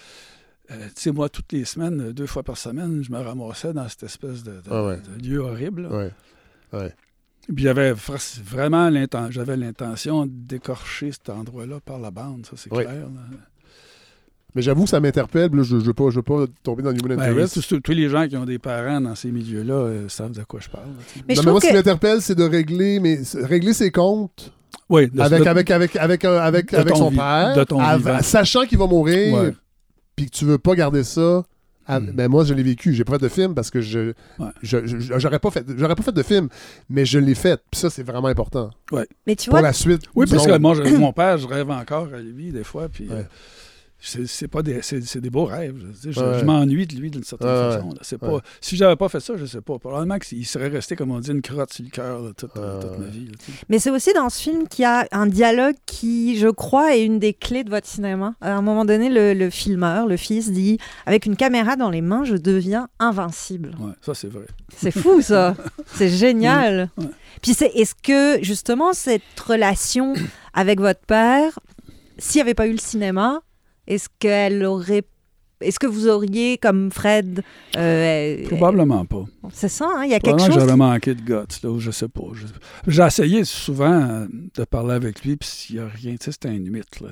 tu sais, moi, toutes les semaines, euh, deux fois par semaine, je me ramassais dans cette espèce de, de- Ah ouais. de lieu horrible. Ouais. Ouais. Puis j'avais vraiment l'inten- j'avais l'intention d'écorcher cet endroit-là par la bande, ça c'est Ouais. clair. là. Mais j'avoue, ça m'interpelle. Je ne veux, pas- je veux pas tomber dans l'human Ben, interest. tous, les gens qui ont des parents dans ces milieux-là euh, savent de quoi je parle. Mais je non, mais moi, ce qui m'interpelle, c'est de régler, mais régler ses comptes Oui, de- avec, de- avec, avec, avec, avec, avec son père, av- vivant. sachant qu'il va mourir, Ouais. Puis que tu veux pas garder ça. à- Mm. Ben moi, je l'ai vécu. J'ai pas fait de film parce que je, Ouais. je- je- j'aurais pas fait, j'aurais pas fait de film, mais je l'ai fait. Puis ça, c'est vraiment important Mais tu pour vois, la suite. Oui, parce que je- mon père, je rêve encore à lui des fois, puis Ouais. euh, c'est pas des, c'est, c'est des beaux rêves. Je, veux dire, je- Ouais. je m'ennuie de lui d'une certaine Ouais, façon. là. C'est pas, ouais. Si j'avais pas fait ça, je sais pas. Probablement qu'il serait resté, comme on dit, une crotte sur le cœur toute, Ouais, toute ma vie. là. Mais c'est aussi dans ce film qu'il y a un dialogue qui, je crois, est une des clés de votre cinéma. À un moment donné, le, le filmeur, le fils, dit Avec une caméra dans les mains, je deviens invincible. Ouais, ça, c'est vrai. C'est fou, ça. c'est génial. Ouais. Puis c'est, est-ce que, justement, cette relation avec votre père, s'il n'y avait pas eu le cinéma, est-ce qu'elle aurait. Est-ce que vous auriez, comme Fred. euh, Probablement pas. c'est ça, hein, il y a quelque chose. j'aurais manqué de guts, là, ou je sais pas. J'ai essayé souvent euh, de parler avec lui, puis s'il n'y a rien, tu sais, c'était un mythe, là,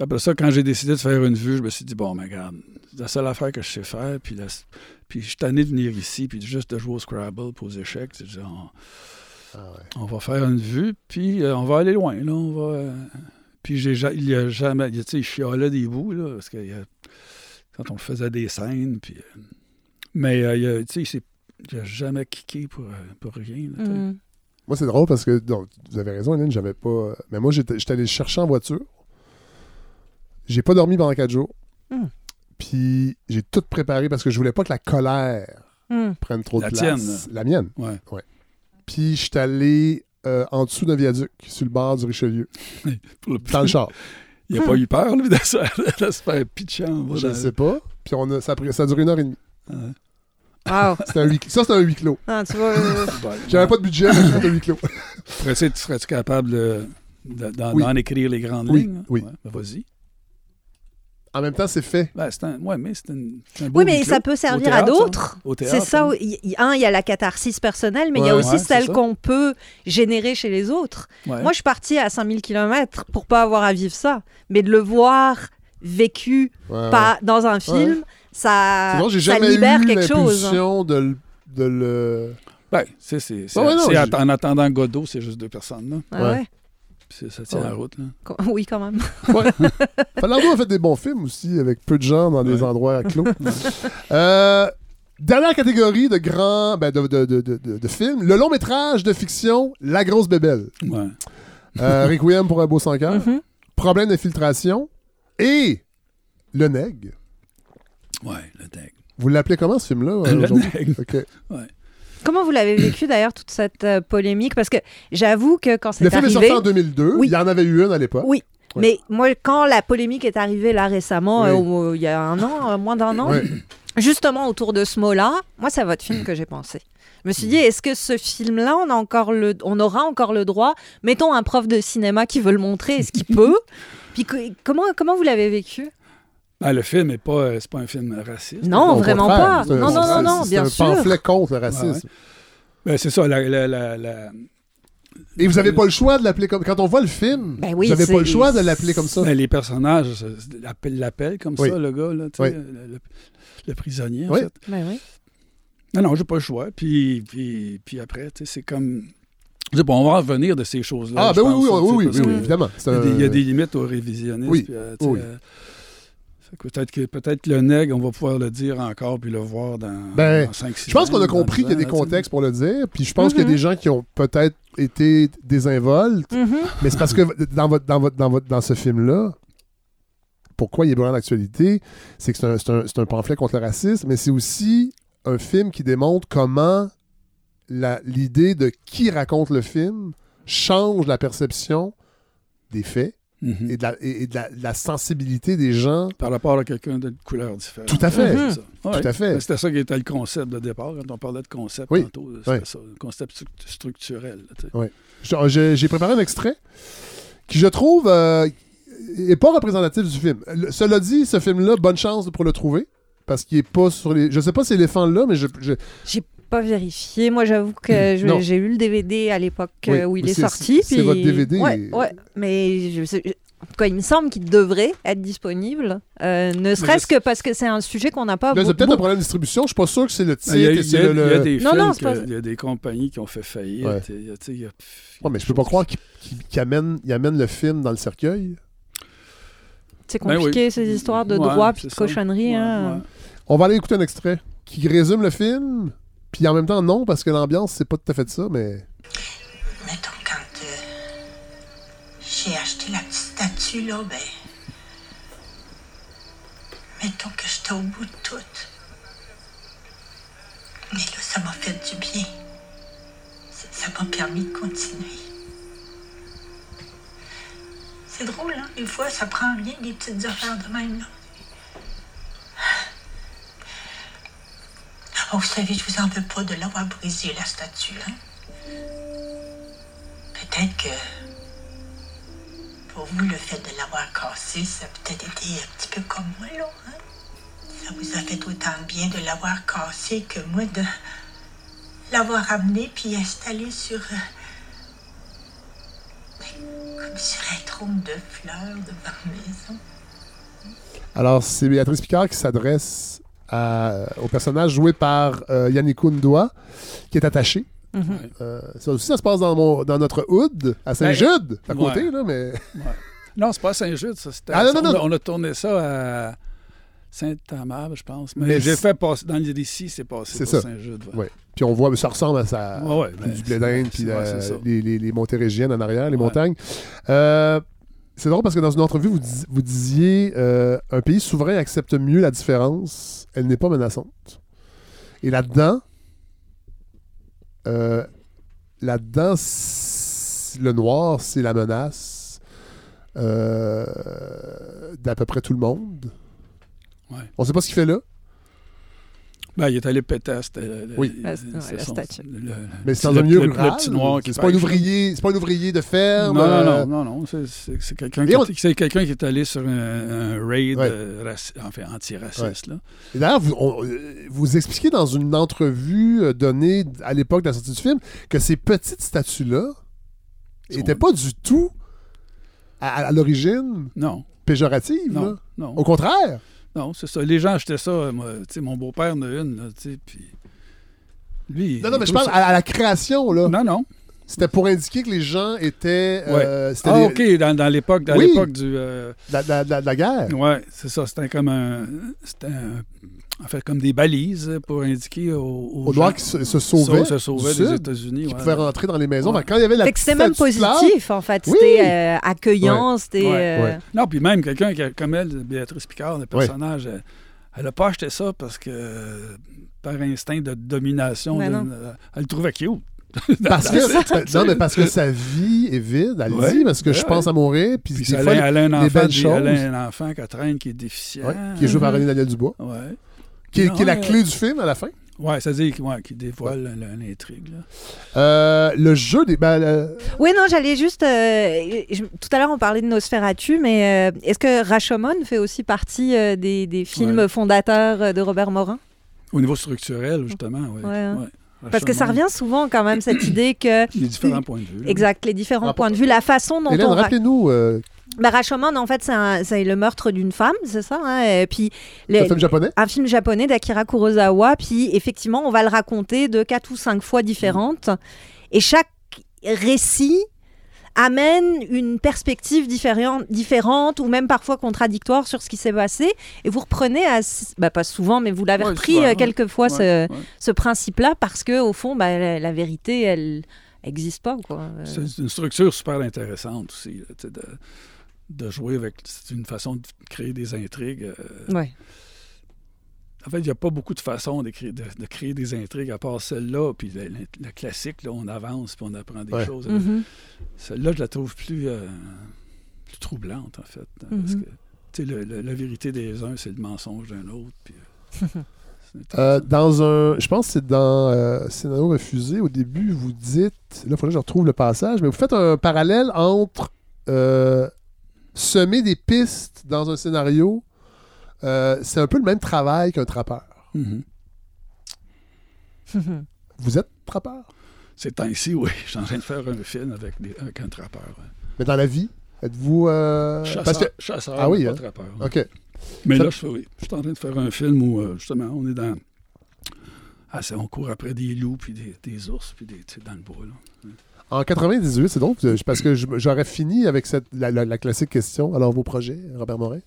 Après ça, quand j'ai décidé de faire une vue, je me suis dit, bon, mais regarde, c'est la seule affaire que je sais faire, puis, la- puis je suis tanné de venir ici, puis juste de jouer au Scrabble, puis aux échecs, on, Ah ouais. on va faire une vue, puis euh, on va aller loin, là, on va... puis j'ai, ja- il y a jamais, tu sais, il chialait des bouts, là, parce que quand on faisait des scènes, puis... euh, mais, euh, il y a- tu sais, il s'est- il a jamais kické pour, euh, pour rien, là. Mm. Moi, c'est drôle parce que donc, vous avez raison, Hélène, j'avais pas. Mais moi, j'étais j'étais allé chercher en voiture. J'ai pas dormi pendant quatre jours. Hmm. Puis j'ai tout préparé parce que je voulais pas que la colère Mm. prenne trop La de place. tienne, La mienne. Ouais. Puis je suis allé euh, en dessous d'un viaduc, sur le bord du Richelieu, Pour le- dans le char. Il a pas eu peur, lui, de se, de se faire pitcher en bas je ne sais pas. Puis on a, ça, a pris- ça a duré une heure et demie. Ouais. Wow. C'était un huis- ça, c'était un huis clos. Ah, tu vois, euh, J'avais pas de budget, mais c'était un huis clos. Serais-tu serais-tu capable de- de- d'en Oui. écrire les grandes Oui, lignes? oui. Ouais, ben vas-y. En même temps, c'est fait. Ben, c'est un, ouais, mais c'est un, c'est un beau Oui, mais ça peut servir à théâtre, d'autres. C'est ça. hein. où il y- un, il y a la catharsis personnelle, mais il y a aussi Ouais, celle qu'on peut générer chez les autres. Ouais. Moi, je suis partie à 5000 km pour pas avoir à vivre ça. Mais de le voir vécu Ouais, pas dans un film, ça, libère eu quelque chose. l'impulsion de, le- de le... Ben, c'est, c'est, c'est- Ouais, ouais, non, c'est j'ai- att- en attendant Godot, c'est juste deux personnes. Là. Ouais. Ouais. Ça tient Ouais. la route. Là. Oui, quand même. Falardeau a fait des bons films aussi, avec peu de gens dans des Ouais. endroits clos. Euh, dernière catégorie de grands ben, de, de, de, de, de- de films, le long métrage de fiction La grosse bébelle. Ouais. Euh, Requiem pour un beau sans cœur, Mhm. Problème d'infiltration et Le Neg. Ouais, le tag. Vous l'appelez comment ce film-là euh, Le. Ok. Comment vous l'avez vécu d'ailleurs, toute cette euh, polémique? Parce que j'avoue que quand c'est Le film est arrivé. sorti en 2002. Oui. Il y en avait eu une à l'époque. Oui. Ouais. Mais moi, quand la polémique est arrivée là récemment, Oui. euh, il y a un an, euh, moins d'un an, justement autour de ce mot-là, moi, c'est à votre film que j'ai pensé. Je me suis dit, est-ce que ce film-là, on, a encore le, on aura encore le droit Mettons un prof de cinéma qui veut le montrer, est-ce qu'il peut? Puis co- comment, comment vous l'avez vécu? Ben, le film n'est pas, euh, c'est pas un film raciste. Non, Au vraiment pas. c'est un- Non, non, c'est- non, non, c'est bien un sûr. pamphlet contre le racisme. Ouais, ouais. Ben, c'est ça, la, la, la, la- Et vous n'avez pas le choix de l'appeler comme. Quand on voit le film, Ben oui, vous n'avez pas c'est- le choix de l'appeler comme ça. ben, les personnages l'appellent, comme Oui. ça, le gars, là, Oui. le, le- le prisonnier, en fait. Ben oui. Non, non, j'ai pas le choix. Puis, puis, puis après, tu sais, c'est comme... Je sais pas, on va en revenir de ces choses-là. Ah, ben oui, pense, oui, sais, oui, oui, oui, oui, évidemment. C'est Il y, a des, il y a un- des limites au révisionnisme. Oui, puis, euh, que peut-être que peut-être le nègre, on va pouvoir le dire encore puis le voir dans, Ben, dans 5-6 Je pense qu'on a compris qu'il y a des 10 ans, là, tu sais. contextes pour le dire, puis je pense qu'il y a Mhm. des gens qui ont peut-être été désinvoltes, Mhm. mais c'est parce que dans, votre, dans, votre, dans, votre, dans ce film-là, pourquoi il est brûlant d'actualité, c'est que c'est un, c'est un- c'est un pamphlet contre le racisme, mais c'est aussi un film qui démontre comment la- l'idée de qui raconte le film change la perception des faits Mhm. et de la, et- et de la- de la sensibilité des gens. Par rapport à quelqu'un de couleur différente. Tout à fait. Ouais. À C'était ça qui était le concept de départ. Quand on parlait de concept Oui. tantôt, c'était ça, le concept stru- structurel. sais. Je- J'ai préparé un extrait qui, je trouve, euh, est pas représentatif du film. Le- cela dit, ce film-là, bonne chance pour le trouver. Parce qu'il est pas sur les. Je sais pas si l'éléphant là, mais je. je- J'ai pas vérifié. Moi, j'avoue que Non. j'ai eu le DVD à l'époque Oui, euh, où il mais est sorti. c'est puis- votre DVD. Ouais, ouais. Mais je en tout cas, il me semble qu'il devrait être disponible. euh, ne serait-ce que parce que c'est un sujet qu'on n'a pas. Là, c'est peut-être un problème de distribution. Je suis pas sûr que c'est le titre. Il y a, et il y c'est a- le- il y a des Non, non, pas il y a des compagnies qui ont fait faillite. Ouais. Y a- Ouais, mais je peux pas croire qu'il qu'il- qu'il amène, le film dans le cercueil. C'est Ben oui. compliqué, ces histoires de Ouais, droit puis de cochonnerie. Hein. On va aller écouter un extrait qui résume le film. Puis en même temps, non, parce que l'ambiance, c'est pas tout à fait ça, mais. Mettons, quand euh, j'ai acheté la petite statue, là, ben. Mettons que j'étais au bout de tout. Mais là, ça m'a fait du bien. Ça m'a permis de continuer. C'est drôle, hein? Des fois, ça prend rien, des petites affaires de même, là. Oh, vous savez, je vous en veux pas de l'avoir brisé, la statue, hein? Peut-être que pour vous, le fait de l'avoir cassé, ça a peut-être été un petit peu comme moi, là. Hein? Ça vous a fait autant bien de l'avoir cassé que moi de l'avoir amené puis installé sur. euh, ben, comme sur un trône de fleurs devant la maison. Alors, c'est Béatrice Picard qui s'adresse à- au personnage joué par euh, Yannick Ndoa, qui est attaché. Mhm. Euh, ça aussi, ça se passe dans, mon, dans notre hood, à Saint-Jude, à côté, ouais. là, mais. Non, c'est pas à Saint-Jude, ça. c'était- Ah, non, non, on, a- non. on a tourné ça à Saint-Amable, je pense. Mais, Mais j'ai fait passer. Dans les récits, c'est passé C'est pour ça. Saint-Jude. ouais. Ouais. Puis on voit, ça ressemble à ça. Ouais, ouais, ben, du blé d'Inde, puis les, les, les montérégiennes en arrière, les Ouais. montagnes. Euh, c'est drôle parce que dans une entrevue, vous, dis- vous disiez euh, un pays souverain accepte mieux la différence, elle n'est pas menaçante. Et là-dedans, euh, là-dedans, le noir, c'est la menace euh, d'à peu près tout le monde. Ouais. On sait pas ce qu'il fait là, Ben, il est allé péter à le- Oui. La- son- statue. mais c'est un milieu le- rural. Le petit noir qui c'est pas un ouvrier, c'est pas un ouvrier de ferme. Non, non, euh, non, non, non. C'est, quelqu'un qui, on- est- c'est quelqu'un qui est allé sur un, un raid Ouais. euh, raci- enfin, antiraciste. Là. Et D'ailleurs, vous, euh, vous expliquez dans une entrevue euh, donnée à l'époque de la sortie du film que ces petites statues-là n'étaient pas du tout à, à l'origine Non, péjoratives. non, non. Au contraire. Non, c'est ça. Les gens achetaient ça. euh, Moi, mon beau-père en a une, là, puis... Lui, Non, non, mais je parle ça- à, la création. Là. Non, non. C'était pour indiquer que les gens étaient. Ouais. euh, c'était Ah, OK, dans, dans l'époque dans Oui. l'époque du... euh, de la, de la- de guerre. Oui, c'est ça. C'était comme un. C'était un- fait comme des balises pour indiquer aux, aux Aux Noirs gens- qui se, se sauvaient, se sauvaient du des États-Unis. qui ouais. pouvaient rentrer dans les maisons. Ouais. Que quand il y avait la Fait que c'était même positif, en fait. Oui. C'était euh, accueillant, c'était... Ouais, euh, ouais. Non, puis même quelqu'un qui comme elle, Béatrice Picard, le personnage, elle- elle n'a pas acheté ça parce que euh, par instinct de domination, Ben de- euh, elle le trouvait cute. Parce que, non, mais parce que sa vie est vide, elle Ouais. dit, parce que je Ouais. pense à mourir. Puis, Puis des elle, fois, a, elle a un enfant, elle a un enfant qu'elle traîne qui est déficient. Ouais, qui est joué par Mhm. René Daniel Dubois, Ouais. Qui, est- qui est la clé du film à la fin? Ouais, c'est-à-dire qu'il- ouais, qui dévoile l'intrigue. Euh, le jeu des. ben, le- Oui, non, j'allais juste. euh, je- tout à l'heure, on parlait de Nosferatu, mais euh, est-ce que Rashomon fait aussi partie euh, des, des films Ouais. fondateurs euh, de Robert Morin? Au niveau structurel, justement. Ouais. Ouais, hein. Ouais. Parce que ça revient souvent, quand même, cette idée que. Les différents points de vue. là. Exact, les différents Ah, points de vue, la façon dont Hélène, on. ra- rappelez-nous, euh, Bah, Rashomon, en fait, c'est le meurtre d'une femme, c'est ça hein, Et puis, le- un film japonais? un film japonais d'Akira Kurosawa. Puis, effectivement, on va le raconter de quatre ou cinq fois différentes. Et chaque récit amène une perspective différente, différente ou même parfois contradictoire sur ce qui s'est passé. Et vous reprenez, à, bah, pas souvent, mais vous l'avez Ouais, repris euh, ouais. quelques fois Ouais, ce, ouais. ce principe-là parce que au fond, bah, la, la vérité, elle n'existe pas. Quoi. C'est une structure super intéressante aussi. là, de, de jouer avec. C'est une façon de créer des intrigues. euh, ouais. En fait, il n'y a pas beaucoup de façons de créer, de, de créer des intrigues à part celle-là. Puis le, le- le classique, là, on avance puis on apprend des Ouais. choses. Mhm. Celle-là, je la trouve plus, euh, plus troublante, en fait. Parce que tu sais, le- le- la vérité des uns, c'est le mensonge d'un autre. Puis, euh, Euh, dans un. Je pense que c'est dans euh, Scénario refusé. Au début, vous dites. Là, il faudrait que je retrouve le passage. Mais vous faites un parallèle entre euh, semer des pistes dans un scénario. euh, c'est un peu le même travail qu'un trappeur. Mhm. Vous êtes trappeur? Ces temps-ci, oui. Je suis en train de faire un film avec, des- avec un trappeur. ouais. Mais dans la vie, êtes-vous. euh, Chasseur, parce que- chasseur, Ah oui, pas hein? trappeur. ouais. OK. Mais Ça- là, je, oui, je suis en train de faire un film où, euh, justement, on est dans. Ah, c'est- on court après des loups, puis des, des ours, puis des, dans le bois. Là. En 98, c'est drôle, parce que j'aurais fini avec cette, la, la- la classique question. Alors, vos projets, Robert Morin.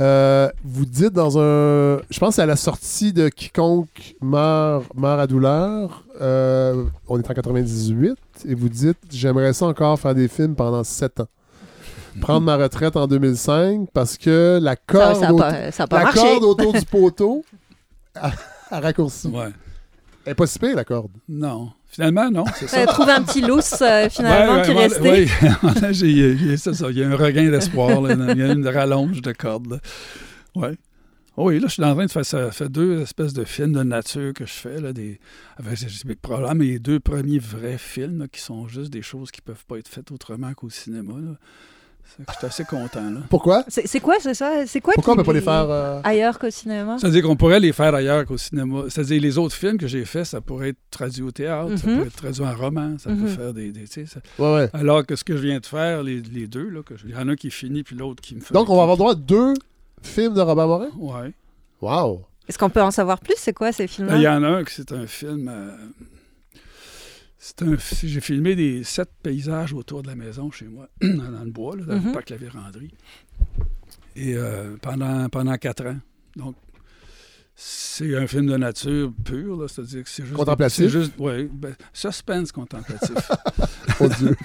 Euh, vous dites dans un. Je pense que c'est à la sortie de Quiconque meurt, meurt à douleur. euh, on est en 98. Et vous dites J'aimerais ça encore faire des films pendant 7 ans. Prendre ma retraite en 2005 parce que la corde, ça a au- pas, ça a pas la corde autour du poteau a, a raccourci. Ouais. Elle est pas si pire, la corde. Non. Finalement, non, c'est ça. Trouver un petit lousse euh, finalement Ouais, qui ouais, restait. ouais. Là, j'ai- c'est ça. Il y a un regain d'espoir. Il y a une rallonge de corde. là. Ouais. Oh oui, là, je suis en train de faire ça. Ça fait deux espèces de films de nature que je fais. Là, des, avec, c'est- c'est probablement les deux premiers vrais films là, qui sont juste des choses qui peuvent pas être faites autrement qu'au cinéma. Là. Je suis assez content. Là. Pourquoi? C'est c'est quoi, c'est ça? C'est quoi Pourquoi on peut pas les faire. euh, ailleurs qu'au cinéma? C'est-à-dire qu'on pourrait les faire ailleurs qu'au cinéma. C'est-à-dire les autres films que j'ai faits, ça pourrait être traduit au théâtre, ça Mhm. pourrait être traduit en roman, ça Mhm. peut faire des... des- ça- Ouais, ouais. Alors que ce que je viens de faire, les, les deux, là, que je- il y en a un qui finit puis l'autre qui me fait... Donc, on va avoir droit à deux films de Robert Morin? Ouais. Wow Est-ce qu'on peut en savoir plus? C'est quoi ces films Il y en a un qui c'est un film... euh, j'ai filmé des sept paysages autour de la maison chez moi, dans, le bois, là, dans Mhm. le parc La Vérandrie. Et euh, pendant, pendant quatre ans. Donc, c'est un film de nature pure, là, c'est-à-dire que c'est juste... Contemplatif? C'est juste, oui, ben, suspense contemplatif. Mon Dieu.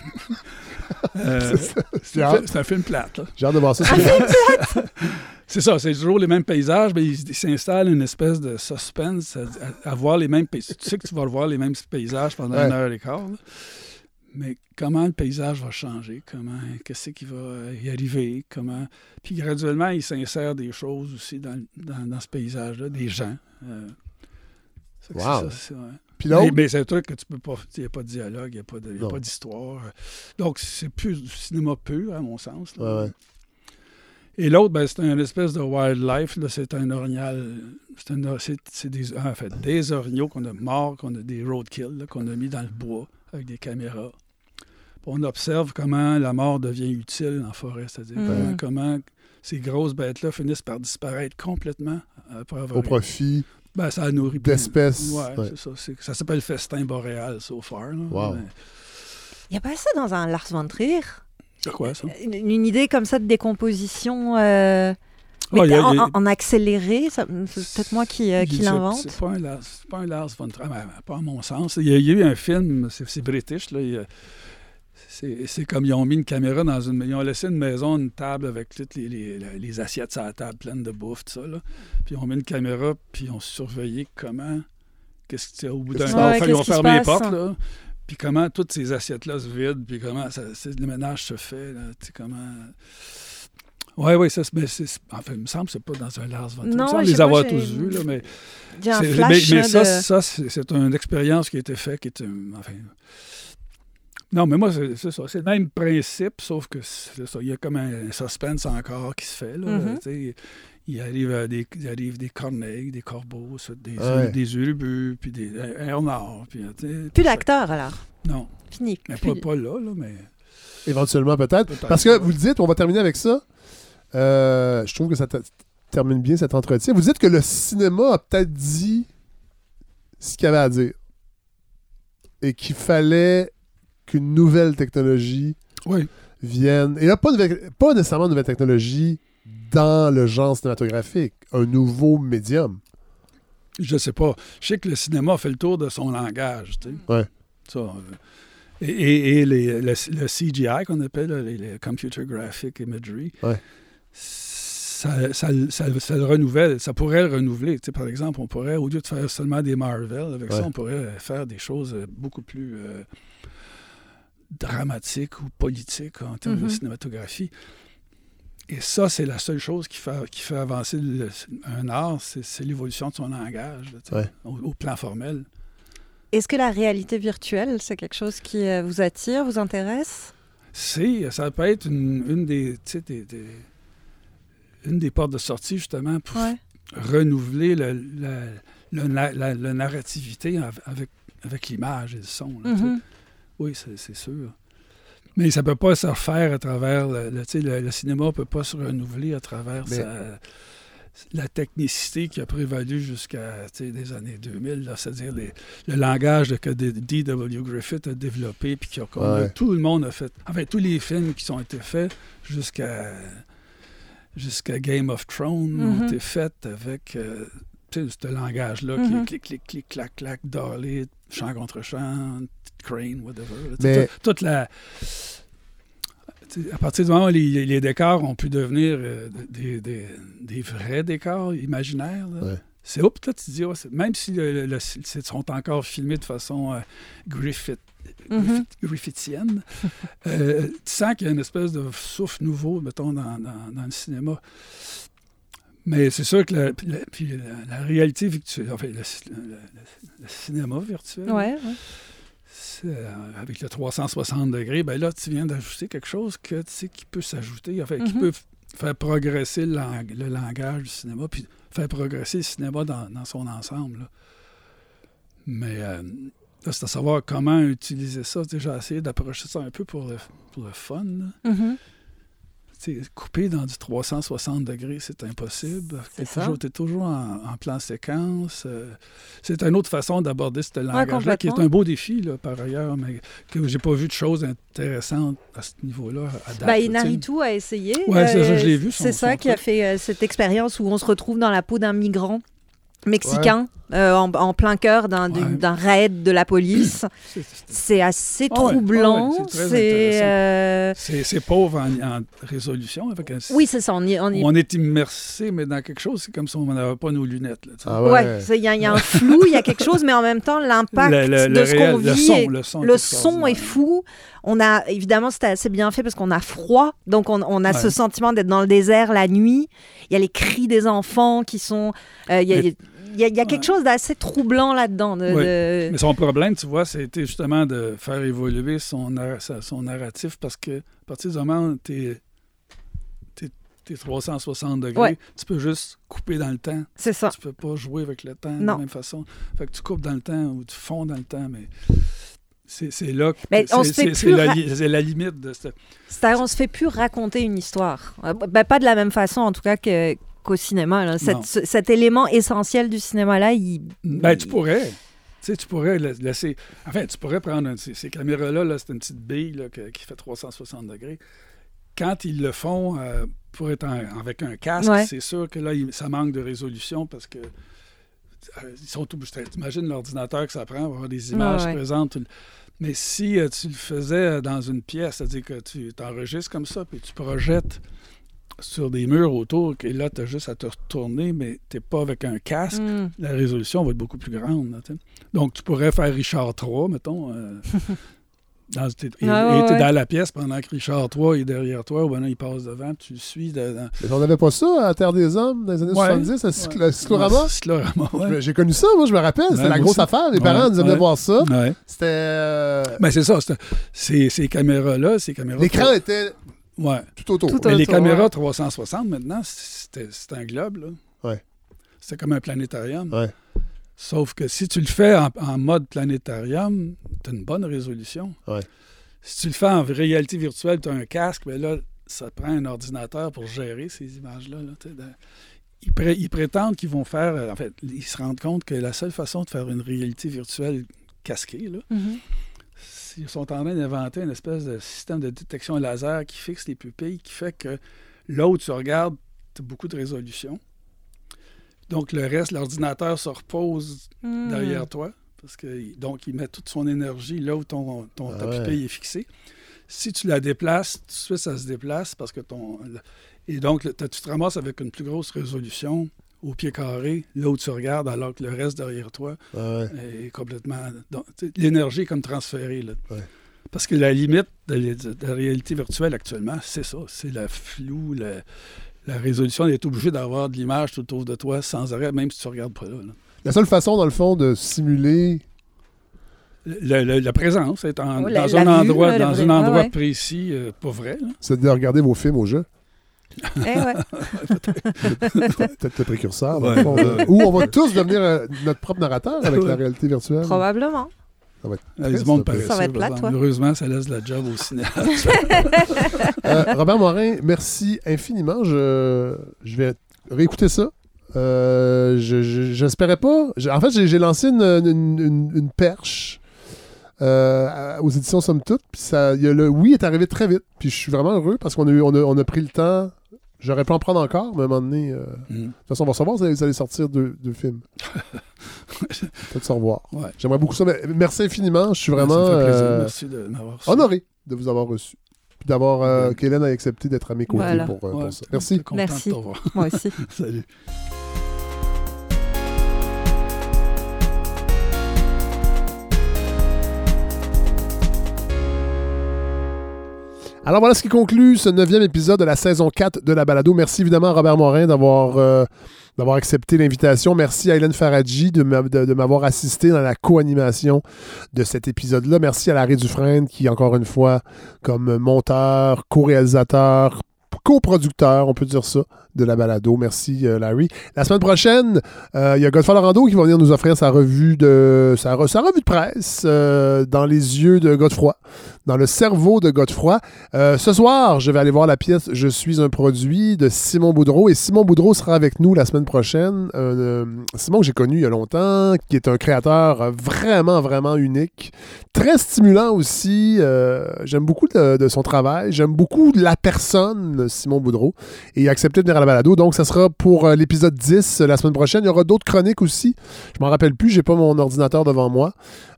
Euh, C'est ça. c'est J'ai un, un film plate, là. j'ai hâte de voir ça. C'est ça, c'est toujours les mêmes paysages, mais il, s'installe une espèce de suspense à, à- à voir les mêmes paysages. Tu sais que tu vas voir les mêmes paysages pendant Ouais. une heure et quart, là. mais comment le paysage va changer, comment, qu'est-ce qui va y arriver, comment... Puis graduellement, il s'insère des choses aussi dans, dans, dans ce paysage-là, des gens. euh. Wow. ça, c'est- ouais. Puis Mais, mais c'est un truc que tu peux pas. Il n'y a pas de dialogue, il n'y a pas d'histoire. Donc, c'est plus du cinéma pur, à mon sens. là. Ouais, ouais. Et l'autre, ben, c'est un espèce de wildlife. là, C'est un orignal. C'est un- c'est- c'est des, en fait, des orignaux qu'on a morts, qu'on a des roadkill, là, qu'on a mis dans le bois avec des caméras. Puis on observe comment la mort devient utile en forêt, c'est-à-dire Mm. comment, comment ces grosses bêtes-là finissent par disparaître complètement après avoir au profit ben, ça nourrit plus. d'espèces. Ouais, Ouais. c'est ça. C'est- ça s'appelle festin boréal, so far. là. Wow. Mais Il n'y a pas ça dans un Lars von Trier? Quoi ça? une, une idée comme ça de décomposition euh, mais il y a- en, il y a- en- en accéléré, ça- c'est peut-être moi qui, euh, qui l'invente. C'est pas un Lars, c'est pas un Lars von Trier, ben, pas à mon sens. Il y a, il y a eu un film, c'est c'est british, c'est c'est comme ils ont mis une caméra dans une. Ils ont laissé une maison, une table avec toutes les, les- les assiettes sur la table pleines de bouffe, tout ça. Là. Puis ils ont mis une caméra, puis ils ont surveillé comment. Qu'est-ce que c'est au bout d'un qui- ils Ouais, ont fermé les portes, là. Puis comment toutes ces assiettes-là se vident, puis comment ça- le ménage se fait, là, tu sais, comment. Oui, oui, ça, se- mais c'est, enfin, il me semble que c'est pas dans un Lars von Trier. Non, Il me semble les avoir tous vus, là, mais mais, mais ça, de... ça, c'est, une expérience qui a été faite, qui est une- enfin, non, mais moi, c'est, ça. C'est le même principe, sauf que c'est ça. Il y a comme un suspense encore qui se fait. Là, tu sais. Il arrive, des, il arrive des corneilles, des corbeaux, ça, des, Ouais. des urubus, puis des un. Puis, Plus d'acteurs, alors. Non, Fini. mais Plus- pas, pas là, là, mais... Éventuellement, peut-être. Parce que vous le dites, on va terminer avec ça. Euh, je trouve que ça te- termine bien cet entretien. Vous dites que le cinéma a peut-être dit ce qu'il avait à dire. Et qu'il fallait qu'une nouvelle technologie Oui. vienne. Et là, pas, nouvelle- pas nécessairement une nouvelle technologie dans le genre cinématographique. Un nouveau médium. Je sais pas. Je sais que le cinéma fait le tour de son langage, tu sais. Ouais. Ça, euh, et et, et les- le, le CGI qu'on appelle, les, les Computer Graphic Imagery, Ouais. ça, ça, ça- ça le renouvelle. Ça pourrait le renouveler. Tu sais, par exemple, on pourrait, au lieu de faire seulement des Marvel, avec Ouais. ça, on pourrait faire des choses euh, beaucoup plus euh, dramatiques ou politiques en termes de cinématographie. Et ça, c'est la seule chose qui fait, qui fait avancer le- un art, c'est l'évolution de son langage, Ouais. au, au plan formel. Est-ce que la réalité virtuelle, c'est quelque chose qui euh, vous attire, vous intéresse? C'est, ça peut être une, une des, tu sais, des- des- une des portes de sortie, justement, pour Ouais. renouveler le, la, le na- la- la narrativité av- avec, avec l'image et le son. là. Mhm. Oui, c'est sûr. Mais ça ne peut pas se refaire à travers. Le, le- cinéma ne peut pas se renouveler à travers Mais- sa- la technicité qui a prévalu jusqu'à tu sais, les années 2000, là, c'est-à-dire le langage que D- D.W. Griffith a développé, puis qu'on a- Ouais. tout le monde a fait. Enfin, tous les films qui ont été faits jusqu'à jusqu'à Game of Thrones ont Mhm. été faits avec euh, ce langage-là qui Mhm. est clic, clic, clic, clac, clac, dolly, chant contre chant, crane, whatever. là. Tu Mais- sais, tout- toute la. À partir du moment où les, les décors ont pu devenir euh, des, des- des vrais décors imaginaires, Ouais. c'est oups, là, tu te dis, ouais, même si le- le- le- c'est- sont encore filmés de façon euh, Griffith, Mhm. Griffith- Griffithienne, euh, tu sens qu'il y a une espèce de souffle nouveau, mettons, dans, dans- dans le cinéma. Mais c'est sûr que la, la- puis la- la réalité virtuelle, enfin, le, le- cinéma virtuel, Ouais, ouais. c'est, euh, avec le 360 degrés, ben là, tu viens d'ajouter quelque chose que, tu sais, qui peut s'ajouter, enfin, qui Mhm. peut faire progresser le, lang- le langage du cinéma, puis faire progresser le cinéma dans, dans son ensemble. là. Mais euh, c'est à savoir comment utiliser ça. J'ai essayé d'approcher ça un peu pour le, pour le fun. là. Mhm. Sais, couper dans du 360 degrés, c'est impossible. Tu ça. toujours, t'es toujours en, en plan séquence. euh, c'est une autre façon d'aborder ce langage-là, qui est un beau défi, là, par ailleurs, mais que j'ai pas vu de choses intéressantes à ce niveau-là sais. Inaritu a essayé. Euh, c'est ça, je l'ai vu, C'est ça qui a fait euh, cette expérience où on se retrouve dans la peau d'un migrant mexicain euh, en, en plein cœur d'un Ouais. raid de la police. C'est- assez troublant. ouais, c'est euh, pauvre en, en résolution. Avec un- oui, c'est ça. On y, on y- On est immersé, mais dans quelque chose, c'est comme si on n'avait pas nos lunettes. là. Ah Ouais, ouais. c'est- il y, a- il y a un flou, il y a quelque chose, mais en même temps, l'impact Le- le- de le ce qu'on le vit, son, est- le son est le son est fou. On a évidemment c'était assez bien fait parce qu'on a froid, donc on, on a ce sentiment d'être dans le désert la nuit. Il y a les cris des enfants qui sont, euh, il y a, Mais- il y a- il y a quelque chose d'assez troublant là-dedans. de- Ouais. de- Mais son problème, tu vois, c'était justement de faire évoluer son, son narratif parce que à partir du moment où tu es, 360 degrés, Ouais. tu peux juste couper dans le temps. C'est ça. Tu peux pas jouer avec le temps de la même façon. Fait que tu coupes dans le temps ou tu fonds dans le temps, mais c'est là que c'est- la, limite de ce... C'est-à-dire, on se fait plus raconter une histoire. Euh, ben, pas de la même façon, en tout cas, que- qu'au cinéma. là. Ce- cet élément essentiel du cinéma-là, il, Ben, tu pourrais. sais, tu pourrais la- laisser. Enfin, tu pourrais prendre un- ces, ces caméras-là, -là, c'est une petite bille là, que- qui fait 360 degrés. Quand ils le font euh, pour être en- avec un casque, Ouais. c'est sûr que là, il- ça manque de résolution parce que euh, ils sont tout. T'imagines l'ordinateur que ça prend pour avoir des images Ouais, ouais. présentes. Mais si euh, tu le faisais dans une pièce, c'est-à-dire que tu t'enregistres comme ça, puis tu projettes sur des murs autour, et là, tu as juste à te retourner, mais tu n'es pas avec un casque, Mm. la résolution va être beaucoup plus grande. là. Donc, tu pourrais faire Richard III, mettons, euh, dans, t'es- et, Ah ouais, et t'es ouais. dans la pièce pendant que Richard III est derrière toi, ou ben là, il passe devant, tu le suis. de- dans- Mais on n'avait pas ça à Terre des Hommes dans les années Ouais. 70, à. Cyclorama? Ouais, Cyclorama, ouais. J'ai connu ça, moi, je me rappelle. C'était la grosse aussi. affaire. Les Ouais, parents nous amenaient ouais. voir ça. Ouais. C'était. euh, Ben, c'est ça. c'est- Ces, ces caméras-là, ces caméras. L'écran était Ouais. tout autour. Mais les autour, caméras ouais. 360, maintenant, c'était c'est un globe. Là. Ouais. C'est comme un planétarium. Ouais. Sauf que si tu le fais en, en mode planétarium, tu as une bonne résolution. Ouais. Si tu le fais en réalité virtuelle, tu as un casque, mais là, ça prend un ordinateur pour gérer ces images-là. là, ils, pré- ils prétendent qu'ils vont faire. euh, En fait, ils se rendent compte que la seule façon de faire une réalité virtuelle casquée, là, Mhm. Ils sont en train d'inventer une espèce de système de détection laser qui fixe les pupilles, qui fait que là où tu regardes, tu as beaucoup de résolution. Donc, le reste, l'ordinateur se repose Mm. derrière toi. Parce que, donc, il met toute son énergie là où ton, ton, ta Ah ouais. pupille est fixée. Si tu la déplaces, tout de suite, ça se déplace parce que ton. Et donc, tu te ramasses avec une plus grosse résolution au pied carré, là où tu regardes, alors que le reste derrière toi Ouais. est complètement. L'énergie est comme transférée. Là. Ouais. Parce que la limite de, la- la réalité virtuelle actuellement, c'est ça. C'est le flou, le- la résolution. d'être obligé d'avoir de l'image tout autour de toi sans arrêt, même si tu ne regardes pas là. là. La seule façon, dans le fond, de simuler. Le- le- la présence, est en- Oh, la- dans la un vue, endroit, là, dans vrai- un endroit ouais, précis, euh, pas vrai. C'est de regarder vos films au jeu. Eh ouais. Peut-être le précurseur. dans le fond, de-. Ou on va tous devenir euh, notre propre narrateur avec la réalité virtuelle. Probablement. Ça va être Il y a triste, du monde un peu. paresseux, Ça va être par plate, exemple. toi. Heureusement, ça laisse la job au cinéaste. Euh, Robert Morin, merci infiniment. Je, je vais réécouter ça. Euh, je- je- J'espérais pas. j'ai- En fait, j'ai j'ai lancé une, une- une- une perche euh, à- aux éditions Somme Toute. Puis ça, il y a le oui est arrivé très vite. Puis je suis vraiment heureux parce qu'on a, eu- on a, on a pris le temps. J'aurais pu en prendre encore, mais à un moment donné. euh, Mm. De toute façon, on va savoir si vous allez sortir deux, deux films. Peut-être se revoir. Ouais. J'aimerais beaucoup ça. mais merci infiniment. Je suis vraiment Ça me fait plaisir. euh, Merci de m'avoir reçu. honoré de vous avoir reçu. Puis d'avoir euh, Ouais. qu'Hélène a accepté d'être à mes côtés Voilà. pour, euh, pour ça. Merci. Merci. Moi aussi. Salut. Alors voilà ce qui conclut ce neuvième épisode de la saison 4 de la balado. Merci évidemment à Robert Morin d'avoir euh, accepté l'invitation. Merci à Hélène Faradji de m'avoir assisté dans la co-animation de cet épisode-là. Merci à Larry Dufresne qui, encore une fois, comme monteur, co-réalisateur, coproducteur, on peut dire ça, de la balado. Merci euh, Larry. La semaine prochaine, euh, il y a Godfrey Lorando qui va venir nous offrir sa revue de sa, re- sa revue de presse euh, dans les yeux de Godefroy, dans le cerveau de Godefroy. Ce soir, je vais aller voir la pièce Je suis un produit de Simon Boudreau et Simon Boudreau sera avec nous la semaine prochaine. Simon que j'ai connu il y a longtemps, qui est un créateur vraiment, vraiment unique, très stimulant aussi. J'aime beaucoup de, de son travail, j'aime beaucoup la personne Simon Boudreau et il a accepté de venir la balado. Donc, ça sera pour euh, l'épisode 10 euh, la semaine prochaine. Il y aura d'autres chroniques aussi. Je m'en rappelle plus, j'ai pas mon ordinateur devant moi.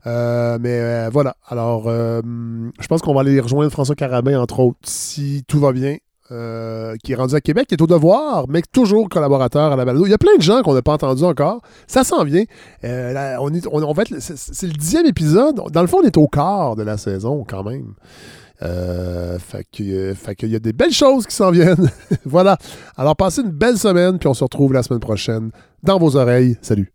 Euh, mais voilà. Alors, je pense qu'on va aller rejoindre François Carabin, entre autres, si tout va bien. qui est rendu à Québec, qui est au devoir, mais toujours collaborateur à la balado. Il y a plein de gens qu'on n'a pas entendus encore. Ça s'en vient. Là, on, est, on, va être, c'est le dixième épisode. Dans le fond, on est au quart de la saison quand même. Euh, fait que, euh, qu'il y a des belles choses qui s'en viennent. voilà. Alors, passez une belle semaine, puis on se retrouve la semaine prochaine dans vos oreilles. Salut.